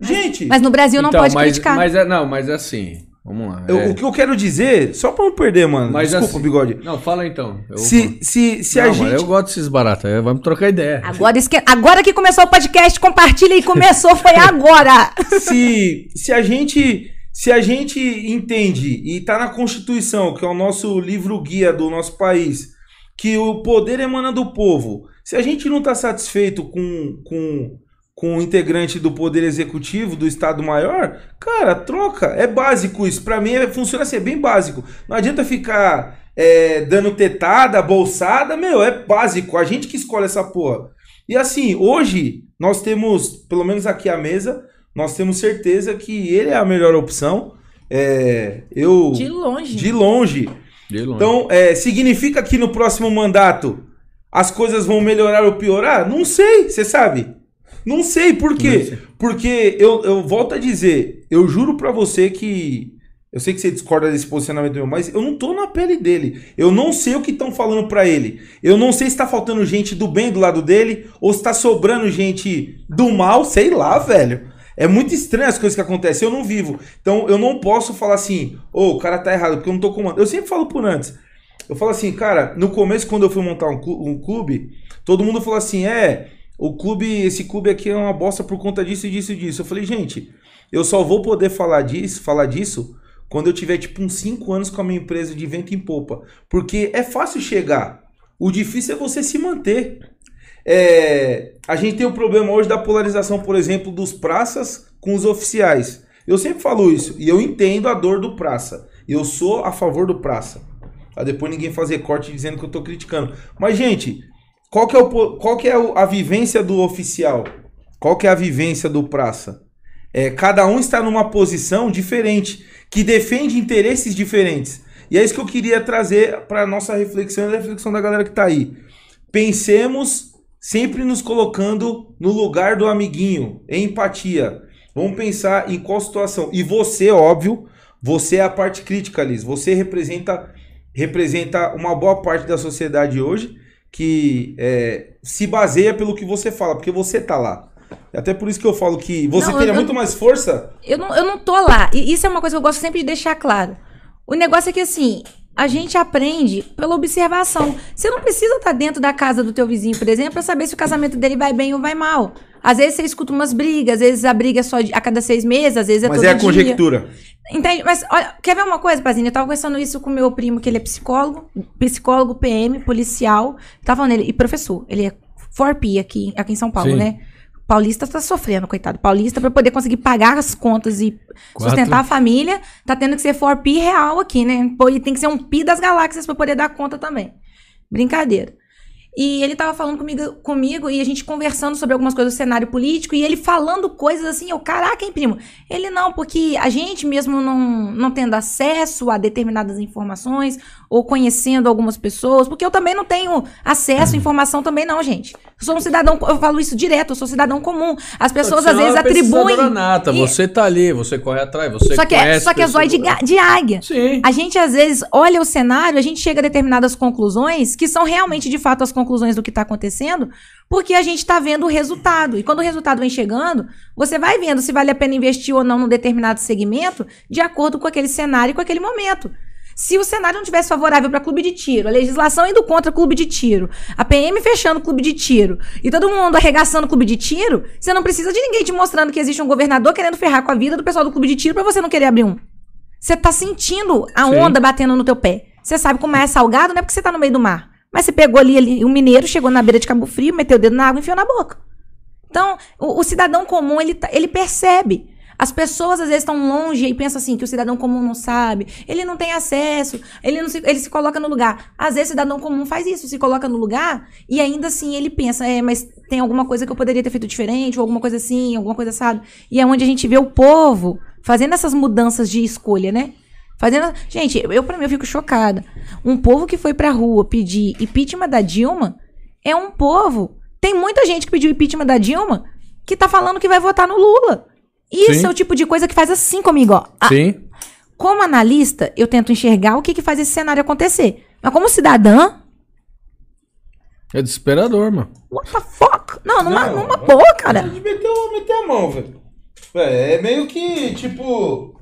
Gente. Mas no Brasil não Então, pode mas, criticar. mas é, não, mas é assim. Vamos lá. eu- é. o que eu quero dizer, só pra não perder, mano. Mas Desculpa, assim- bigode. Não, fala então. Eu- Se, se, se a Não, gente. mano, eu gosto desses baratos. aí Vamos trocar ideia. Agora, esque... agora que começou o podcast, compartilha e começou, foi agora. se, se a gente se a gente entende e tá na Constituição, que é o nosso livro guia do nosso país, que o poder emana do povo. Se a gente não tá satisfeito com, com, com o integrante do poder executivo, do Estado Maior, cara, troca. É básico isso. Pra mim é- funciona assim, é bem básico. Não adianta ficar é, dando tetada, bolsada, meu, é básico. A gente que escolhe essa porra. E assim, hoje nós temos, pelo menos aqui à mesa, nós temos certeza que ele é a melhor opção. É, eu De longe. de longe. De longe. Então, é, significa que no próximo mandato as coisas vão melhorar ou piorar? Não sei, você sabe? Não sei por quê. sei. Porque eu, eu volto a dizer, eu juro pra você que eu sei que você discorda desse posicionamento meu, mas eu não tô na pele dele. Eu não sei o que estão falando pra ele. Eu não sei se tá faltando gente do bem do lado dele ou se tá sobrando gente do mal, sei lá, velho. É muito estranho as coisas que acontecem, eu não vivo. Então eu não posso falar assim, ô, o cara tá errado, porque eu não tô comandando. Eu sempre falo por antes. Eu falo assim, cara, no começo, quando eu fui montar um um clube, todo mundo falou assim, é, o clube, esse clube aqui é uma bosta por conta disso e disso disso. Eu falei, gente, eu só vou poder falar disso, falar disso quando eu tiver tipo uns 5 anos com a minha empresa de vento em popa. Porque é fácil chegar. O difícil é você se manter. É, a gente tem o problema hoje da polarização, por exemplo, dos praças com os oficiais. Eu sempre falo isso e eu entendo a dor do praça. Eu sou a favor do praça. Pra depois ninguém fazer corte dizendo que eu tô criticando. Mas, gente, qual que é, o, qual que é a vivência do oficial? Qual que é a vivência do praça? É, cada um está numa posição diferente, que defende interesses diferentes. E é isso que eu queria trazer para nossa reflexão e a reflexão da galera que tá aí. Pensemos sempre nos colocando no lugar do amiguinho, em empatia. Vamos pensar em qual situação. E você, óbvio, você é a parte crítica, Liz. Você representa, representa uma boa parte da sociedade hoje que é, se baseia pelo que você fala, porque você tá lá. Até por isso que eu falo que você Não, teria eu- muito mais força. Eu não, eu não tô lá. E isso é uma coisa que eu gosto sempre de deixar claro. O negócio é que, assim, a gente aprende pela observação. Você não precisa estar dentro da casa do teu vizinho, por exemplo, pra saber se o casamento dele vai bem ou vai mal. Às vezes você escuta umas brigas, às vezes a briga é só a cada seis meses, às vezes é mas todo é a dia. conjectura. Entende? Mas olha, quer ver uma coisa, Pazinho? Eu tava conversando isso com meu primo, que ele é psicólogo, psicólogo, PM, policial. Tava falando ele, e professor. Ele é 4P aqui, aqui em São Paulo, Sim. né? Paulista tá sofrendo, coitado. Paulista, pra poder conseguir pagar as contas e Quatro. sustentar a família, tá tendo que ser 4P real aqui, né? Pô, e tem que ser um Pi das galáxias pra poder dar conta também. Brincadeira. E ele tava falando comigo, comigo e a gente conversando sobre algumas coisas do cenário político e ele falando coisas assim, eu, caraca, hein, primo? Ele não, porque a gente mesmo não, não tendo acesso a determinadas informações ou conhecendo algumas pessoas, porque eu também não tenho acesso à informação também não, gente. Eu sou um cidadão, eu falo isso direto, eu sou cidadão comum. As pessoas às é vezes atribuem... Nata, e- Você tá ali, você corre atrás, você só que é, só que é zóio de, de águia. Sim. A gente, às vezes, olha o cenário, a gente chega a determinadas conclusões, que são realmente, de fato, as conclusões do que está acontecendo, porque a gente está vendo o resultado. E quando o resultado vem chegando, você vai vendo se vale a pena investir ou não num determinado segmento, de acordo com aquele cenário e com aquele momento. Se o cenário não tivesse favorável para clube de tiro, a legislação indo contra clube de tiro, a PM fechando clube de tiro e todo mundo arregaçando clube de tiro, você não precisa de ninguém te mostrando que existe um governador querendo ferrar com a vida do pessoal do clube de tiro para você não querer abrir um. Você tá sentindo a Sim. onda batendo no teu pé. Você sabe como é salgado, não é porque você tá no meio do mar. Mas você pegou ali, ali um mineiro, chegou na beira de Cabo Frio, meteu o dedo na água e enfiou na boca. Então, o, o cidadão comum, ele, tá- ele percebe. As pessoas às vezes estão longe e pensam assim que o cidadão comum não sabe, ele não tem acesso, ele não se, ele se coloca no lugar. Às vezes o cidadão comum faz isso, se coloca no lugar e ainda assim ele pensa, é, mas tem alguma coisa que eu poderia ter feito diferente, ou alguma coisa assim, alguma coisa assado. E é onde a gente vê o povo fazendo essas mudanças de escolha, né? Fazendo. Gente, eu pra mim eu fico chocada. Um povo que foi pra rua pedir impeachment da Dilma é um povo. Tem muita gente que pediu impeachment da Dilma que tá falando que vai votar no Lula. Isso Sim. é o tipo de coisa que faz assim comigo, ó. Ah, Sim. como analista, eu tento enxergar o que, que faz esse cenário acontecer. Mas como cidadã, É desesperador, mano. what the fuck? Não, numa, Não, numa boa, cara. De meter, meter a mão, velho. É, é meio que, tipo.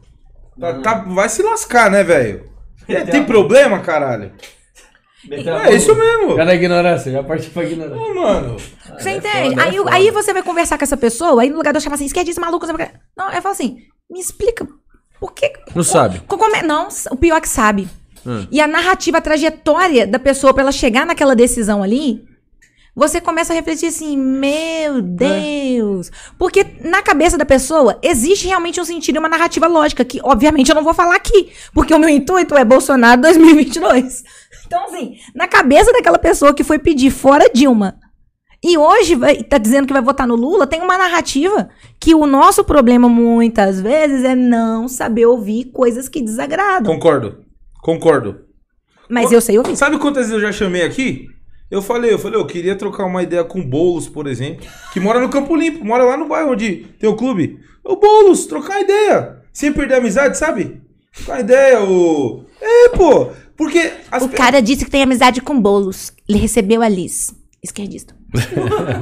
tá- tá- vai se lascar, né, velho? É, tem problema, caralho? É isso mesmo. Cara, ignorância, já partiu pra ignorância. Ô, mano. Você é entende? foda, é aí, foda. aí você vai conversar com essa pessoa, aí no lugar de eu chamar assim, esquerdista maluco, não, o quê. não, eu falo assim, me explica, por que... Não sabe. co- como é- não, o pior é que sabe. Hum. E a narrativa, a trajetória da pessoa pra ela chegar naquela decisão ali, você começa a refletir assim, meu Deus. Porque na cabeça da pessoa existe realmente um sentido e uma narrativa lógica, que obviamente eu não vou falar aqui, porque o meu intuito é Bolsonaro 2022. Então, assim, na cabeça daquela pessoa que foi pedir fora Dilma e hoje vai, tá dizendo que vai votar no Lula, tem uma narrativa que o nosso problema muitas vezes é não saber ouvir coisas que desagradam. Concordo. Concordo. Mas eu sei ouvir. Sabe quantas vezes eu já chamei aqui? Eu falei, eu falei, eu queria trocar uma ideia com o Boulos, por exemplo, que mora no Campo Limpo, mora lá no bairro onde tem o clube. Ô Boulos, trocar ideia. Sem perder a amizade, sabe? Trocar ideia, o. É, pô. Porque. as O pe- cara disse que tem amizade com bolos. Ele recebeu a Liz. Esquerdista.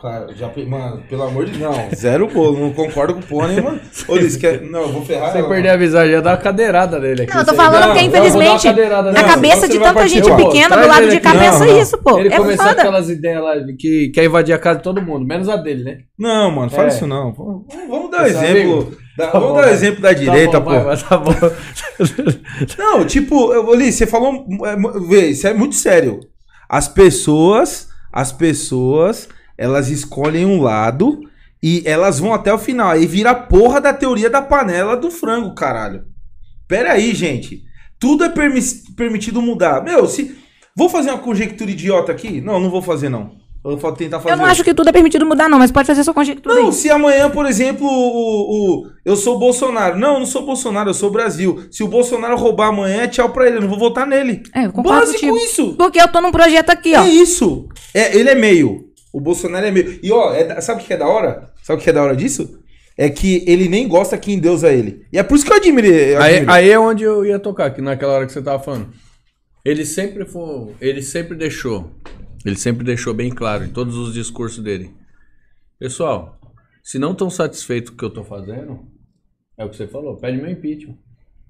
Cara, já, mano, pelo amor de Deus. Não, zero bolo, não concordo com porra nenhuma. Ô, Liz, quer... Não, eu vou ferrar Sem perder mano. a visagem, ia dar uma cadeirada nele aqui. Não, eu tô falando Não, uma infelizmente, cadeirada na cabeça de não tanta gente pequena do lado de cá Não, pensa não. isso, pô. Ele É começou foda. aquelas ideias lá de que quer invadir a casa de todo mundo, menos a dele, né? Não, mano, fala É. isso não. Vamos vamos dar o Esse exemplo. amigo? Da- Tá vamos dar o exemplo da direita, tá bom, pô. vai, tá bom. Não, tipo, Liz, você falou. é, Vê, isso é muito sério. As pessoas. As pessoas. Elas escolhem um lado. E elas vão até o final. Aí vira a porra da teoria da panela do frango, caralho. Pera aí, gente. Tudo é permi- permitido mudar. Meu, se. Vou fazer uma conjectura idiota aqui? Não, não vou fazer, não. Eu vou tentar fazer. Eu não acho que tudo é permitido mudar, não, mas pode fazer sua conjectura Não, aí. se amanhã, por exemplo, o, o- eu sou Bolsonaro. Não, eu não sou Bolsonaro, eu sou Brasil. Se o Bolsonaro roubar amanhã, tchau pra ele. Eu não vou votar nele. É, eu concordo Básico contigo. isso. Porque eu tô num projeto aqui, ó. É isso. É, ele é meio. O Bolsonaro é meio. E ó, é sabe o que é da hora? Sabe o que é da hora disso? É que ele nem gosta que endeusa ele. E é por isso que eu admiro. eu Aí, aí é onde eu ia tocar, que naquela hora que você tava falando. Ele sempre foi. Ele sempre deixou. Ele sempre deixou bem claro em todos os discursos dele. Pessoal, se não estão satisfeitos com o que eu tô fazendo, é o que você falou, pede meu impeachment.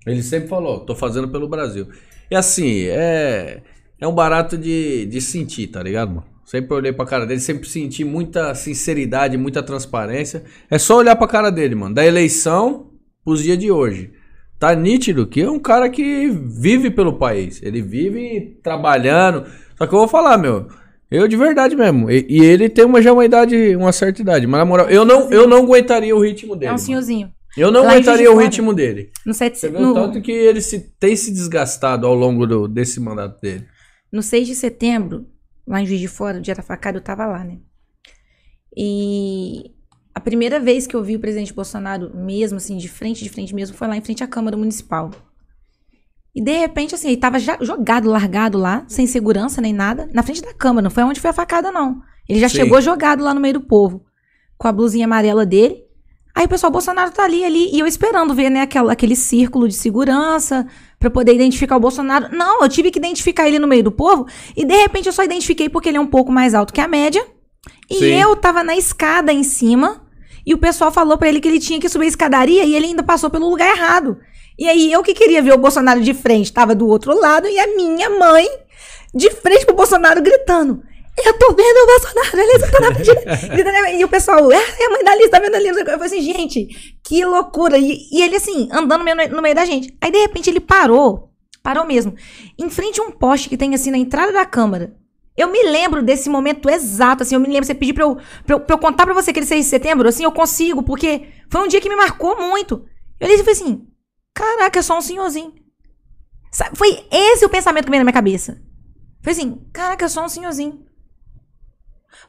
Ele sempre falou, tô fazendo pelo Brasil. E assim, é. É um barato de, de sentir, tá ligado, mano? Sempre olhei pra cara dele, sempre senti muita sinceridade, muita transparência. É só olhar pra cara dele, mano. Da eleição pros dias de hoje. Tá nítido que é um cara que vive pelo país. Ele vive trabalhando. Só que eu vou falar, meu. Eu de verdade mesmo. E, e ele tem uma, já uma idade, uma certa idade. Mas na moral, eu não, eu não aguentaria o ritmo dele. É um senhorzinho. Eu não Lá aguentaria o ritmo dele. No, sete, Você vê no, o tanto que ele se, tem se desgastado ao longo do- desse mandato dele. no 6 de setembro, lá em Juiz de Fora, o dia da facada, eu tava lá, né? E a primeira vez que eu vi o presidente Bolsonaro mesmo, assim, de frente, de frente mesmo, foi lá em frente à Câmara Municipal. E de repente, assim, ele tava jogado, largado lá, sem segurança nem nada, na frente da Câmara, não foi onde foi a facada, não. Ele já Sim. chegou jogado lá no meio do povo, com a blusinha amarela dele. Aí o pessoal, Bolsonaro tá ali, ali, e eu esperando ver, né, aquela, aquele círculo de segurança pra poder identificar o Bolsonaro. Não, eu tive que identificar ele no meio do povo, e de repente eu só identifiquei porque ele é um pouco mais alto que a média, e Sim. eu tava na escada em cima, e o pessoal falou pra ele que ele tinha que subir a escadaria, e ele ainda passou pelo lugar errado. E aí eu que queria ver o Bolsonaro de frente, tava do outro lado, e a minha mãe de frente pro Bolsonaro gritando. Eu tô vendo o Bolsonaro, ele tá na frente. E o pessoal, é, é a mãe da Liz, tá vendo ali? Eu falei assim, gente, que loucura. E, e ele assim, andando no meio, no meio da gente. Aí de repente ele parou, parou mesmo, em frente a um poste que tem assim na entrada da Câmara. Eu me lembro desse momento exato, assim, eu me lembro, você pediu pra eu, pra eu, pra eu contar pra você aquele 6 de setembro, assim, eu consigo, porque foi um dia que me marcou muito. Eu olhei e falei assim, caraca, é só um senhorzinho. Sabe, foi esse o pensamento que veio na minha cabeça. Foi assim, caraca, é só um senhorzinho.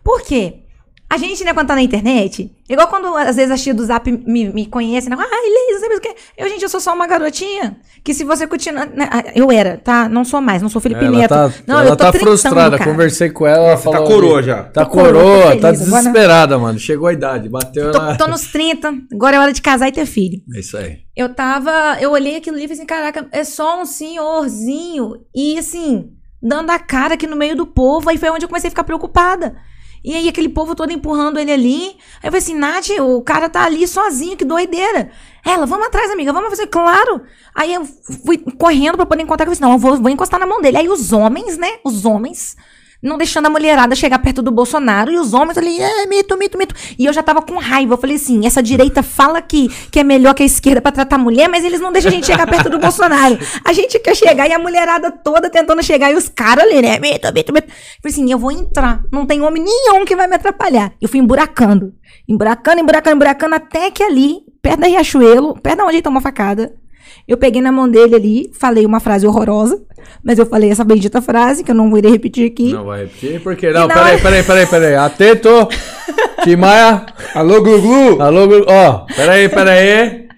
Por quê? A gente, né, quando tá na internet, igual quando às vezes as tia do Zap me, me conhecem, né? Ai, Leisa, não sei mais o quê. Eu, gente, eu sou só uma garotinha. Que se você continuar. né, ah, eu era, tá? Não sou mais, não sou Felipe Ela Neto. tá, não, ela eu tô tá frustrada. cara. Conversei com ela, ela tá falou. coroa já. Tá Tô coroa, feliz. tá Agora- desesperada, mano. Chegou a idade, bateu Tô, na. tô nos 30, agora é hora de casar e ter filho. É isso aí. Eu tava. Eu olhei aquilo ali e falei assim: caraca, é só um senhorzinho. E assim, dando a cara aqui no meio do povo. Aí foi onde eu comecei a ficar preocupada. E aí, aquele povo todo empurrando ele ali. Aí eu falei assim: Nath, o cara tá ali sozinho, que doideira. Ela, vamos atrás, amiga, vamos fazer, claro. Aí eu fui correndo pra poder encontrar com ele. Não, eu vou, vou encostar na mão dele. Aí os homens, né? Os homens. Não deixando a mulherada chegar perto do Bolsonaro. E os homens ali, é, mito, mito, mito. E eu já tava com raiva. Eu falei assim: essa direita fala que, que é melhor que a esquerda pra tratar mulher, mas eles não deixam a gente chegar perto do Bolsonaro. A gente quer chegar e a mulherada toda tentando chegar. E os caras ali, né? Mito, mito, mito. Eu falei assim: eu vou entrar. Não tem homem nenhum que vai me atrapalhar. Eu fui emburacando. Emburacando, emburacando, emburacando, até que ali, perto da Riachuelo, perto da onde ele tomou a facada. Eu peguei na mão dele ali, falei uma frase horrorosa, mas eu falei essa bendita frase, que eu não irei repetir aqui. Não vai repetir, porque não, peraí, hora- peraí, peraí, peraí. Atento! Timaya! Alô, Glu Glu? Alô, Gu- ó, peraí, peraí.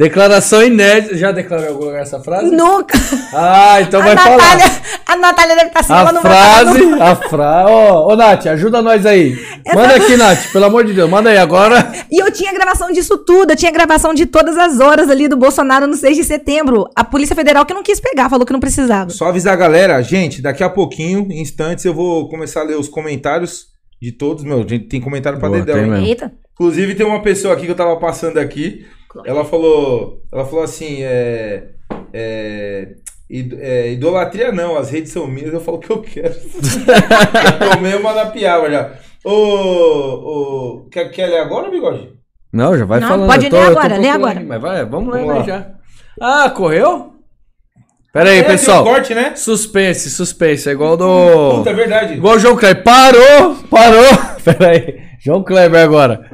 Declaração inédita. Já declarou em algum lugar essa frase? Nunca! Ah, então a, vai Natália, falar. a Natália deve estar assim, ela A frase, a frase. Ô, ô, Nath, ajuda nós aí. Manda aqui, Nath, pelo amor de Deus, manda aí agora. E eu tinha gravação disso tudo, eu tinha gravação de todas as horas ali do Bolsonaro no 6 de setembro. A Polícia Federal que não quis pegar, falou que não precisava. Só avisar a galera, gente, daqui a pouquinho, em instantes, eu vou começar a ler os comentários de todos, meu. A gente tem comentário pra Boa, dedéu. tem hein? mesmo. Eita. Inclusive, tem uma pessoa aqui que eu tava passando aqui. Ela falou. Ela falou assim, é. é, id- é, idolatria não, as redes são minhas, eu falo o que eu quero. Tomei uma na piaba já. Ô, ô, quer, quer ler agora, bigode? Não, já vai Não, falando. pode eu tô- ler eu agora, lê agora. mas vai, vamos ler Vamos lá. já. Ah, correu? Pera aí, É, pessoal. um corte, né? Suspense, suspense. É igual do. Puta, é verdade. Igual o João Kleber. Parou! Parou! Pera aí. João Kleber agora.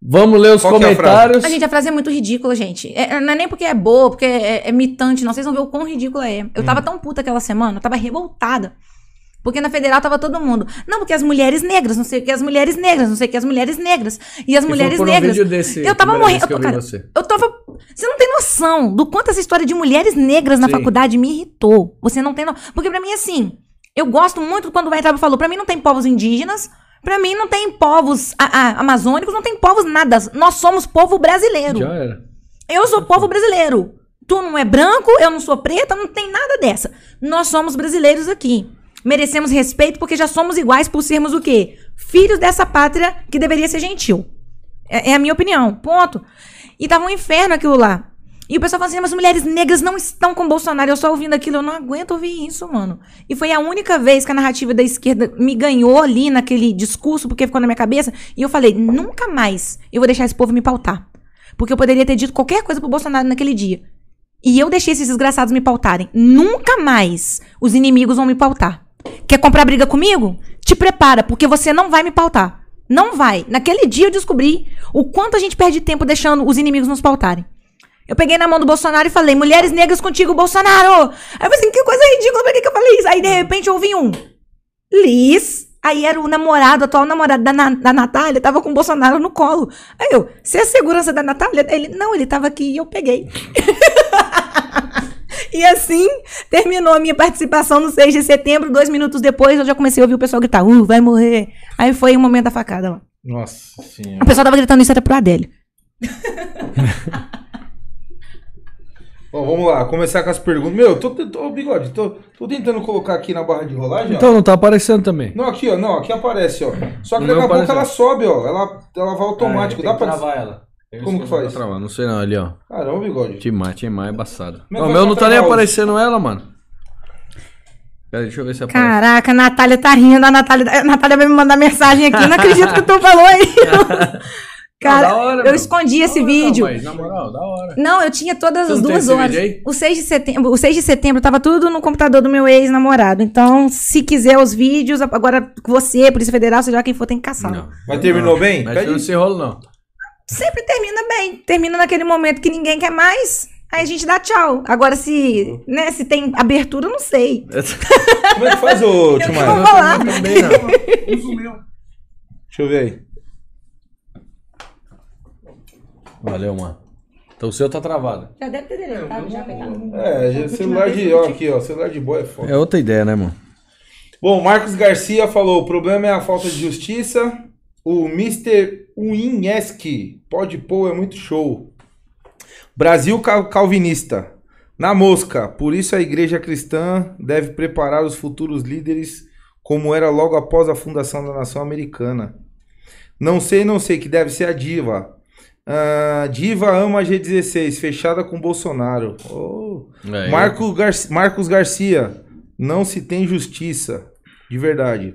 Vamos ler os Qual é a comentários. A gente, a frase é muito ridícula, gente. É- não é nem porque é boa, porque é, é mitante, não. Vocês vão ver o quão ridícula é. Eu Hum. tava tão puta aquela semana, eu tava revoltada. Porque na federal tava todo mundo. Não, porque as mulheres negras, não sei o que, as mulheres negras, não sei o que, as mulheres negras. E as E foi mulheres um negras. vídeo desse, eu tava morrendo. eu Eu, cara, eu tava. Você não tem noção do quanto essa história de mulheres negras na Sim. faculdade me irritou. Você não tem noção. Porque pra mim, assim, eu gosto muito quando o Weintraub falou: pra mim não tem povos indígenas, pra mim não tem povos a- a- amazônicos, não tem povos nada. Nós somos povo brasileiro. Já era. Eu sou povo brasileiro. Tu não é branco, eu não sou preta, não tem nada dessa. Nós somos brasileiros aqui. Merecemos respeito porque já somos iguais por sermos o quê? Filhos dessa pátria que deveria ser gentil. É, é a minha opinião. Ponto. E tava um inferno aquilo lá. E o pessoal falando assim, mas mulheres negras não estão com Bolsonaro. Eu só ouvindo aquilo, eu não aguento ouvir isso, mano. E foi a única vez que a narrativa da esquerda me ganhou ali naquele discurso, porque ficou na minha cabeça. E eu falei, nunca mais eu vou deixar esse povo me pautar. Porque eu poderia ter dito qualquer coisa pro Bolsonaro naquele dia. E eu deixei esses desgraçados me pautarem. Nunca mais os inimigos vão me pautar. Quer comprar briga comigo? Te prepara, porque você não vai me pautar. Não vai. Naquele dia eu descobri o quanto a gente perde tempo deixando os inimigos nos pautarem. Eu peguei na mão do Bolsonaro e falei, mulheres negras contigo, Bolsonaro! Aí eu falei assim, que coisa ridícula, por que, que eu falei isso? Aí de repente eu ouvi um. Liz. Aí era o namorado, o atual namorado da, Na- da Natália, tava com o Bolsonaro no colo. Aí eu, você é a segurança da Natália? Ele, não, ele tava aqui e eu peguei. e assim terminou a minha participação no 6 de setembro. Dois minutos depois eu já comecei a ouvir o pessoal gritar, uh, vai morrer. Aí foi o momento da facada lá. Nossa O senhora. pessoal tava gritando isso era pro Adélio. Bom, vamos lá, começar com as perguntas. Meu, eu tô, tô, ô, bigode, tô, tô tentando colocar aqui na barra de rolagem, ó. Então não tá aparecendo também. Não, aqui, ó, não, aqui aparece, ó. Só que daqui a pouco ela sobe, ó. Ela, ela vai automático. Dá pra. ela. Como que faz? Travar, não sei não, ali ó. Caramba, bigode. Timar, timar é embaçado. É Não, o vai meu não tá nem travar aparecendo ela, mano. Pera, deixa eu ver se aparece. Caraca, a Natália tá rindo. A Natália, a Natália vai me mandar mensagem aqui. Não acredito que tu falou aí. Cara, da hora, eu escondi esse hora, vídeo. Não, mas, na moral, da hora. Não, eu tinha todas Você as não duas horas. O 6 de setembro, o 6 de setembro tava tudo no computador do meu ex-namorado. Então, se quiser os vídeos, agora você, Polícia Federal, seja lá quem for, tem que caçar. Não. Mas terminou bem? Mas Pede- não se rolo, não. Sempre termina bem. Termina naquele momento que ninguém quer mais. Aí a gente dá tchau. Agora, se, né, se tem abertura, eu não sei. Como é que faz, ô Timar? falar. Também não. Deixa eu ver aí. Valeu, mano. Então o seu tá travado. Já deve ter deletado, já, coitado. É, já- celular de. Ó, aqui, ó. Celular de boa é foda. É outra ideia, né, mano? Bom, Marcos Garcia falou: o problema é a falta de justiça. O Mr. Uineski, pode pôr, é muito show. Brasil cal- calvinista. Na mosca, por isso a igreja cristã deve preparar os futuros líderes como era logo após a fundação da nação americana. Não sei, não sei, que deve ser a diva. Ah, diva ama a G16, fechada com Bolsonaro. Oh. É, Marco Gar- Marcos Garcia, não se tem justiça. De verdade.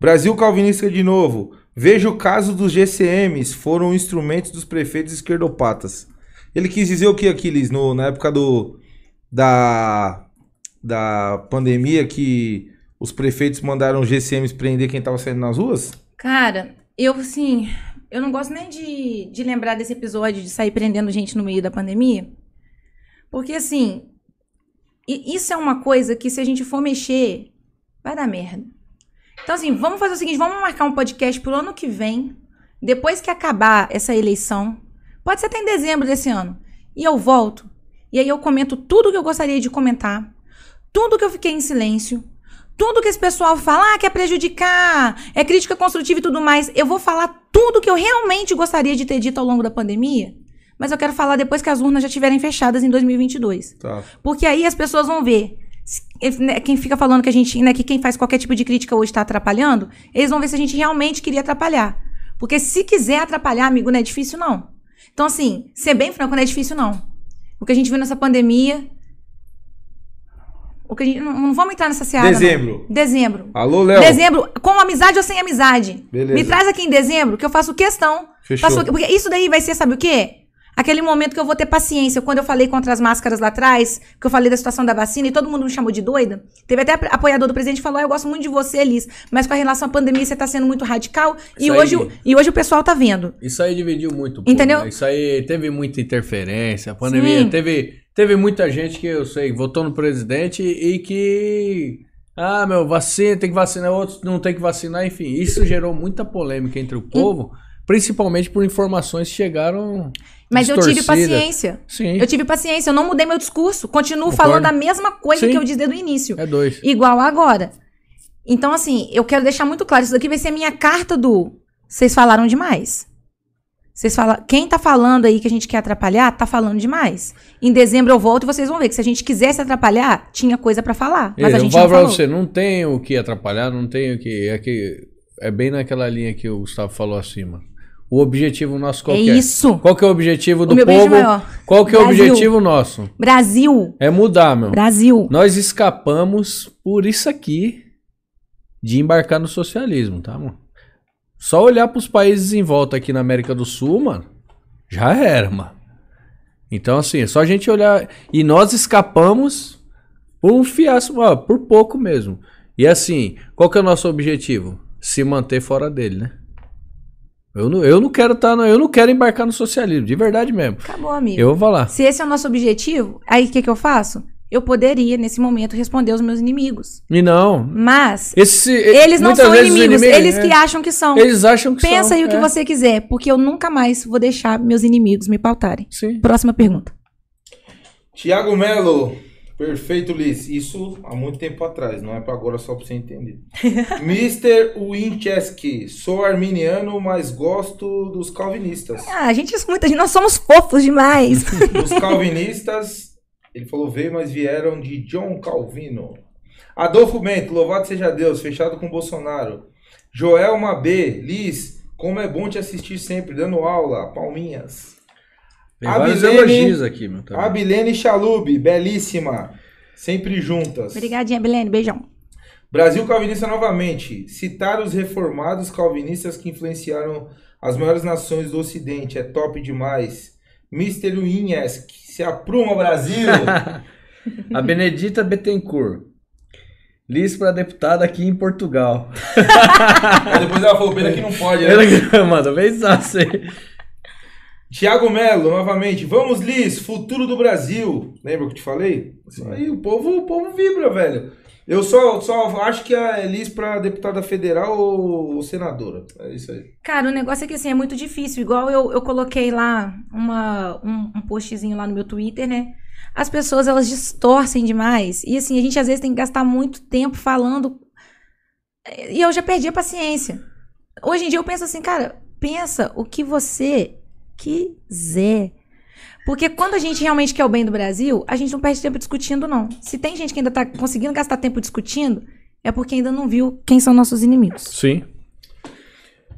Brasil Calvinista de novo. Veja o caso dos GCMs, foram instrumentos dos prefeitos esquerdopatas. Ele quis dizer o que, Aquiles, no, na época do, da, da pandemia, que os prefeitos mandaram os GCMs prender quem tava saindo nas ruas? Cara, eu, assim, eu não gosto nem de, de lembrar desse episódio de sair prendendo gente no meio da pandemia. Porque, assim, isso é uma coisa que se a gente for mexer, vai dar merda. Então, assim, vamos fazer o seguinte: vamos marcar um podcast pro ano que vem, depois que acabar essa eleição. Pode ser até em dezembro desse ano. E eu volto. E aí eu comento tudo que eu gostaria de comentar. Tudo que eu fiquei em silêncio. Tudo que esse pessoal fala ah, quer prejudicar, é crítica construtiva e tudo mais. Eu vou falar tudo que eu realmente gostaria de ter dito ao longo da pandemia. Mas eu quero falar depois que as urnas já estiverem fechadas em 2022. Tá. Porque aí as pessoas vão ver né, quem fica falando que a gente, né, que quem faz qualquer tipo de crítica hoje está atrapalhando, eles vão ver se a gente realmente queria atrapalhar. Porque se quiser atrapalhar, amigo, não é difícil não. Então assim, ser bem franco não é difícil não. O que a gente viu nessa pandemia, o que a gente, não, não vamos entrar nessa seara. não. Dezembro. Dezembro. Alô, Léo. Dezembro, com amizade ou sem amizade. Beleza. Me traz aqui em dezembro, que eu faço questão. Fechou. Faço- porque isso daí vai ser, sabe o quê? Aquele momento que eu vou ter paciência. Quando eu falei contra as máscaras lá atrás, que eu falei da situação da vacina e todo mundo me chamou de doida. Teve até apoiador do presidente que falou: ah, Eu gosto muito de você, Liz, mas com a relação à pandemia você tá sendo muito radical. E Isso hoje, aí. e hoje o pessoal tá vendo. Isso aí dividiu muito. o povo, Entendeu? né? Isso aí teve muita interferência. A pandemia Sim. teve, teve muita gente que eu sei votou no presidente e que. Ah, meu, vacina, tem que vacinar, outros não tem que vacinar, enfim. Isso gerou muita polêmica entre o povo, principalmente por informações que chegaram. Mas eu tive paciência. Sim. Eu tive paciência, eu não mudei meu discurso. Continuo Concordo. falando a mesma coisa Sim. que eu disse desde o início. É dois. igual agora. Então, assim, eu quero deixar muito claro, isso daqui vai ser minha carta do. Vocês falaram demais. Vocês falam. Quem tá falando aí que a gente quer atrapalhar, tá falando demais. Em dezembro eu volto e vocês vão ver que se a gente quisesse atrapalhar, tinha coisa pra falar. Mas Ei, a eu gente vou não falar pra falou. você, não tem o que atrapalhar, não tem o que. É, que, é bem naquela linha que o Gustavo falou acima. O objetivo nosso qual É é? isso. Qual que é o objetivo do beijo povo? Qual que é o objetivo nosso? Brasil. É mudar, meu. Brasil. Nós escapamos por isso aqui de embarcar no socialismo, tá, mano? Só olhar pros países em volta aqui na América do Sul, mano, já era, mano. Então, assim, é só a gente olhar. E nós escapamos por um fiasco, ó, por pouco mesmo. E assim, qual que é o nosso objetivo? Se manter fora dele, né? Eu não, eu não quero estar, eu não quero embarcar no socialismo, de verdade mesmo. Acabou, amigo. Eu vou falar. Se esse é o nosso objetivo, aí o que, que eu faço? Eu poderia, nesse momento, responder aos meus inimigos. E não. Mas Esse, eles não são vezes os inimigos, eles é, que acham que são. Eles acham que Pensa são. aí o que é. você quiser, porque eu nunca mais vou deixar meus inimigos me pautarem. Sim. Próxima pergunta. Tiago Melo. Perfeito, Liz. Isso há muito tempo atrás, não é pra agora só pra você entender. Mr. Winchesky. Sou arminiano, mas gosto dos calvinistas. Ah, a gente escuta, nós somos fofos demais. Os calvinistas, ele falou veio, mas vieram de John Calvino. Adolfo Bento, louvado seja Deus, fechado com Bolsonaro. Joelma B, Liz, como é bom te assistir sempre, dando aula, palminhas. Tem vários Abilene- elogios aqui, meu. também. Abilene Chalub, belíssima, sempre juntas. Obrigadinha, Belene. Beijão. Brasil calvinista novamente. Citar os reformados calvinistas que influenciaram as maiores nações do Ocidente é top demais. Mr. Winhesk, se apruma Brasil. A Benedita Bettencourt. Liz para deputada aqui em Portugal. Aí depois ela falou, pena que não pode, né? Ela manda bem assim. Tiago Melo, novamente. Vamos, Liz, futuro do Brasil. Lembra que eu te falei? Aí, o povo, o povo vibra, velho. Eu só, só acho que a Liz pra deputada federal ou, ou senadora. É isso aí. Cara, o negócio é que assim, é muito difícil. Igual eu, eu coloquei lá uma, um, um postzinho lá no meu Twitter, né? As pessoas, elas distorcem demais. E assim, a gente às vezes tem que gastar muito tempo falando. E eu já perdi a paciência. Hoje em dia eu penso assim, cara, pensa o que você quiser. Porque quando a gente realmente quer o bem do Brasil, a gente não perde tempo discutindo, não. Se tem gente que ainda tá conseguindo gastar tempo discutindo, é porque ainda não viu quem são nossos inimigos. Sim.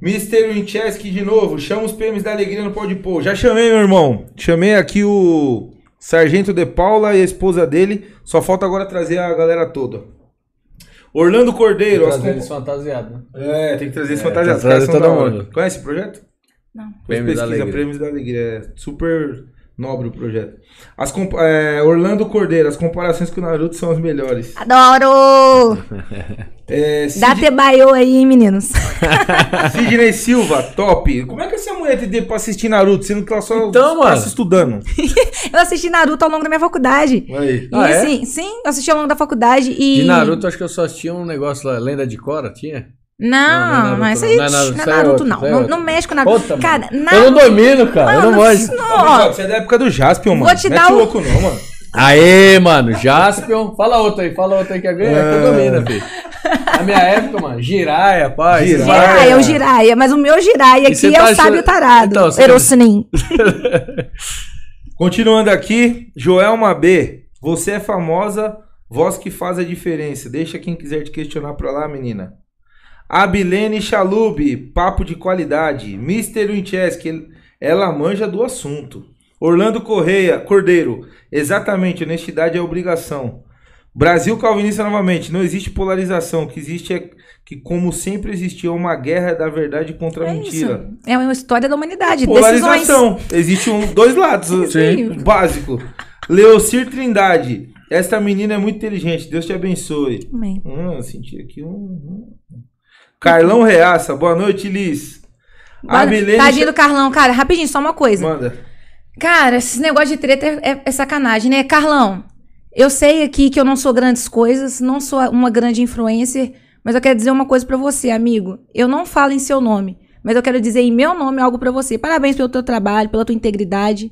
Mr. Winchesky de novo, chama os PMs da Alegria no Pode Pôr. Já chamei, meu irmão. Chamei aqui o Sargento de Paula e a esposa dele. Só falta agora trazer a galera toda. Orlando Cordeiro. as compa- fantasiados, né? É, tem que trazer esse É, fantasiado. tem que trazer todo da mundo. Conhece o projeto? Não. Prêmios da pesquisa Alegria. Prêmios da Alegria. É super nobre o projeto. As é, Orlando Cordeiro, as comparações com o Naruto são as melhores. Adoro! É, Dá Sid- tebaiô aí, hein, meninos? Sidney Silva, top. Como é que essa mulher tem tempo pra assistir Naruto, sendo que ela só Então, passa mano. estudando? Eu assisti Naruto ao longo da minha faculdade. Aí. E Ah, é? assim, sim, eu assisti ao longo da faculdade e. De Naruto, acho que eu só assistia um negócio lá, Lenda de Cora, tinha? Não, Não, não é isso aí não. Não é Naruto, não é é Naruto, outro, não. é Não, não mexe com Naruto. Puta, Cara, mano. Naruto. Eu não domino, cara, eu não Mano, manjo. não, Você é da época do Jaspion, mano. Vou te não dar é o- louco não, mano. Aê, mano, Jaspion. Fala outro aí, fala outro aí que é ganha, que eu domino, filho. Na minha época, mano, Giraia, pai. Jiraiya, é o Jiraiya, mas o meu você aqui é tá o achando- sábio tarado. Então, Erocinim. Continuando aqui, Joelma B. Você é famosa, Voz que faz a diferença. Deixa quem quiser te questionar pra lá, menina. Abilene Chalub, papo de qualidade. Mr. Winchester, ela manja do assunto. Orlando Correia, Cordeiro, exatamente, honestidade é obrigação. Brasil calvinista novamente, não existe polarização, o que existe é que como sempre existiu uma guerra da verdade contra a É mentira. isso. É uma história da humanidade. Decisões. Polarização. Existe um, dois lados. Sim. O Básico. Leocir Trindade. Esta menina é muito inteligente. Deus te abençoe. Amém. Hum, eu senti aqui um. Carlão Reaça. Boa noite, Liz. A Milene. Tadinho do Carlão, cara, rapidinho, só uma coisa. Manda. Cara, esse negócio de treta é, é- é sacanagem, né? Carlão, eu sei aqui que eu não sou grandes coisas, não sou uma grande influencer, mas eu quero dizer uma coisa pra você, amigo. Eu não falo em seu nome, mas eu quero dizer em meu nome algo pra você. Parabéns pelo teu trabalho, pela tua integridade.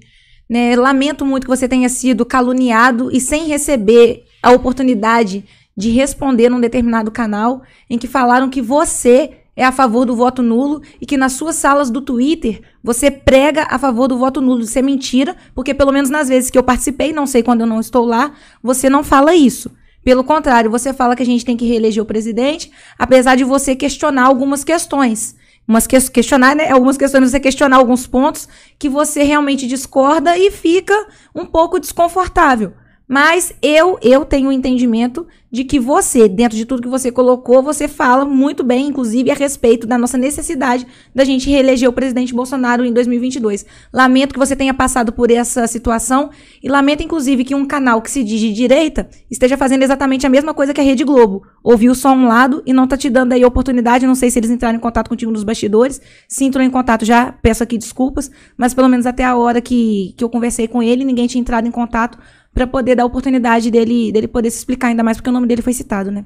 Né? Lamento muito que você tenha sido caluniado e sem receber a oportunidade de responder num determinado canal em que falaram que você é a favor do voto nulo e que nas suas salas do Twitter você prega a favor do voto nulo. Isso é mentira, porque pelo menos nas vezes que eu participei, não sei quando eu não estou lá, você não fala isso. Pelo contrário, você fala que a gente tem que reeleger o presidente, apesar de você questionar algumas questões. Umas que- questionar, né? Algumas questões, você questionar alguns pontos que você realmente discorda e fica um pouco desconfortável. Mas eu, eu tenho o entendimento de que você, dentro de tudo que você colocou, você fala muito bem, inclusive, a respeito da nossa necessidade da gente reeleger o presidente Bolsonaro em 2022. Lamento que você tenha passado por essa situação e lamento, inclusive, que um canal que se diz de direita esteja fazendo exatamente a mesma coisa que a Rede Globo. Ouviu só um lado e não tá te dando aí oportunidade. Não sei se eles entraram em contato contigo nos bastidores. Se entrou em contato já, peço aqui desculpas, mas pelo menos até a hora que, que eu conversei com ele, ninguém tinha entrado em contato para poder dar a oportunidade dele, dele poder se explicar ainda mais, porque o nome dele foi citado, né?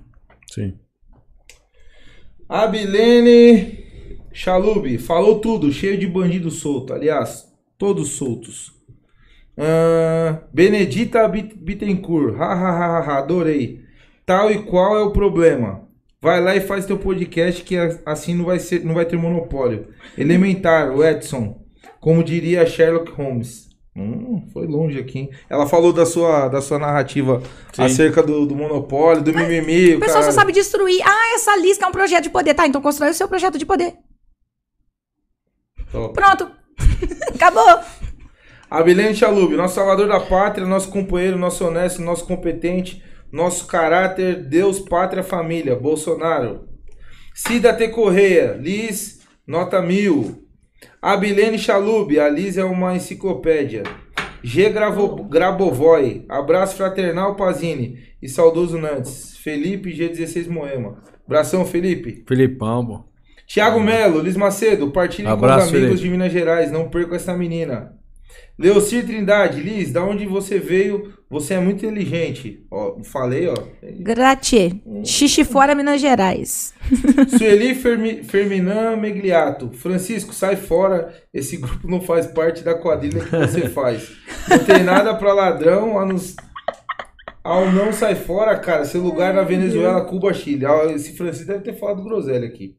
Sim. Abilene Chalub. Falou tudo. Cheio de bandido solto. Aliás, todos soltos. Ah, Benedita Bit- Bittencourt. Ha, ha, ha, ha, ha, adorei. Tal e qual é o problema? Vai lá e faz teu podcast que assim não vai, ser, não vai ter monopólio. Elementar, o Edson. Como diria Sherlock Holmes. Hum, foi longe aqui, hein? Ela falou da sua, da sua narrativa Sim. acerca do, do monopólio, do mimimi. O pessoal só cara. sabe destruir. Ah, essa lista é um projeto de poder. Tá, então constrói o seu projeto de poder. Top. Pronto. Acabou. Abilene Chalub, nosso salvador da pátria, nosso companheiro, nosso honesto, nosso competente, nosso caráter, Deus, pátria, família, Bolsonaro. Cida T. Correia, Liz, nota mil. Abilene Chalub, a Liz é uma enciclopédia. G. Gravo, Grabovoi, abraço fraternal Pazini e saudoso Nantes. Felipe G16 Moema. Abração, Felipe. Filipão, pô. Tiago Melo, Liz Macedo, partilhe com Abraço, os amigos Felipe. de Minas Gerais, não perca essa menina. Leocir Trindade, Liz, da onde você veio? Você é muito inteligente. Ó, falei, ó. Gratie. Xixi fora Minas Gerais. Sueli Fermi, Ferminan Megliato. Francisco, sai fora. Esse grupo não faz parte da quadrilha que você faz. Não tem nada pra ladrão, a nos... Ao não sai fora, cara. Seu lugar na Venezuela, Cuba, Chile. Esse Francisco deve ter falado groselha aqui.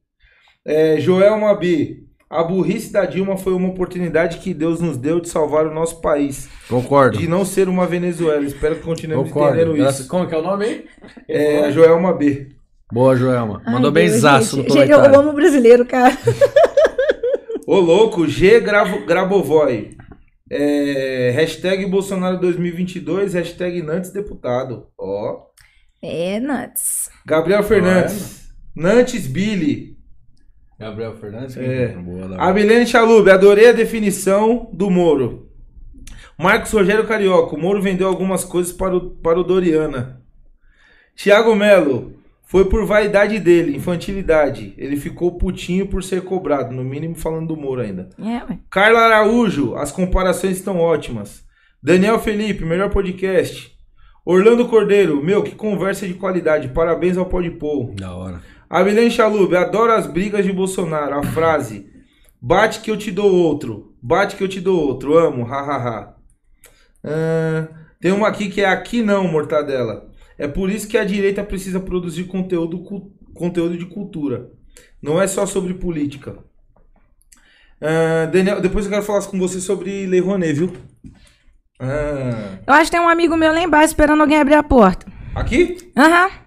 É, Joel Mabi. A burrice da Dilma foi uma oportunidade que Deus nos deu de salvar o nosso país. Concordo. De não ser uma Venezuela. Espero que continuemos Concordo. entendendo Graças- isso. Como que é o nome aí? É, Joel Mabi. Boa, Joelma. Mandou bem zaço no gente. Gente, eu comentário. amo o brasileiro, cara. Ô louco, G Gravo, Grabovoi. É, hashtag Bolsonaro 2022, hashtag Nantes deputado. Ó. É, nuts. Gabriel Fernandes. Nantes Billy. Gabriel Fernandes? É. Boa, da- Abilene Chalub, adorei a definição do Moro. Marcos Rogério Carioca, o Moro vendeu algumas coisas para o, para o Doriana. Tiago Melo, foi por vaidade dele, infantilidade. Ele ficou putinho por ser cobrado, no mínimo falando do Moro ainda. É. Carla Araújo, as comparações estão ótimas. Daniel Felipe, melhor podcast. Orlando Cordeiro, meu, que conversa de qualidade. Parabéns ao Podpol. Da hora. Abilene Chalub, adoro as brigas de Bolsonaro. A frase: Bate que eu te dou outro. Bate que eu te dou outro. Amo, hahaha. Ah, tem uma aqui que é aqui não, mortadela. É por isso que a direita precisa produzir conteúdo, conteúdo de cultura. Não é só sobre política. Ah, Daniel, depois eu quero falar com você sobre Lei Rouanet, viu? Ah, Eu acho que tem um amigo meu lá embaixo esperando alguém abrir a porta. Aqui? Aham.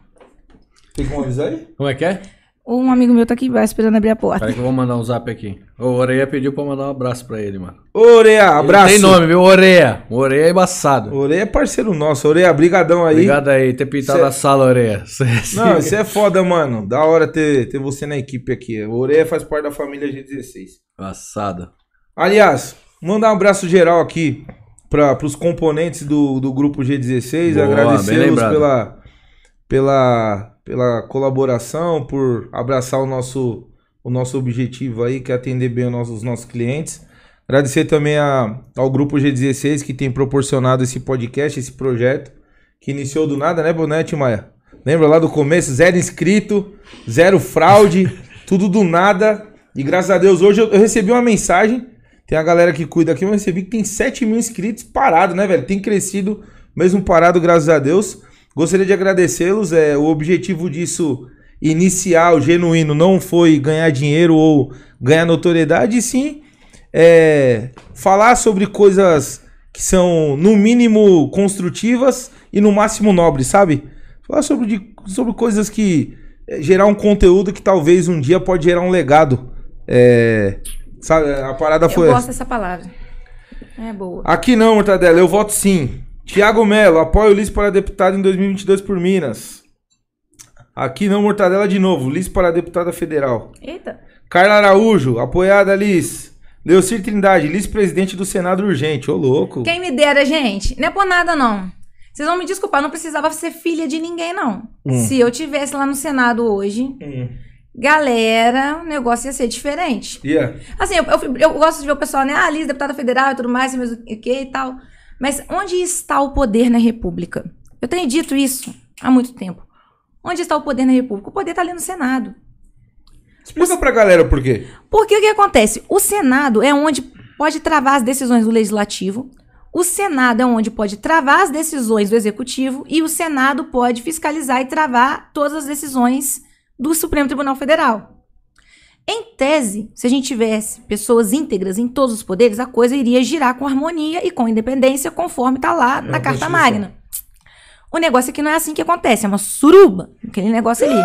Tem como avisar aí? Como é que é? Um amigo meu tá aqui embaixo esperando abrir a porta. Peraí que eu vou mandar um zap aqui. O Oreia pediu pra eu mandar um abraço pra ele, mano. Oreia, abraço. Ele tem nome, viu? Oreia. O Oreia é embaçado. Oreia é parceiro nosso. Oreia, brigadão aí. Obrigado aí, ter pintado Cê- a sala, Oreia. Não, isso é foda, mano. Da hora ter, ter você na equipe aqui. O Oreia faz parte da família G16. Embaçado. Aliás, mandar um abraço geral aqui para os componentes do, do grupo G16, Boa, bem agradecê-los lembrado. pela, pela, pela colaboração, por abraçar o nosso, o nosso objetivo aí, que é atender bem os nossos, os nossos clientes. Agradecer também a- ao grupo G16 que tem proporcionado esse podcast, esse projeto, que iniciou do nada, né, Bonete Maia? Lembra lá do começo? Zero inscrito, zero fraude, tudo do nada. E graças a Deus, hoje eu, eu recebi uma mensagem. Tem a galera que cuida aqui, eu recebi que tem 7 mil inscritos parado, né, velho? Tem crescido, mesmo parado, graças a Deus. Gostaria de agradecê-los. É, o objetivo disso inicial, genuíno, não foi ganhar dinheiro ou ganhar notoriedade, e sim é, falar sobre coisas que são, no mínimo, construtivas e no máximo nobres, sabe? Falar sobre, de- sobre coisas que. é, gerar um conteúdo que talvez um dia pode gerar um legado. É, sabe, a parada Eu foi gosto essa. dessa palavra. É boa. Aqui não, Mortadela, eu voto sim. Tiago Melo, apoio o Liz para deputado em 2022 por Minas. Aqui não, Mortadela de novo, Liz para deputada federal. Eita. Carla Araújo, apoiada Liz. Leocir Trindade, Liz presidente do Senado urgente. Ô, louco. Quem me dera, gente. Não é por nada, não. Vocês vão me desculpar, não precisava ser filha de ninguém, não. Hum. Se eu tivesse lá no Senado hoje, Hum. galera, o negócio ia ser diferente. Yeah. Assim, eu, eu- eu gosto de ver o pessoal, né? Ah, Liz, deputada federal e tudo mais, mas o que e tal. Mas onde está o poder na República? Eu tenho dito isso há muito tempo. Onde está o poder na República? O poder está ali no Senado. Explica pra galera por quê. Porque o que acontece? O Senado é onde pode travar as decisões do Legislativo, o Senado é onde pode travar as decisões do Executivo e o Senado pode fiscalizar e travar todas as decisões do Supremo Tribunal Federal. Em tese, se a gente tivesse pessoas íntegras em todos os poderes, a coisa iria girar com harmonia e com independência, conforme está lá na na Carta. Magna. O negócio é que não é assim que acontece, é uma suruba, aquele negócio ali.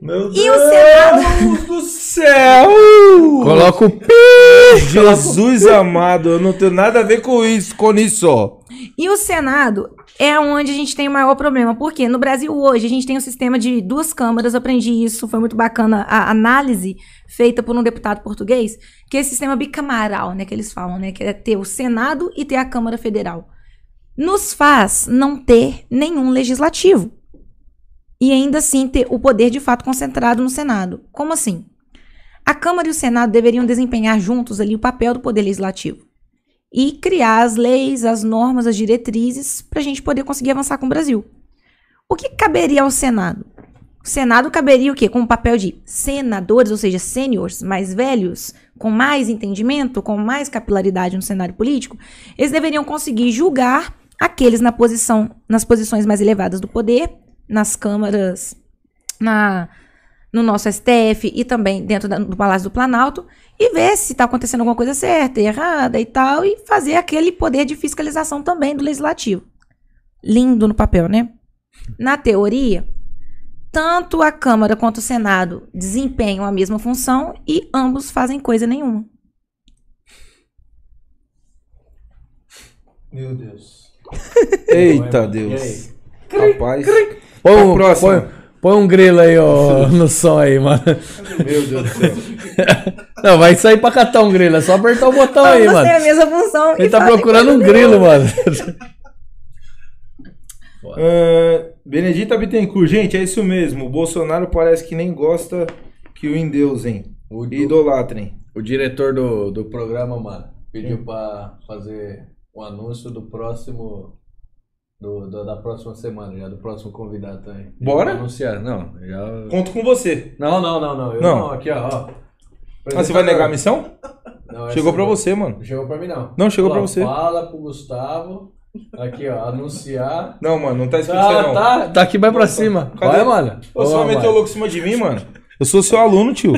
Meu E o Senado? Deus do céu! Coloca o pi. Jesus amado, eu não tenho nada a ver com isso, com isso. E o Senado é onde a gente tem o maior problema. Porque no Brasil hoje a gente tem um sistema de duas câmaras, aprendi isso, foi muito bacana a análise feita por um deputado português, que é esse sistema bicamaral, né, que eles falam, né, que é ter o Senado e ter a Câmara Federal. Nos faz não ter nenhum legislativo. E ainda assim ter o poder de fato concentrado no Senado. Como assim? A Câmara e o Senado deveriam desempenhar juntos ali o papel do poder legislativo e criar as leis, as normas, as diretrizes para a gente poder conseguir avançar com o Brasil. O que caberia ao Senado? O Senado caberia o quê? Com o papel de senadores, ou seja, sêniores, mais velhos, com mais entendimento, com mais capilaridade no cenário político, eles deveriam conseguir julgar aqueles na posição, nas posições mais elevadas do poder, nas câmaras, na, no nosso STF e também dentro da- do Palácio do Planalto, e ver se está acontecendo alguma coisa certa, errada e tal, e fazer aquele poder de fiscalização também do legislativo. Lindo no papel, né? Na teoria, tanto a Câmara quanto o Senado desempenham a mesma função e ambos fazem coisa nenhuma. Meu Deus. Eita E Deus. Rapaz. Põe próxima. põe, põe um grilo aí, ó, no som aí, mano. Meu Deus do céu. Não, vai sair pra catar um grilo, é só apertar o botão aí, mano. têm a mesma função. Ele tá procurando um grilo, mano. Ah, Benedita Bittencourt, gente, é isso mesmo. O Bolsonaro parece que nem gosta que o endeusem. O, E idolatrem. o diretor do, do programa, mano, pediu pra fazer um anúncio do próximo. Do, do- da próxima semana, já do próximo convidado também. Bora? Anunciar. Não, já. Conto com você. Não, não, não, não. Eu Não. não, aqui, ó. ó. Ah, você vai negar a missão? Não, Chegou essa pra você, mano. Não chegou pra mim, não. Não, chegou Ó, pra você. Fala pro Gustavo. Aqui, ó. Anunciar. Não, mano, não tá escrito isso aí, Tá, não. tá, tá aqui, vai pra cima. Cadê? Vai, mano. Ô, Você vai meter o louco em cima de mim, mano? Eu sou seu aluno, tio.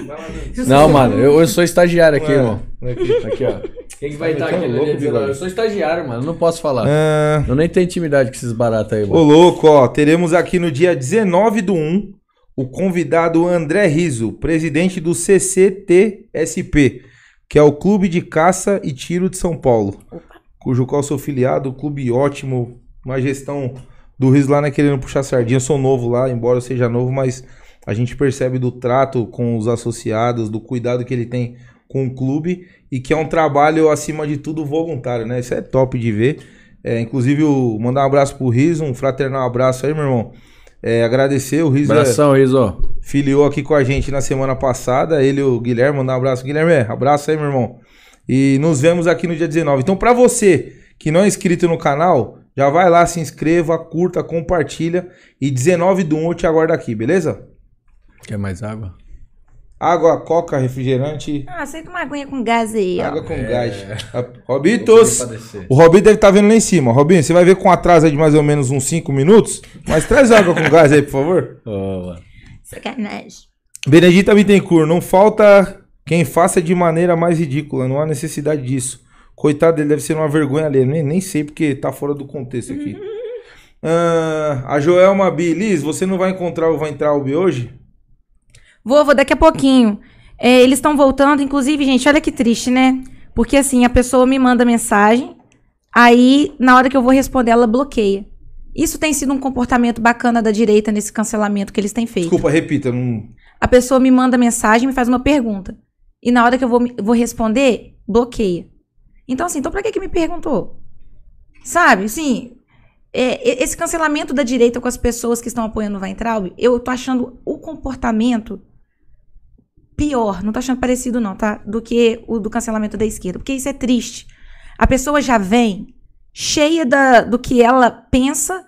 Não, mano, eu, eu sou estagiário aqui, irmão. aqui. Aqui, ó. Quem que vai Tá estar aqui metendo no louco, dia 19? bigode? Eu sou estagiário, mano. eu Não posso falar. Ah, Eu nem tenho intimidade com esses baratos aí, Ô, mano. louco, ó. Teremos aqui no dia 19 do 1 o convidado André Riso, presidente do CCTSP, que é o Clube de Caça e Tiro de São Paulo, cujo qual sou filiado, clube ótimo, uma gestão do Riso lá, né, querendo puxar sardinha. Eu sou novo lá, embora eu seja novo, mas a gente percebe do trato com os associados, do cuidado que ele tem com o clube e que é um trabalho, acima de tudo, voluntário, né? Isso é top de ver. É, inclusive, o- mandar um abraço pro Riso, um fraternal abraço aí, meu irmão. É, agradecer, o Riso é, Abração, Riso. filiou aqui com a gente na semana passada. Ele e o Guilherme, mandar um abraço. Guilherme, abraço aí, meu irmão. E nos vemos aqui no dia 19. Então, pra você que não é inscrito no canal, já vai lá, se inscreva, curta, compartilha. E 19 do 1 eu te aguardo aqui, beleza? Quer mais água? Água, coca, refrigerante, Ah, aceita uma aguinha com gás aí, ó. água com gás. É. Ah, Robitos! O Robinho deve estar vendo lá em cima. Robinho, você vai ver com atraso aí de mais ou menos uns 5 minutos. Mas traz água com gás aí, por favor. Mano. Sacanagem. Benedita Bittencourt, não falta quem faça de maneira mais ridícula. Não há necessidade disso. Coitado dele, deve ser uma vergonha ali. Nem, nem sei porque tá fora do contexto aqui. Ah, a Joelma Bilis, você não vai encontrar o Vai Entrar hoje? Vou, vou daqui a pouquinho. É, eles estão voltando, inclusive, gente, olha que triste, né? Porque assim, a pessoa me manda mensagem, aí na hora que eu vou responder, ela bloqueia. Isso tem sido um comportamento bacana da direita nesse cancelamento que eles têm feito. Desculpa, repita. Não... A pessoa me manda mensagem, me faz uma pergunta. E na hora que eu vou, vou responder, bloqueia. Então, assim, então pra que que me perguntou? Sabe, assim, é, esse cancelamento da direita com as pessoas que estão apoiando o Weintraub, eu tô achando o comportamento pior, não tô achando parecido não, tá? Do que o do cancelamento da esquerda, porque isso é triste. A pessoa já vem cheia da, do que ela pensa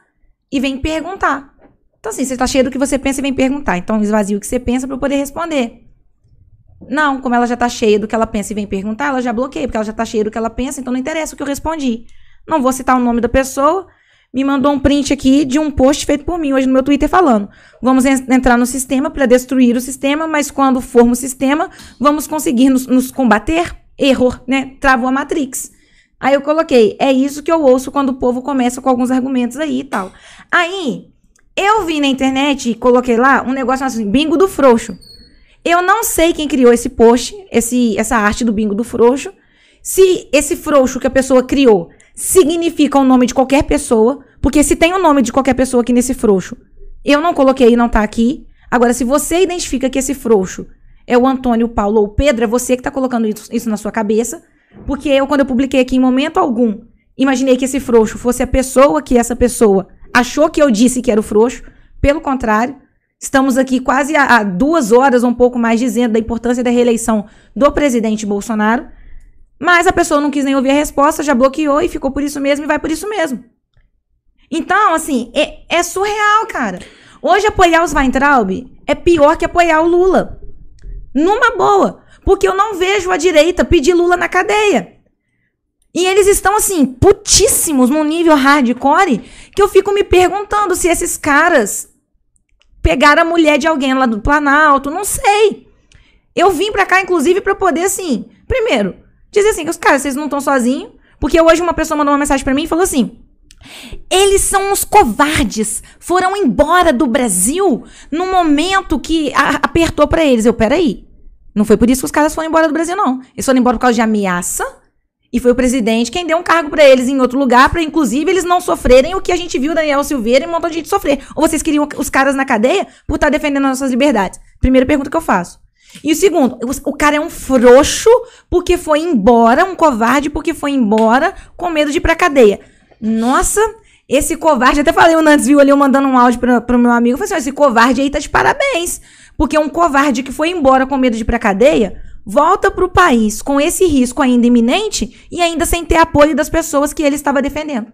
e vem perguntar. Então, assim, você tá cheio do que você pensa e vem perguntar. Então, esvazia o que você pensa para eu poder responder. Não, como ela já tá cheia do que ela pensa e vem perguntar, ela já bloqueia, porque ela já tá cheia do que ela pensa, então não interessa o que eu respondi. Não vou citar o nome da pessoa, me mandou um print aqui de um post feito por mim hoje no meu Twitter falando: vamos en- entrar no sistema para destruir o sistema, mas quando formos sistema, vamos conseguir nos, nos combater? Error, né? Travou a Matrix. Aí eu coloquei: é isso que eu ouço quando o povo começa com alguns argumentos aí e tal. Aí, eu vi na internet e coloquei lá um negócio assim: bingo do frouxo. Eu não sei quem criou esse post, esse, essa arte do bingo do frouxo. Se esse frouxo que a pessoa criou significa o nome de qualquer pessoa, porque se tem o nome de qualquer pessoa aqui nesse frouxo, eu não coloquei e não tá aqui. Agora, se você identifica que esse frouxo é o Antônio, o Paulo ou o Pedro, é você que tá colocando isso, isso na sua cabeça. Porque eu, quando eu publiquei aqui em momento algum, imaginei que esse frouxo fosse a pessoa que essa pessoa achou que eu disse que era o frouxo. Pelo contrário, estamos aqui quase há, duas horas um pouco mais dizendo da importância da reeleição do presidente Bolsonaro. Mas a pessoa não quis nem ouvir a resposta, já bloqueou e ficou por isso mesmo e vai por isso mesmo. Então, assim, é, é surreal, cara. Hoje apoiar os Weintraub é pior que apoiar o Lula. Numa boa. Porque eu não vejo a direita pedir Lula na cadeia. E eles estão, assim, putíssimos num nível hardcore que eu fico me perguntando se esses caras pegaram a mulher de alguém lá do Planalto, não sei. Eu vim pra cá, inclusive, pra poder, assim, primeiro, dizer assim, os caras, vocês não estão sozinhos, porque hoje uma pessoa mandou uma mensagem pra mim e falou assim, eles são uns covardes, foram embora do Brasil no momento que apertou pra eles. Eu, peraí, não foi por isso que os caras foram embora do Brasil, não. Eles foram embora por causa de ameaça, e foi o presidente quem deu um cargo pra eles em outro lugar, pra inclusive eles não sofrerem o que a gente viu Daniel Silveira e um montão de gente sofrer. Ou vocês queriam os caras na cadeia por estar defendendo as nossas liberdades? Primeira pergunta que eu faço. E o segundo, o, cara é um frouxo porque foi embora, um covarde porque foi embora com medo de ir pra cadeia. Nossa, esse covarde, até falei o Nantes viu ali eu mandando um áudio pra, pro meu amigo, eu falei assim, esse covarde aí tá de parabéns. Porque um covarde que foi embora com medo de ir pra cadeia, volta pro país com esse risco ainda iminente e ainda sem ter apoio das pessoas que ele estava defendendo.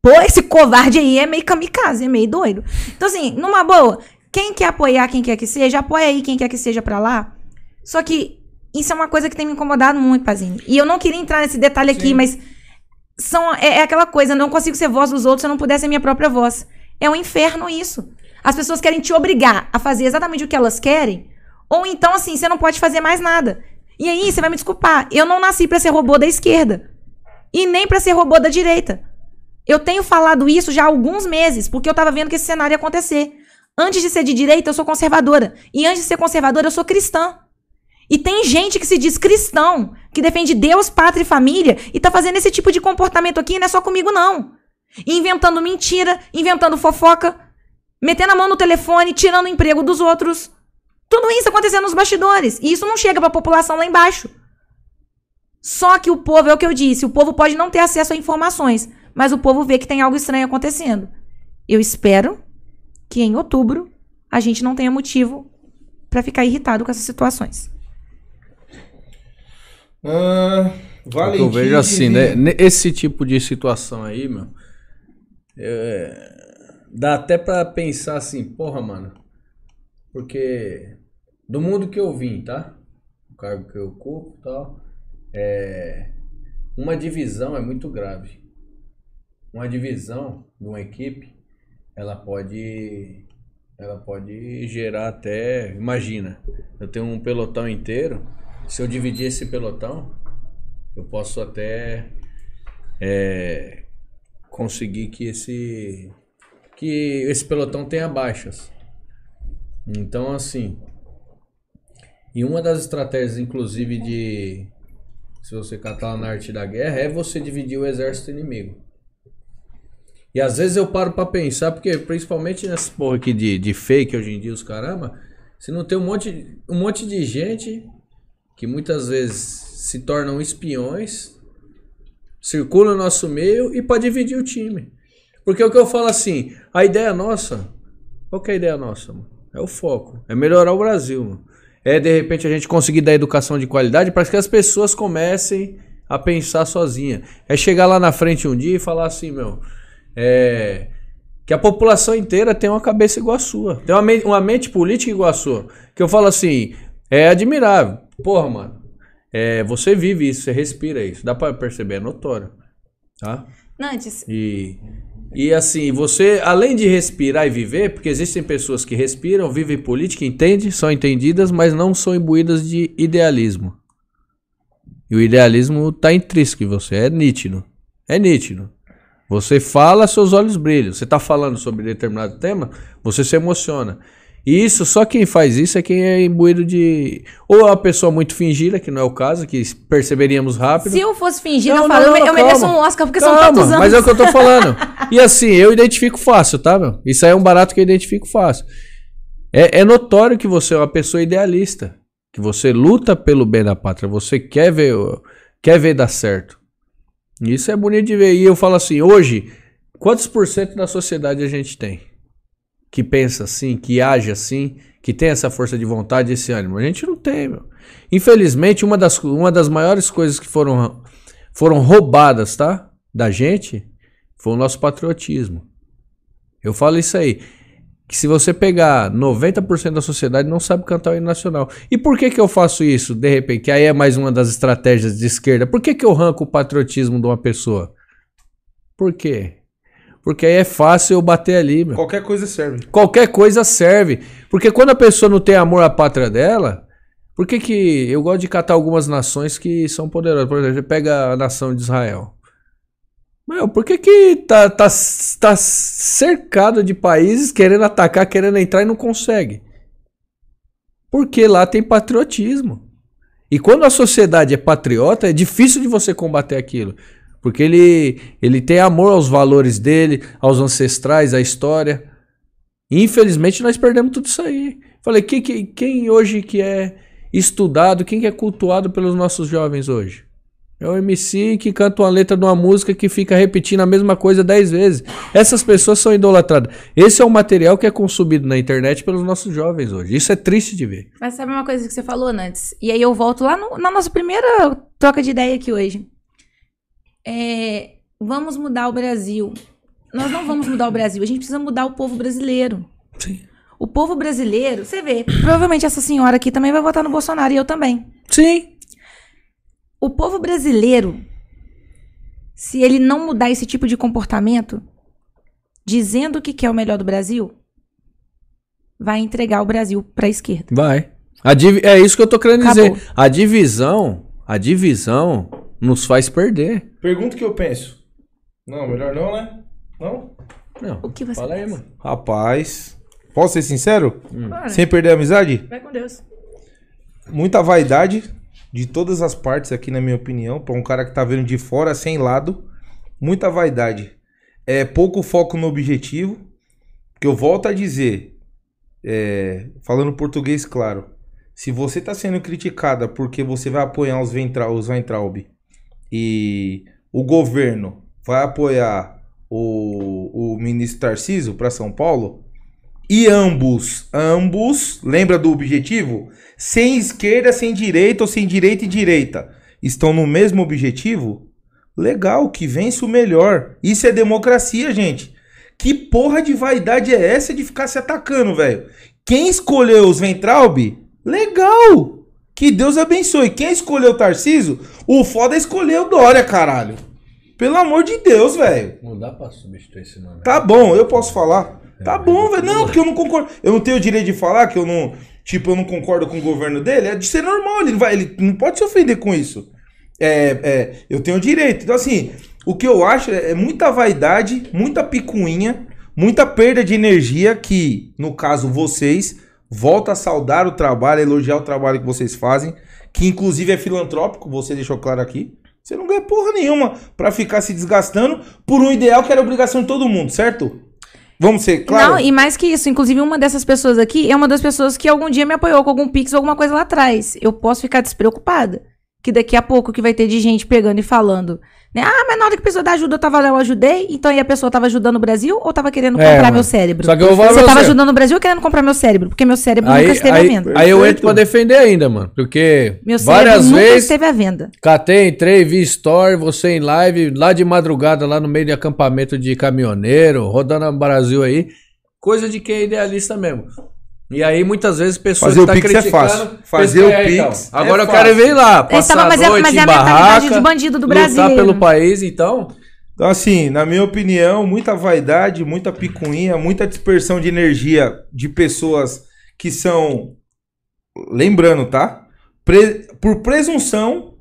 Pô, esse covarde aí é meio kamikaze, é meio doido. Então, assim, numa boa, quem quer apoiar quem quer que seja, apoia aí quem quer que seja pra lá. Só que isso é uma coisa que tem me incomodado muito, Pazinho. E eu não queria entrar nesse detalhe aqui, Sim. mas são, é, é aquela coisa, não consigo ser voz dos outros se eu não puder ser minha própria voz. É um inferno isso. As pessoas querem te obrigar a fazer exatamente o que elas querem, ou então, assim, você não pode fazer mais nada. E aí, você vai me desculpar, eu não nasci pra ser robô da esquerda. E nem pra ser robô da direita. Eu tenho falado isso já há alguns meses, porque eu tava vendo que esse cenário ia acontecer. Antes de ser de direita, eu sou conservadora. E antes de ser conservadora, eu sou cristã. E tem gente que se diz cristão, que defende Deus, pátria e família, e tá fazendo esse tipo de comportamento aqui, não é só comigo, não. Inventando mentira, inventando fofoca, metendo a mão no telefone, tirando o emprego dos outros. Tudo isso acontecendo nos bastidores. E isso não chega pra população lá embaixo. Só que o povo, é o que eu disse, o povo pode não ter acesso a informações, mas o povo vê que tem algo estranho acontecendo. Eu espero que em outubro a gente não tenha motivo para ficar irritado com essas situações. Ah, Valentim eu vejo assim, né? Esse tipo de situação aí, meu. é, dá até pra pensar assim, porra, mano. Porque do mundo que eu vim, tá? O cargo que eu ocupo e tal. É, uma divisão é muito grave. Uma divisão de uma equipe, ela pode. Ela pode gerar até. Imagina, eu tenho um pelotão inteiro. Se eu dividir esse pelotão, eu posso até é, conseguir que esse que esse pelotão tenha baixas. Então assim, e uma das estratégias, inclusive de se você catar na arte da guerra, é você dividir o exército inimigo. E às vezes eu paro pra pensar, porque principalmente nessa porra aqui de, de fake hoje em dia, os caramba, se não tem um monte, um monte de gente que muitas vezes se tornam espiões, circulam no nosso meio e para dividir o time. Porque o que eu falo assim, a ideia nossa, qual que é a ideia nossa? Mano? É o foco, é melhorar o Brasil. Mano. É de repente a gente conseguir dar educação de qualidade para que as pessoas comecem a pensar sozinha. É chegar lá na frente um dia e falar assim, meu, é, que a população inteira tem uma cabeça igual a sua, tem uma, uma mente política igual a sua. Que eu falo assim, é admirável. Porra, mano, é, você vive isso, você respira isso, dá pra perceber, é notório, tá? Nantes, E, e assim, você, além de respirar e viver, porque existem pessoas que respiram, vivem política, entendem, são entendidas, mas não são imbuídas de idealismo. E o idealismo tá intrínseco em você, é nítido. É nítido. Você fala, seus olhos brilham. Você tá falando sobre determinado tema, você se emociona. E isso, só quem faz isso é quem é imbuído de. Ou é uma pessoa muito fingida, que não é o caso, que perceberíamos rápido. se eu fosse fingida, Não, eu não, falo, não, eu, me- eu calma. mereço um Oscar, porque são Calma, tantos anos. Mas é o que eu tô falando. E assim, eu identifico fácil, tá, meu? Isso aí é um barato que eu identifico fácil. É, é notório que você é uma pessoa idealista. Que você luta pelo bem da pátria. Você quer ver, quer ver dar certo. Isso é bonito de ver. E eu falo assim, hoje, quantos por cento da sociedade a gente tem? Que pensa assim, que age assim, que tem essa força de vontade, esse ânimo. A gente não tem, meu. Infelizmente, uma das, uma das maiores coisas que foram, foram roubadas, tá? Da gente, foi o nosso patriotismo. Eu falo isso aí. Que se você pegar 90% da sociedade não sabe cantar o hino nacional. E por que que eu faço isso, de repente? Que aí é mais uma das estratégias de esquerda. Por que que eu arranco o patriotismo de uma pessoa? Por quê? Porque aí é fácil eu bater ali, meu. Qualquer coisa serve. Qualquer coisa serve. Porque quando a pessoa não tem amor à pátria dela, por que que eu gosto de catar algumas nações que são poderosas? Por exemplo, você pega a nação de Israel. Meu, por que que tá, tá, tá cercado de países querendo atacar, querendo entrar e não consegue? Porque lá tem patriotismo. E quando a sociedade é patriota, é difícil de você combater aquilo. Porque ele, ele tem amor aos valores dele, aos ancestrais, à história. Infelizmente nós perdemos tudo isso aí. Falei, que, que, quem hoje que é estudado, quem que é cultuado pelos nossos jovens hoje? É o MC que canta uma letra de uma música que fica repetindo a mesma coisa dez vezes. Essas pessoas são idolatradas. Esse é o material que é consumido na internet pelos nossos jovens hoje. Isso é triste de ver. Mas sabe uma coisa que você falou antes? E aí eu volto lá no- na nossa primeira troca de ideia aqui hoje. É, vamos mudar o Brasil. Nós não vamos mudar o Brasil, a gente precisa mudar o povo brasileiro. Sim. O povo brasileiro, você vê, provavelmente essa senhora aqui também vai votar no Bolsonaro e eu também. Sim. O povo brasileiro, se ele não mudar esse tipo de comportamento, dizendo que quer o melhor do Brasil, vai entregar o Brasil para a esquerda. Vai. A É isso que eu tô querendo Acabou. dizer. A divisão, a divisão nos faz perder. Pergunta o que eu penso. Não, melhor não, né? Não? Não. O que você Fala aí, pensa? mano. Rapaz. Posso ser sincero? Bora. Sem perder a amizade? Vai com Deus. Muita vaidade de todas as partes aqui, na minha opinião. Pra um cara que tá vendo de fora, sem lado. Muita vaidade. É pouco foco no objetivo. Que eu volto a dizer. é, falando português claro. Se você tá sendo criticada porque você vai apoiar os, Ventra, os Weintraub e o governo vai apoiar o, o ministro Tarciso para São Paulo, e ambos, ambos, lembra do objetivo? Sem esquerda, sem direita ou sem direita e direita, estão no mesmo objetivo? Legal, que vence o melhor. Isso é democracia, gente. Que porra de vaidade é essa de ficar se atacando, velho? Quem escolheu os Ventralb? Legal! Que Deus abençoe. Quem escolheu o Tarciso? O foda escolher o Dória, caralho. Pelo amor de Deus, velho. Não dá pra substituir esse nome. Tá bom, eu posso falar. Tá bom, velho. Não, porque eu não concordo. Eu não tenho o direito de falar que eu não. Tipo, eu não concordo com o governo dele. É de ser normal. Ele, não vai, ele não pode se ofender com isso. É, é, eu tenho o direito. Então, assim, o que eu acho é, é muita vaidade, muita picuinha, muita perda de energia que, no caso, vocês, volta a saudar o trabalho, elogiar o trabalho que vocês fazem, que inclusive é filantrópico, você deixou claro aqui. Você não ganha porra nenhuma pra ficar se desgastando por um ideal que era obrigação de todo mundo, certo? Vamos ser claro? Não, e mais que isso, inclusive uma dessas pessoas aqui é uma das pessoas que algum dia me apoiou com algum pix ou alguma coisa lá atrás. Eu posso ficar despreocupada. Que daqui a pouco que vai ter de gente pegando e falando, né? Ah, mas na hora que precisou da ajuda eu tava lá, eu ajudei. Então aí a pessoa tava ajudando o Brasil ou tava querendo É, comprar mano. meu cérebro? Só que eu vou falar Você tava você. ajudando o Brasil ou querendo comprar meu cérebro? Porque meu cérebro Aí, nunca esteve à aí, venda. aí eu entro pra defender ainda, mano. Porque Meu cérebro várias nunca vezes esteve à venda. catei, entrei, vi story, você em live, lá de madrugada, lá no meio de acampamento de caminhoneiro, rodando o Brasil aí. Coisa de quem é idealista mesmo. E aí, muitas vezes, pessoas Fazer o tá Pix é criticando, fácil. Fazer o é, então, Pix é Agora eu fácil. quero ver lá, passar tava- mas é- noite mas é a mentalidade barraca, de bandido do lutar brasileiro. pelo país, então... Então, assim, na minha opinião, muita vaidade, muita picuinha, muita dispersão de energia de pessoas que são. Lembrando, tá? Pre- Por presunção,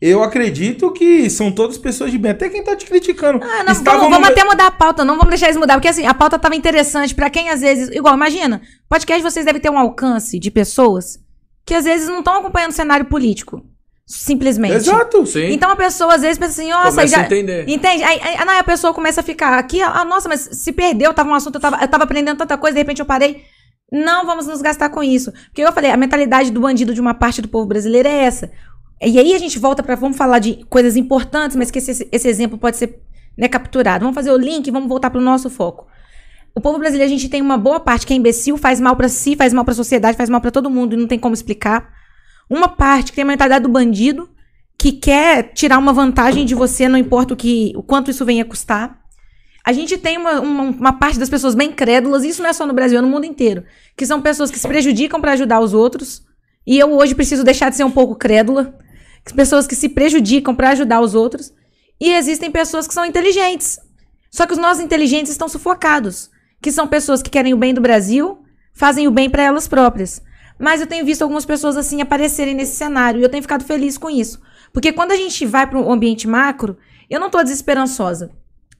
eu acredito que são todas pessoas de bem. Até quem tá te criticando. Ah, não, Estavam vamos, vamos no- até mudar a pauta, não vamos deixar eles mudar, porque assim, a pauta tava interessante pra quem às vezes, igual, imagina, podcast vocês devem ter um alcance de pessoas que às vezes não estão acompanhando o cenário político, simplesmente. Exato. Sim, Então a pessoa às vezes pensa assim, nossa, começa já... a entender. Entende? Aí, aí, aí a pessoa começa a ficar aqui, ah, nossa, mas se perdeu, tava um assunto, eu tava, eu tava aprendendo tanta coisa, de repente eu parei. Não vamos nos gastar com isso. Porque eu falei, a mentalidade do bandido de uma parte do povo brasileiro é essa. E aí a gente volta pra. Vamos falar de coisas importantes, mas que esse, esse exemplo pode ser né, capturado. Vamos fazer o link e vamos voltar pro nosso foco. O povo brasileiro, a gente tem uma boa parte que é imbecil, faz mal pra si, faz mal pra sociedade, faz mal pra todo mundo e não tem como explicar. Uma parte que tem a mentalidade do bandido, que quer tirar uma vantagem de você, não importa o, que, o quanto isso venha custar. A gente tem uma, uma, uma parte das pessoas bem crédulas, isso não é só no Brasil, é no mundo inteiro, que são pessoas que se prejudicam pra ajudar os outros. E eu hoje preciso deixar de ser um pouco crédula. Pessoas que se prejudicam pra ajudar os outros. E existem pessoas que são inteligentes. Só que os nossos inteligentes estão sufocados. Que são pessoas que querem o bem do Brasil, fazem o bem pra elas próprias. Mas eu tenho visto algumas pessoas assim aparecerem nesse cenário e eu tenho ficado feliz com isso. Porque quando a gente vai para um ambiente macro, eu não tô desesperançosa.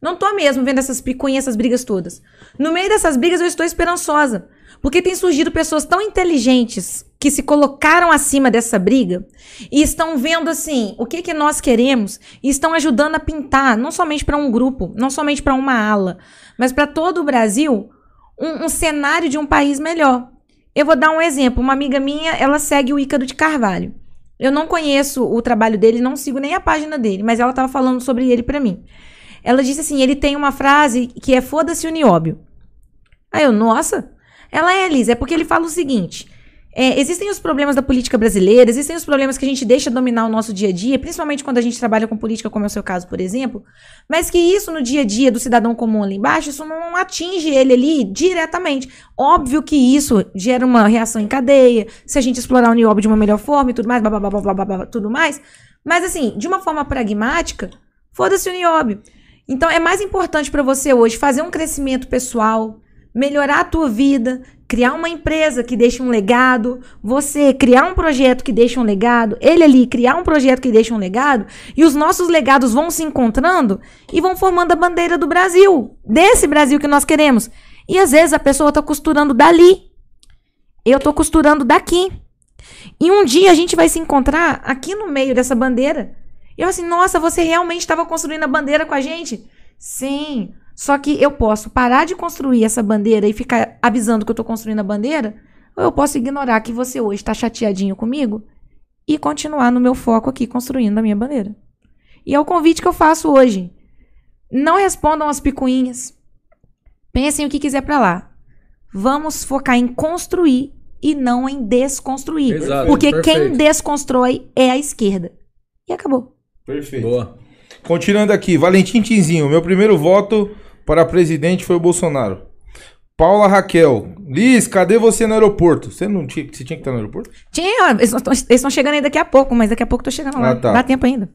Não tô mesmo vendo essas picuinhas, essas brigas todas. No meio dessas brigas eu estou esperançosa. Porque tem surgido pessoas tão inteligentes que se colocaram acima dessa briga e estão vendo assim o que que nós queremos e estão ajudando a pintar, não somente para um grupo, não somente para uma ala, mas para todo o Brasil, um, um cenário de um país melhor. Eu vou dar um exemplo. Uma amiga minha, ela segue o Ícaro de Carvalho. Eu não conheço o trabalho dele, não sigo nem a página dele, mas ela estava falando sobre ele para mim. Ela disse assim: ele tem uma frase que é foda-se o nióbio. Aí eu, nossa. Ela é, Liz, é porque ele fala o seguinte: é, existem os problemas da política brasileira, existem os problemas que a gente deixa dominar o nosso dia a dia, principalmente quando a gente trabalha com política, como é o seu caso, por exemplo, mas que isso no dia a dia do cidadão comum ali embaixo, isso não atinge ele ali diretamente. Óbvio que isso gera uma reação em cadeia, se a gente explorar o nióbio de uma melhor forma e tudo mais, blá, blá, blá, blá, blá, blá, tudo mais. Mas assim, de uma forma pragmática, foda-se o nióbio. Então é mais importante para você hoje fazer um crescimento pessoal, melhorar a tua vida, criar uma empresa que deixe um legado, você criar um projeto que deixe um legado, ele ali criar um projeto que deixe um legado, e os nossos legados vão se encontrando e vão formando a bandeira do Brasil, desse Brasil que nós queremos. E às vezes a pessoa está costurando dali, eu estou costurando daqui. E um dia a gente vai se encontrar aqui no meio dessa bandeira. E eu assim, nossa, você realmente estava construindo a bandeira com a gente? Sim. Só que eu posso parar de construir essa bandeira e ficar avisando que eu estou construindo a bandeira, ou eu posso ignorar que você hoje está chateadinho comigo e continuar no meu foco aqui construindo a minha bandeira. E é o convite que eu faço hoje. Não respondam as picuinhas. Pensem o que quiser para lá. Vamos focar em construir e não em desconstruir. Exato, porque perfeito. quem desconstrói é a esquerda. E acabou. Perfeito. Boa. Continuando aqui, Valentim Tinzinho, meu primeiro voto para presidente foi o Bolsonaro. Paula Raquel, Liz, cadê você no aeroporto? Você não tinha, você tinha que estar no aeroporto? Tinha, eles estão chegando aí daqui a pouco, mas daqui a pouco tô chegando lá. Ah, tá. Dá tempo ainda.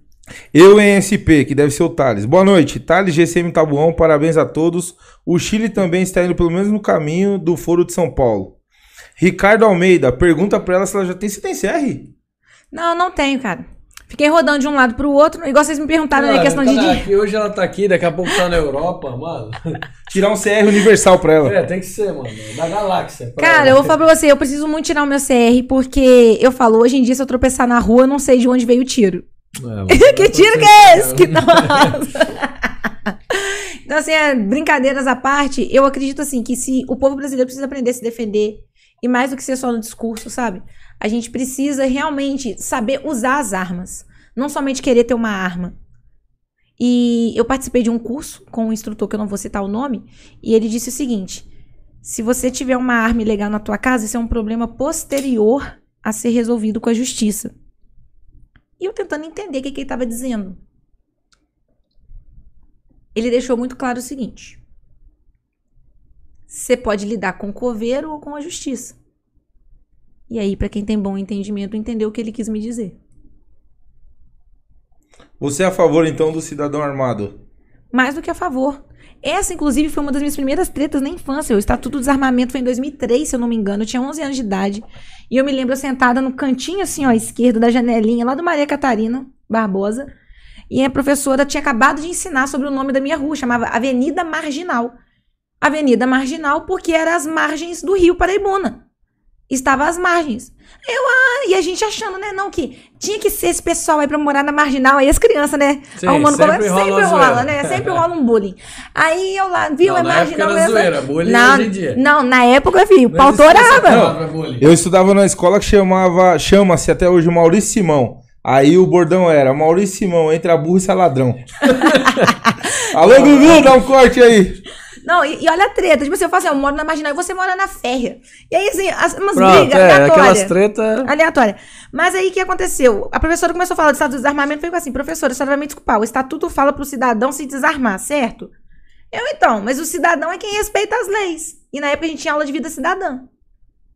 Eu em SP, que deve ser o Thales. Boa noite, Thales GCM Tabuão, parabéns a todos. O Chile também está indo pelo mesmo caminho do Foro de São Paulo. Ricardo Almeida, pergunta pra ela se ela já tem. Você tem CR? Não, não tenho, cara. Fiquei rodando de um lado pro outro, igual vocês me perguntaram Cara, questão de tá dia. aqui, hoje ela tá aqui, daqui a pouco tá na Europa, mano. Tirar um CR universal pra ela. É, tem que ser, mano. Da galáxia. Cara, eu ela. vou falar pra você, eu preciso muito tirar o meu CR, porque eu falo, hoje em dia, se eu tropeçar na rua, eu não sei de onde veio o tiro. É, mano. que tiro que é esse? Que nossa! então, assim, é, brincadeiras à parte, eu acredito assim que se o povo brasileiro precisa aprender a se defender, e mais do que ser só no discurso, sabe? A gente precisa realmente saber usar as armas. Não somente querer ter uma arma. E eu participei de um curso com um instrutor que eu não vou citar o nome, e ele disse o seguinte: se você tiver uma arma ilegal na tua casa, isso é um problema posterior a ser resolvido com a justiça. E eu tentando entender o que, que ele estava dizendo. Ele deixou muito claro o seguinte: você pode lidar com o coveiro ou com a justiça. E aí, para quem tem bom entendimento, entendeu o que ele quis me dizer. Você é a favor, então, do cidadão armado? Mais do que a favor. Essa, inclusive, foi uma das minhas primeiras tretas na infância. O Estatuto do Desarmamento foi em 2003, se eu não me engano. Eu tinha 11 anos de idade. E eu me lembro sentada no cantinho, assim, ó, à esquerda da janelinha, lá do Maria Catarina Barbosa. E a professora tinha acabado de ensinar sobre o nome da minha rua, chamava Avenida Marginal. Avenida Marginal porque era as margens do Rio Paraibuna. Estava às margens. Eu, ah, e a gente achando, né, não, que tinha que ser esse pessoal aí pra morar na marginal, aí as crianças, né, Sim, arrumando sempre problema, rola sempre rola, zoeira. né, sempre rola um bullying. Aí eu lá, viu, Não, é na época marginal era mesmo. zoeira, bullying não, hoje em dia. não, na época, filho, o pau torava. Eu estudava na escola que chamava, chama-se até hoje Maurício Simão. Aí o bordão era Maurício Simão, entre a burra e sai ladrão. Alô, Gugu, dá um corte aí. Não, e, e olha a treta, tipo assim, eu falo assim, eu moro na marginal e você mora na férrea. E aí, assim, as, umas Pronto, brigas é, aquelas aleatórias. treta. Aleatória. Mas aí o que aconteceu? A professora começou a falar do estado do desarmamento e falou assim: professora, a senhora vai me desculpar. O estatuto fala pro cidadão se desarmar, certo? Eu então, mas o cidadão é quem respeita as leis. E na época a gente tinha aula de vida cidadã.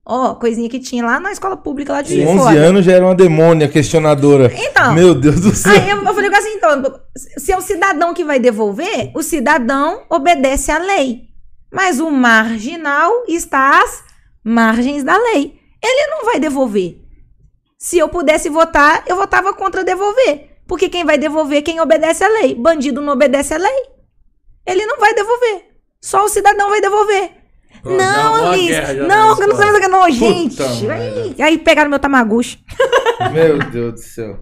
Ó, coisinha que tinha lá na escola pública lá de de 11 Fora. anos já era uma demônia questionadora. Então. Meu Deus do céu. Aí eu, eu falei assim, então, se é o cidadão que vai devolver, o cidadão obedece à lei. Mas o marginal está às margens da lei. Ele não vai devolver. Se eu pudesse votar, eu votava contra devolver. Porque quem vai devolver é quem obedece à lei. Bandido não obedece à lei. Ele não vai devolver. Só o cidadão vai devolver. Não, a Liz. Não, na eu não sei mais o que não, gente. Aí, aí pegaram meu tamaguchi. Meu Deus do céu.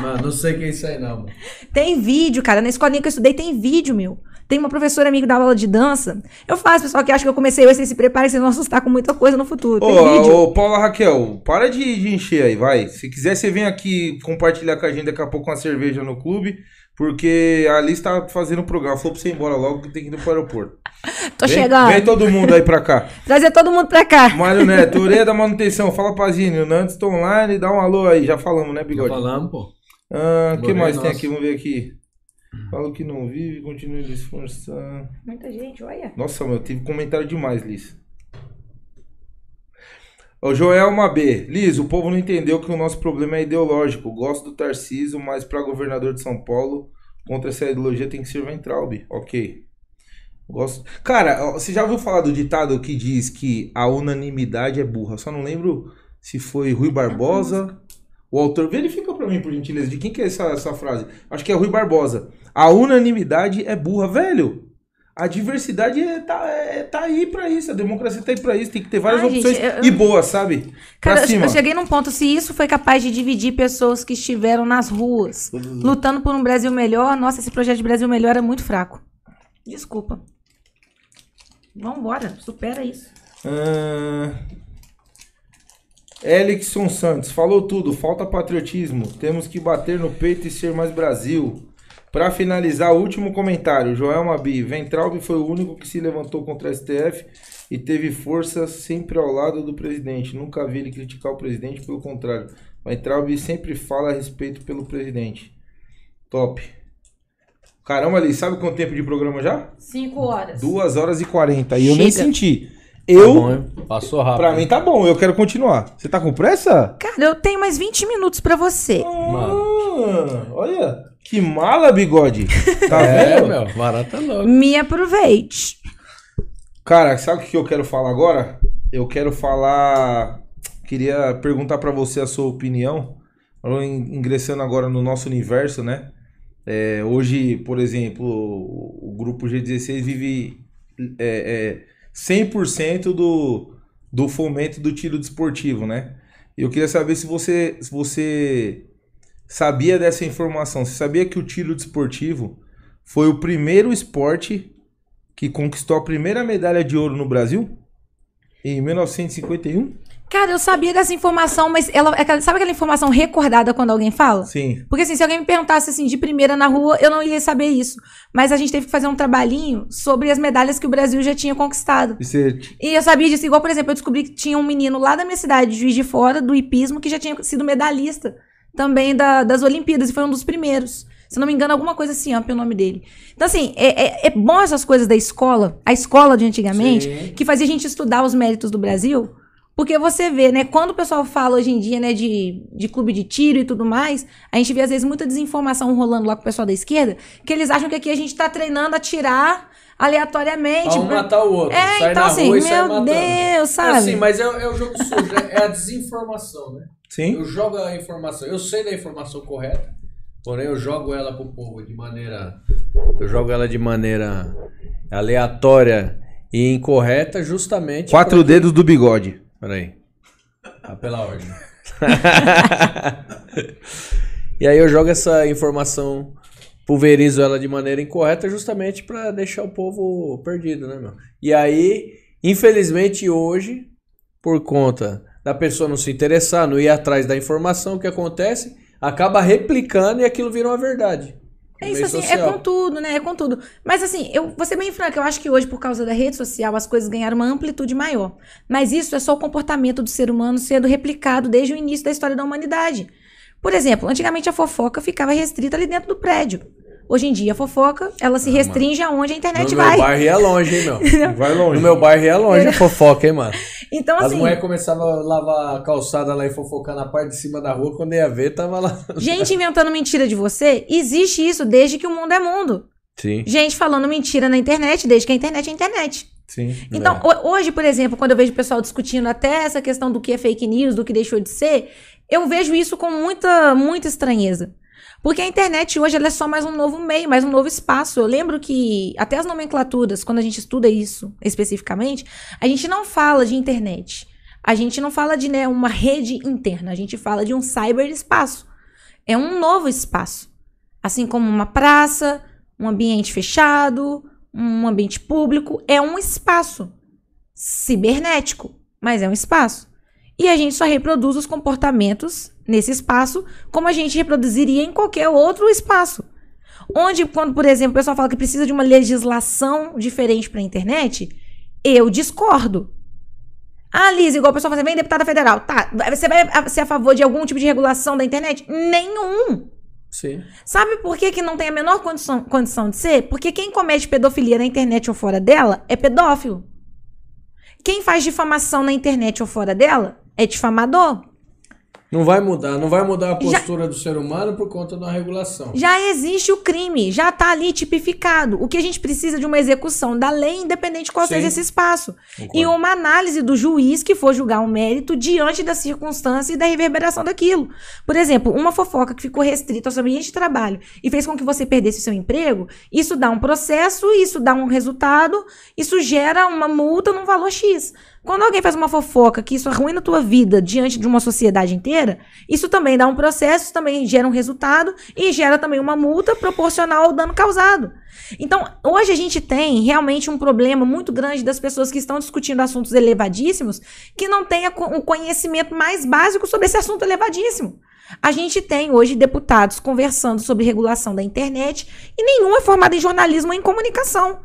Mano, não sei o que é isso aí, não. mano. Tem vídeo, cara. Na escolinha que eu estudei tem vídeo, meu. Tem uma professora amiga da aula de dança. Eu faço, pessoal, que acha que eu comecei hoje, vocês se preparem, vocês vão assustar com muita coisa no futuro. Tem vídeo. Ô, ô, Paula Raquel, para de, de encher aí, vai. Se quiser, você vem aqui compartilhar com a gente daqui a pouco uma cerveja no clube, porque a Alice tá fazendo o programa. Falou pra você ir embora logo que tem que ir pro aeroporto. Tô vem, chegando. Vem todo mundo aí pra cá. Trazer todo mundo pra cá. Mário Neto, orelha da manutenção, fala pra Zine, o Nantes tá online, dá um alô aí, já falamos, né, Já Bigode? falamos, pô. Ah, o que Morei, mais tem aqui? Vamos ver aqui. Fala que não vive, continue de esforçar. Muita gente, olha. Nossa, meu, teve comentário demais, Liz. O Joel Mabê. Liz, o povo não entendeu que o nosso problema é ideológico. Gosto do Tarcísio, mas para governador de São Paulo, contra essa ideologia tem que ser Ventralbe. Ok. Gosto. Cara, você já ouviu falar do ditado que diz que a unanimidade é burra? Só não lembro se foi Rui Barbosa. O autor, verifica pra mim, por gentileza, de quem que é essa, essa frase? Acho que é Rui Barbosa. A unanimidade é burra, velho. A diversidade é, tá, é, tá aí pra isso, a democracia tá aí pra isso, tem que ter várias Ai, gente, opções eu- eu- e boas, sabe? Cara, pra eu- cima. eu cheguei num ponto, se isso foi capaz de dividir pessoas que estiveram nas ruas, lutando por um Brasil melhor, nossa, esse projeto de Brasil melhor é muito fraco. Desculpa. Vambora, supera isso. Ah, Elixson Santos, falou tudo, falta patriotismo. Temos que bater no peito e ser mais Brasil. Pra finalizar, o último comentário. Joel Mabi, Ventralbe foi o único que se levantou contra a STF e teve força sempre ao lado do presidente. Nunca vi ele criticar o presidente, pelo contrário. Ventralbe sempre fala a respeito pelo presidente. Top. Caramba, ali, sabe quanto tempo de programa já? Cinco horas. 2 horas e 40. E eu nem senti. Tá Eu, bom, hein? Passou rápido. Pra mim tá bom, eu quero continuar. Você tá com pressa? Cara, eu tenho mais 20 minutos pra você. Ah, olha, que mala, bigode. Tá É, vendo? meu, barato é louco. Me aproveite. Cara, sabe o que eu quero falar agora? Eu quero falar. Queria perguntar pra você a sua opinião. Ingressando agora no nosso universo, né? É, hoje, por exemplo, o, o grupo G16 vive é, é, 100% do, do fomento do tiro desportivo, né? Eu queria saber se você, se você sabia dessa informação. Você sabia que o tiro desportivo foi o primeiro esporte que conquistou a primeira medalha de ouro no Brasil? Em 1951? Cara, eu sabia dessa informação, mas ela, sabe aquela informação recordada quando alguém fala? Sim. Porque assim, se alguém me perguntasse assim de primeira na rua, eu não ia saber isso. Mas a gente teve que fazer um trabalhinho sobre as medalhas que o Brasil já tinha conquistado. E você- E eu sabia disso, igual, por exemplo, eu descobri que tinha um menino lá da minha cidade, Juiz de Fora, do hipismo, que já tinha sido medalhista também da- das Olimpíadas, e foi um dos primeiros. Se não me engano, alguma coisa assim, ó, pelo nome dele. Então, assim, é, é, é bom essas coisas da escola, a escola de antigamente, Sim. que fazia a gente estudar os méritos do Brasil. Porque você vê, né, quando o pessoal fala hoje em dia, né, de, de clube de tiro e tudo mais, a gente vê, às vezes, muita desinformação rolando lá com o pessoal da esquerda, que eles acham que aqui a gente tá treinando a tirar aleatoriamente. Um pra- matar o outro. É, sai então assim, rua e meu. Deus, É sabe? assim, mas é, é o jogo sujo, né? é a desinformação, né? Sim? Eu jogo a informação, eu sei da informação correta, porém eu jogo ela pro povo de maneira. Eu jogo ela de maneira aleatória e incorreta, justamente. Quatro dedos do bigode. Peraí. Tá pela ordem. e aí eu jogo essa informação, pulverizo ela de maneira incorreta, justamente pra deixar o povo perdido, né, meu? E aí, infelizmente hoje, por conta da pessoa não se interessar, não ir atrás da informação, o que acontece? Acaba replicando e aquilo vira uma verdade. É isso assim, é social. com tudo, né? É com tudo. Mas assim, eu vou ser bem franca, eu acho que hoje, por causa da rede social, as coisas ganharam uma amplitude maior. Mas isso é só o comportamento do ser humano sendo replicado desde o início da história da humanidade. Por exemplo, antigamente a fofoca ficava restrita ali dentro do prédio. Hoje em dia, a fofoca, ela se Ah, restringe aonde a internet No vai. meu bairro ia longe, hein, meu? Vai longe. No meu bairro ia longe a fofoca, hein, mano? Então, As assim, mulheres começavam a lavar a calçada lá e fofocar na parte de cima da rua, quando ia ver, tava lá. gente inventando mentira de você, existe isso desde que o mundo é mundo. Sim. Gente falando mentira na internet, desde que a internet é internet. Sim. Então, ho- hoje, por exemplo, quando eu vejo o pessoal discutindo até essa questão do que é fake news, do que deixou de ser, eu vejo isso com muita, muita estranheza. Porque a internet hoje é só mais um novo meio, mais um novo espaço. Eu lembro que até as nomenclaturas, quando a gente estuda isso especificamente, a gente não fala de internet. A gente não fala de né, uma rede interna, a gente fala de um cyberespaço. É um novo espaço. Assim como uma praça, um ambiente fechado, um ambiente público, é um espaço cibernético, mas é um espaço. E a gente só reproduz os comportamentos nesse espaço como a gente reproduziria em qualquer outro espaço. Onde, quando, por exemplo, o pessoal fala que precisa de uma legislação diferente para a internet, eu discordo. Ah, Liz, igual o pessoal fala, vem deputada federal. Tá, você vai ser a favor de algum tipo de regulação da internet? Nenhum. Sim. Sabe por que, que não tem a menor condição, condição de ser? Porque quem comete pedofilia na internet ou fora dela é pedófilo. Quem faz difamação na internet ou fora dela é difamador. Não vai mudar, não vai mudar a postura do ser humano por conta da regulação. Já existe o crime, já está ali tipificado. O que a gente precisa é de uma execução da lei, independente de qual Sim. seja esse espaço. Concordo. E uma análise do juiz que for julgar um mérito diante da circunstância e da reverberação daquilo. Por exemplo, uma fofoca que ficou restrita ao seu ambiente de trabalho e fez com que você perdesse o seu emprego, isso dá um processo, isso dá um resultado, isso gera uma multa num valor X. Quando alguém faz uma fofoca que isso arruina a tua vida diante de uma sociedade inteira, isso também dá um processo, também gera um resultado e gera também uma multa proporcional ao dano causado. Então, hoje a gente tem realmente um problema muito grande das pessoas que estão discutindo assuntos elevadíssimos que não têm o conhecimento mais básico sobre esse assunto elevadíssimo. A gente tem hoje deputados conversando sobre regulação da internet e nenhum é formado em jornalismo ou em comunicação.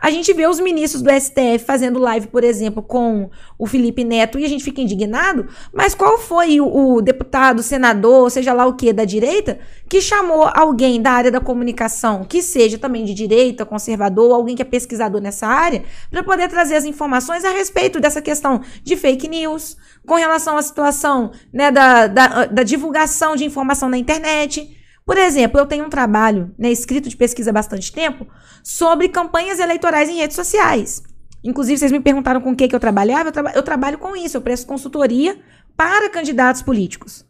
A gente vê os ministros do STF fazendo live, por exemplo, com o Felipe Neto e a gente fica indignado, mas qual foi o, o deputado, senador, seja lá o que, da direita, que chamou alguém da área da comunicação, que seja também de direita, conservador, alguém que é pesquisador nessa área, para poder trazer as informações a respeito dessa questão de fake news, com relação à situação né, da, da, da divulgação de informação na internet. Por exemplo, eu tenho um trabalho né, escrito de pesquisa há bastante tempo sobre campanhas eleitorais em redes sociais. Inclusive, vocês me perguntaram com o que, que eu trabalhava. Eu, traba- eu trabalho com isso, eu presto consultoria para candidatos políticos.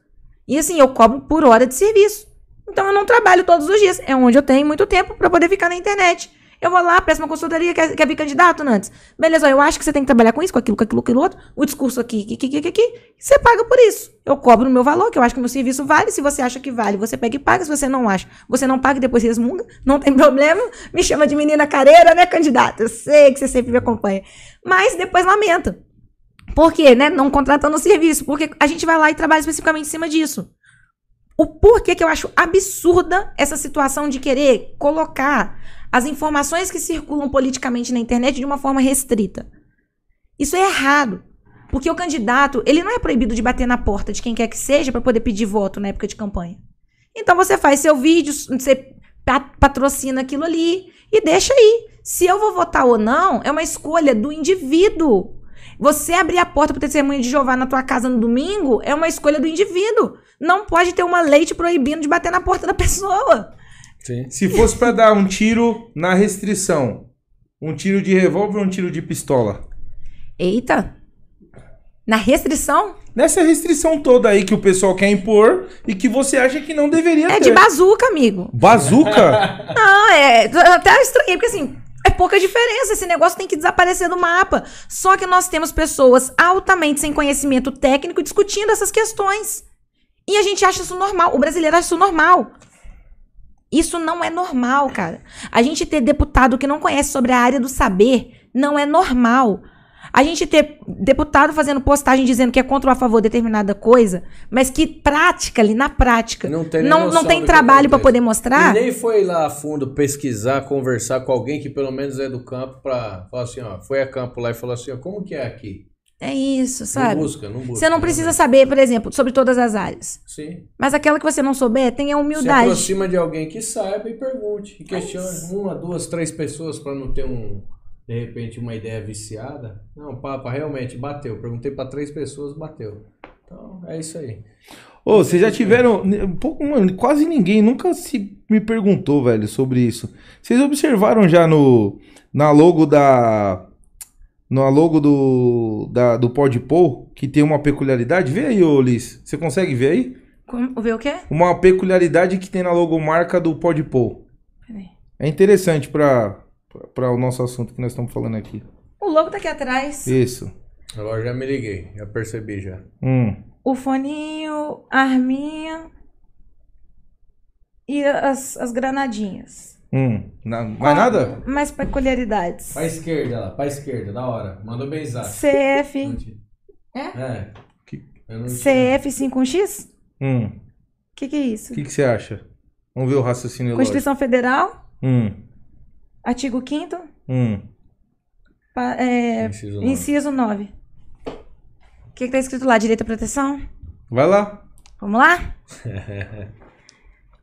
E assim, eu cobro por hora de serviço. Então, eu não trabalho todos os dias. É onde eu tenho muito tempo para poder ficar na internet. Eu vou lá, presto uma consultoria, quer, quer vir candidato, Nantes? Beleza, ó, eu acho que você tem que trabalhar com isso, com aquilo, com aquilo, com aquilo outro. O discurso aqui, aqui, aqui, aqui, aqui. Você paga por isso. Eu cobro o meu valor, que eu acho que o meu serviço vale. Se você acha que vale, você pega e paga. Se você não acha, você não paga e depois resmunga. Não tem problema. Me chama de menina careira, né, candidata? Eu sei que você sempre me acompanha. Mas depois lamenta. Por quê, né? Não contratando o serviço. Porque a gente vai lá e trabalha especificamente em cima disso. O porquê que eu acho absurda essa situação de querer colocar as informações que circulam politicamente na internet de uma forma restrita. Isso é errado. Porque o candidato, ele não é proibido de bater na porta de quem quer que seja para poder pedir voto na época de campanha. Então você faz seu vídeo, você pa- patrocina aquilo ali e deixa aí. Se eu vou votar ou não, é uma escolha do indivíduo. Você abrir a porta para testemunha de Jeová na tua casa no domingo é uma escolha do indivíduo. Não pode ter uma lei te proibindo de bater na porta da pessoa. Sim. Se fosse pra dar um tiro na restrição, um tiro de revólver ou um tiro de pistola? Eita! Na restrição Nessa restrição toda aí que o pessoal quer impor e que você acha que não deveria é ter. de bazuca, amigo. Bazuca? Não, é. Até estranhei, porque assim, é pouca diferença. Esse negócio tem que desaparecer do mapa. Só que nós temos pessoas altamente sem conhecimento técnico discutindo essas questões. E a gente acha isso normal. O brasileiro acha isso normal. Isso não é normal, cara. A gente ter deputado que não conhece sobre a área do saber não é normal. A gente ter deputado fazendo postagem dizendo que é contra ou a favor de determinada coisa, mas que prática ali, na prática, Não tem não, não tem trabalho para poder mostrar. E nem foi lá a fundo pesquisar, conversar com alguém que pelo menos é do campo pra falar assim, ó, foi a campo lá e falou assim, ó, como que é aqui? É isso, sabe? Não busca, não busca. Você não precisa realmente. saber, por exemplo, sobre todas as áreas. Sim. Mas aquela que você não souber, tenha Se humildade. aproxima de alguém que saiba e pergunte. E questione uma, duas, três pessoas pra não ter um, de repente, uma ideia viciada. Não, papa, realmente, bateu. Perguntei pra três pessoas, bateu. Então, é isso aí. Ô, vocês já tiveram. Um pouco, mano, quase ninguém nunca se me perguntou, velho, sobre isso. Vocês observaram já no. Na logo da. Na logo do. Da, do Podpol, que tem uma peculiaridade? Vê aí, ô Liz. Você consegue ver aí? Como- Ver o quê? Uma peculiaridade que tem na logomarca do Podpol. Peraí. É interessante pra, pra o nosso assunto que nós estamos falando aqui. O logo tá aqui atrás. Isso. Agora já me liguei, já percebi já. Hum. O foninho, a arminha e as, as granadinhas. Hum. Na- mais nada? Mais peculiaridades. Pra esquerda lá, pra esquerda, da hora. Mandou bem zap. CF. É? É. Que- Eu não tinha. CF 5X? Hum. O que, que é isso? O que, que você acha? Vamos ver o raciocínio lógico. Constituição Federal, Hum. artigo 5 Hum. pa- é, Inciso nove. inciso 9. O que, que tá escrito lá? Direito à proteção? Vai lá. Vamos lá?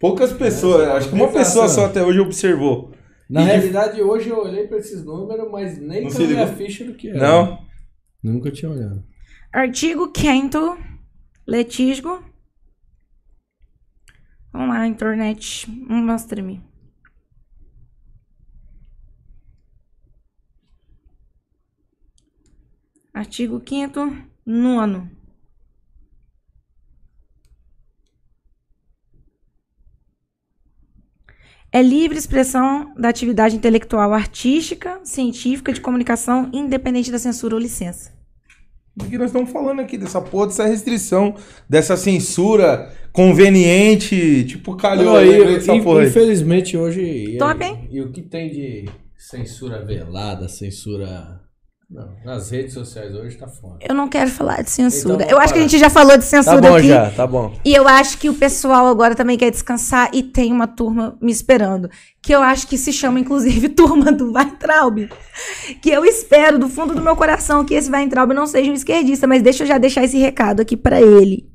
Poucas pessoas, acho que uma pessoa só até hoje observou. Na E de- realidade, hoje eu olhei pra esses números, mas nem Não caiu a ficha do que era. Não? Nunca tinha olhado. Artigo 5 Letisgo. Vamos lá, internet. Mostra-me. Artigo 5 nono. É livre expressão da atividade intelectual artística, científica, de comunicação, independente da censura ou licença. Do que nós estamos falando aqui, dessa porra, dessa restrição, dessa censura conveniente, tipo, calhou Não, aí, e- essa porra aí. infelizmente hoje. E, Top, hein? E o que tem de censura velada, censura. Não, nas redes sociais hoje tá foda. Eu não quero falar de censura. Então, eu acho que a para. gente já falou de Tá censura bom aqui. já, tá bom. E eu acho que o pessoal agora também quer descansar e tem uma turma me esperando. Que eu acho que se chama, inclusive, Turma do Weintraub. Que eu espero do fundo do meu coração que esse Weintraub não seja um esquerdista, mas deixa eu já deixar esse recado aqui pra ele.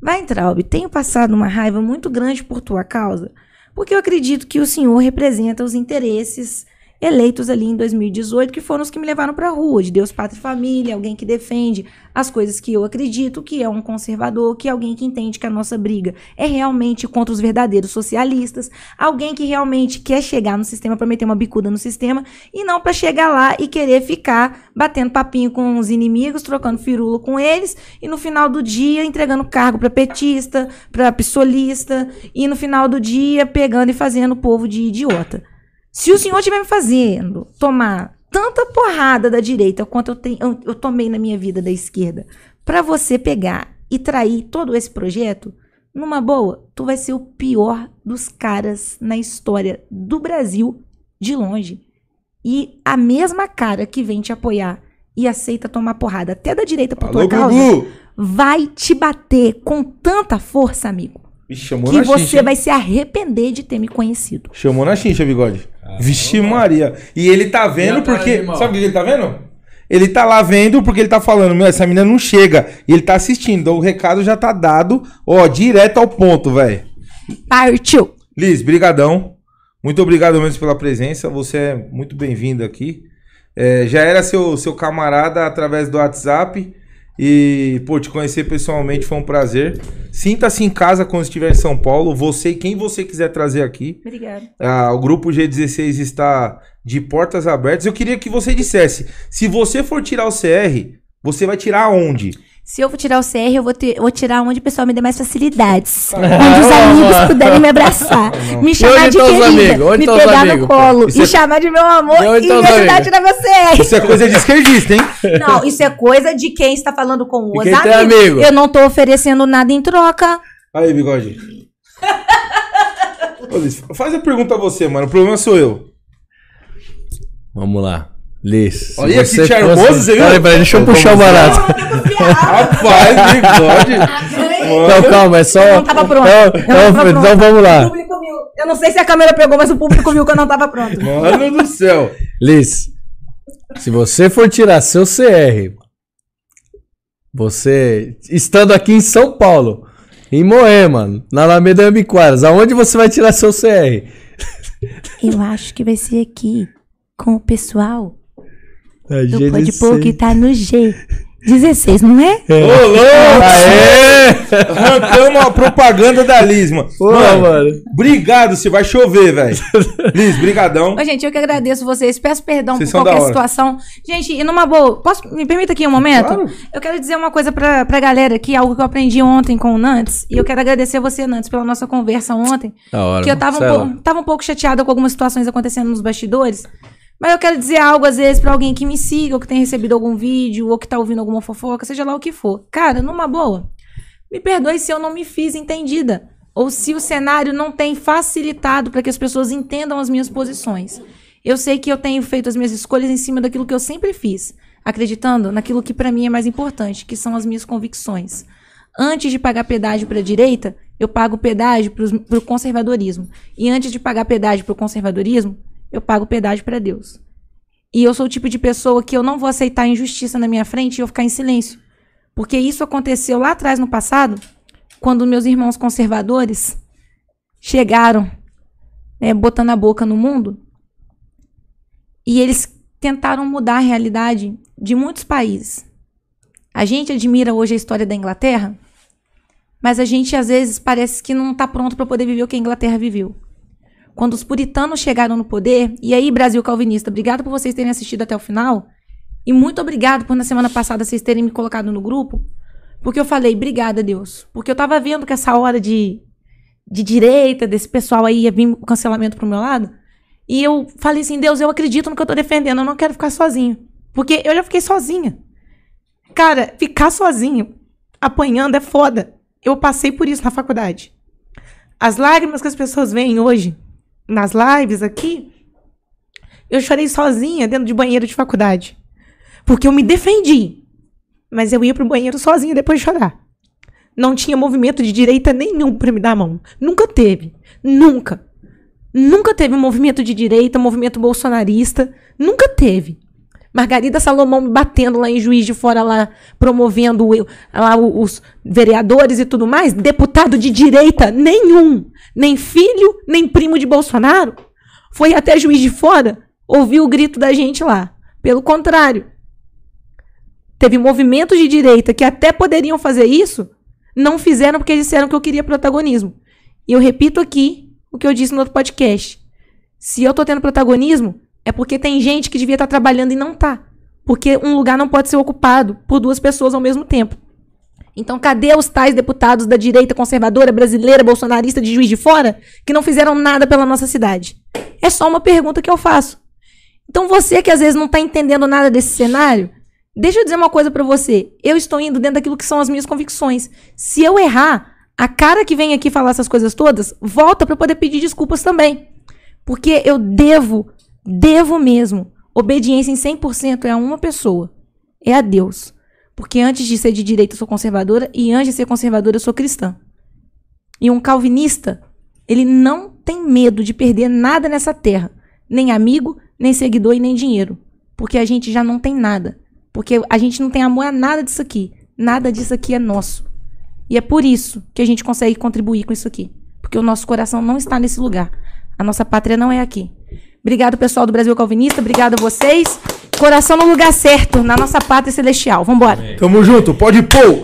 Weintraub, tenho passado uma raiva muito grande por tua causa, porque eu acredito que o senhor representa os interesses eleitos ali em 2018, que foram os que me levaram para a rua, de Deus, Pátria e Família, alguém que defende as coisas que eu acredito, que é um conservador, que é alguém que entende que a nossa briga é realmente contra os verdadeiros socialistas, alguém que realmente quer chegar no sistema para meter uma bicuda no sistema e não para chegar lá e querer ficar batendo papinho com os inimigos, trocando firulo com eles e no final do dia entregando cargo para petista, para pissolista e no final do dia pegando e fazendo o povo de idiota. Se o senhor estiver me fazendo tomar tanta porrada da direita quanto eu, tenho, eu, eu tomei na minha vida da esquerda, pra você pegar e trair todo esse projeto, numa boa, tu vai ser o pior dos caras na história do Brasil de longe. E a mesma cara que vem te apoiar e aceita tomar porrada até da direita por Alô, tua causa, Gugu! vai te bater com tanta força, amigo, Ih, chamou que na você xincha. vai se arrepender de ter me conhecido. Chamou na xincha, bigode. Vixe Maria. E ele tá vendo porque. mal? Sabe o que ele tá vendo? Ele tá lá vendo porque ele tá falando, meu, essa menina não chega. E ele tá assistindo. Então o recado já tá dado, ó, direto ao ponto, velho. Partiu! Liz, brigadão. Muito obrigado mesmo pela presença. Você é muito bem-vindo aqui. É, já era seu, seu camarada através do WhatsApp. E, pô, te conhecer pessoalmente foi um prazer. Sinta-se em casa quando estiver em São Paulo. Você e quem você quiser trazer aqui. Obrigada. Ah, o grupo G16 está de portas abertas. Eu queria que você dissesse: se você for tirar o CR, você vai tirar onde? Se eu for tirar o CR, eu vou, ter, vou tirar onde o pessoal me dê mais facilidades. Ah, onde os amigos puderem me abraçar. Me chamar onde de estão os querida. amigos? Onde me estão os pegar amigos, no colo. Isso Me é- chamar de meu amor. E E, me ajudar a tirar meu CR. Isso é coisa de esquerdista, hein? Não, isso é coisa de quem está falando com os amigos. amigo? Eu não tô oferecendo nada em troca. Aí, bigode. Ô, Liz, faz a pergunta a você, mano. O problema sou eu. Vamos lá. Liz. se Olha você que charmoso, você viu? Peraí, peraí, deixa eu puxar o barato. Rapaz, bigode. Não, calma, é só. Eu não tava pronto. Então, então, então vamos O lá. público viu. Eu não sei se a câmera pegou, mas o público viu que eu não tava pronto. Mano do céu. Liz, se você for tirar seu CR, você estando aqui em São Paulo, em Moema, na Alameda Ambiquaras, aonde você vai tirar seu CR? Eu acho que vai ser aqui, com o pessoal A do GNC. Pode Pôr, que tá no G. 16, não é? Ô, louco! Aê! Arrancamos a propaganda da Liz, mano. Pô, Mano, mano. Obrigado, se vai chover, velho. Liz, brigadão. Ô, gente, eu que agradeço vocês. Peço perdão Vocês por da qualquer situação. Gente, e numa boa, posso, me permita aqui um momento? Claro. Eu quero dizer uma coisa pra, pra galera aqui, algo que eu aprendi ontem com o Nantes. E eu quero agradecer você, Nantes, pela nossa conversa ontem. Da hora. que eu tava um, tava um pouco chateada com algumas situações acontecendo nos bastidores. Mas eu quero dizer algo, às vezes, pra alguém que me siga, ou que tenha recebido algum vídeo, ou que tá ouvindo alguma fofoca, seja lá o que for. Cara, numa boa, me perdoe se eu não me fiz entendida. Ou se o cenário não tem facilitado para que as pessoas entendam as minhas posições. Eu sei que eu tenho feito as minhas escolhas em cima daquilo que eu sempre fiz, acreditando naquilo que para mim é mais importante, que são as minhas convicções. Antes de pagar pedágio para a direita, eu pago pedágio para o conservadorismo. E antes de pagar pedágio para o conservadorismo, eu pago pedágio para Deus. E eu sou o tipo de pessoa que eu não vou aceitar injustiça na minha frente e eu ficar em silêncio. Porque isso aconteceu lá atrás no passado, quando meus irmãos conservadores chegaram, né, botando a boca no mundo, e eles tentaram mudar a realidade de muitos países. A gente admira hoje a história da Inglaterra, Mas a gente, às vezes, parece que não tá pronto para poder viver o que a Inglaterra viveu. Quando os puritanos chegaram no poder, e aí, Brasil Calvinista, obrigado por vocês terem assistido até o final. E muito obrigado por na semana passada vocês terem me colocado no grupo. Porque eu falei, obrigada, Deus. Porque eu tava vendo que essa hora de, de direita, desse pessoal aí, ia vir o cancelamento pro meu lado. E eu falei assim, Deus, eu acredito no que eu tô defendendo, eu não quero ficar sozinho. Porque eu já fiquei sozinha. Cara, ficar sozinho, apanhando, é foda. Eu passei por isso na faculdade. As lágrimas que as pessoas veem hoje, nas lives aqui, eu chorei sozinha dentro de banheiro de faculdade. Porque eu me defendi. Mas eu ia pro banheiro sozinha depois de chorar. Não tinha movimento de direita nenhum para me dar a mão. Nunca teve. Nunca. Nunca teve movimento de direita, movimento bolsonarista. Nunca teve. Margarida Salomão batendo lá em Juiz de Fora, lá promovendo lá os vereadores e tudo mais. Deputado de direita nenhum. Nem filho, nem primo de Bolsonaro. Foi até Juiz de Fora ouvir o grito da gente lá. Pelo contrário, Teve movimentos de direita que até poderiam fazer isso, não fizeram porque disseram que eu queria protagonismo. E eu repito aqui o que eu disse no outro podcast. Se eu tô tendo protagonismo, é porque tem gente que devia estar tá trabalhando e não tá. Porque um lugar não pode ser ocupado por duas pessoas ao mesmo tempo. Então, cadê os tais deputados da direita conservadora brasileira, bolsonarista de juiz de fora, que não fizeram nada pela nossa cidade? É só uma pergunta que eu faço. Então, você que às vezes não está entendendo nada desse cenário, Deixa eu dizer uma coisa para você. Eu estou indo dentro daquilo que são as minhas convicções. Se eu errar, a cara que vem aqui falar essas coisas todas volta para poder pedir desculpas também. Porque eu devo, devo mesmo, obediência em 100% é a uma pessoa. É a Deus. Porque antes de ser de direita eu sou conservadora e antes de ser conservadora eu sou cristã. E um calvinista, ele não tem medo de perder nada nessa terra, nem amigo, nem seguidor e nem dinheiro, porque a gente já não tem nada. Porque a gente não tem amor a nada disso aqui. Nada disso aqui é nosso. E é por isso que a gente consegue contribuir com isso aqui. Porque o nosso coração não está nesse lugar. A nossa pátria não é aqui. Obrigado, pessoal do Brasil Calvinista. Obrigado a vocês. Coração no lugar certo, na nossa pátria celestial. Vambora. Tamo junto. Pode pôr.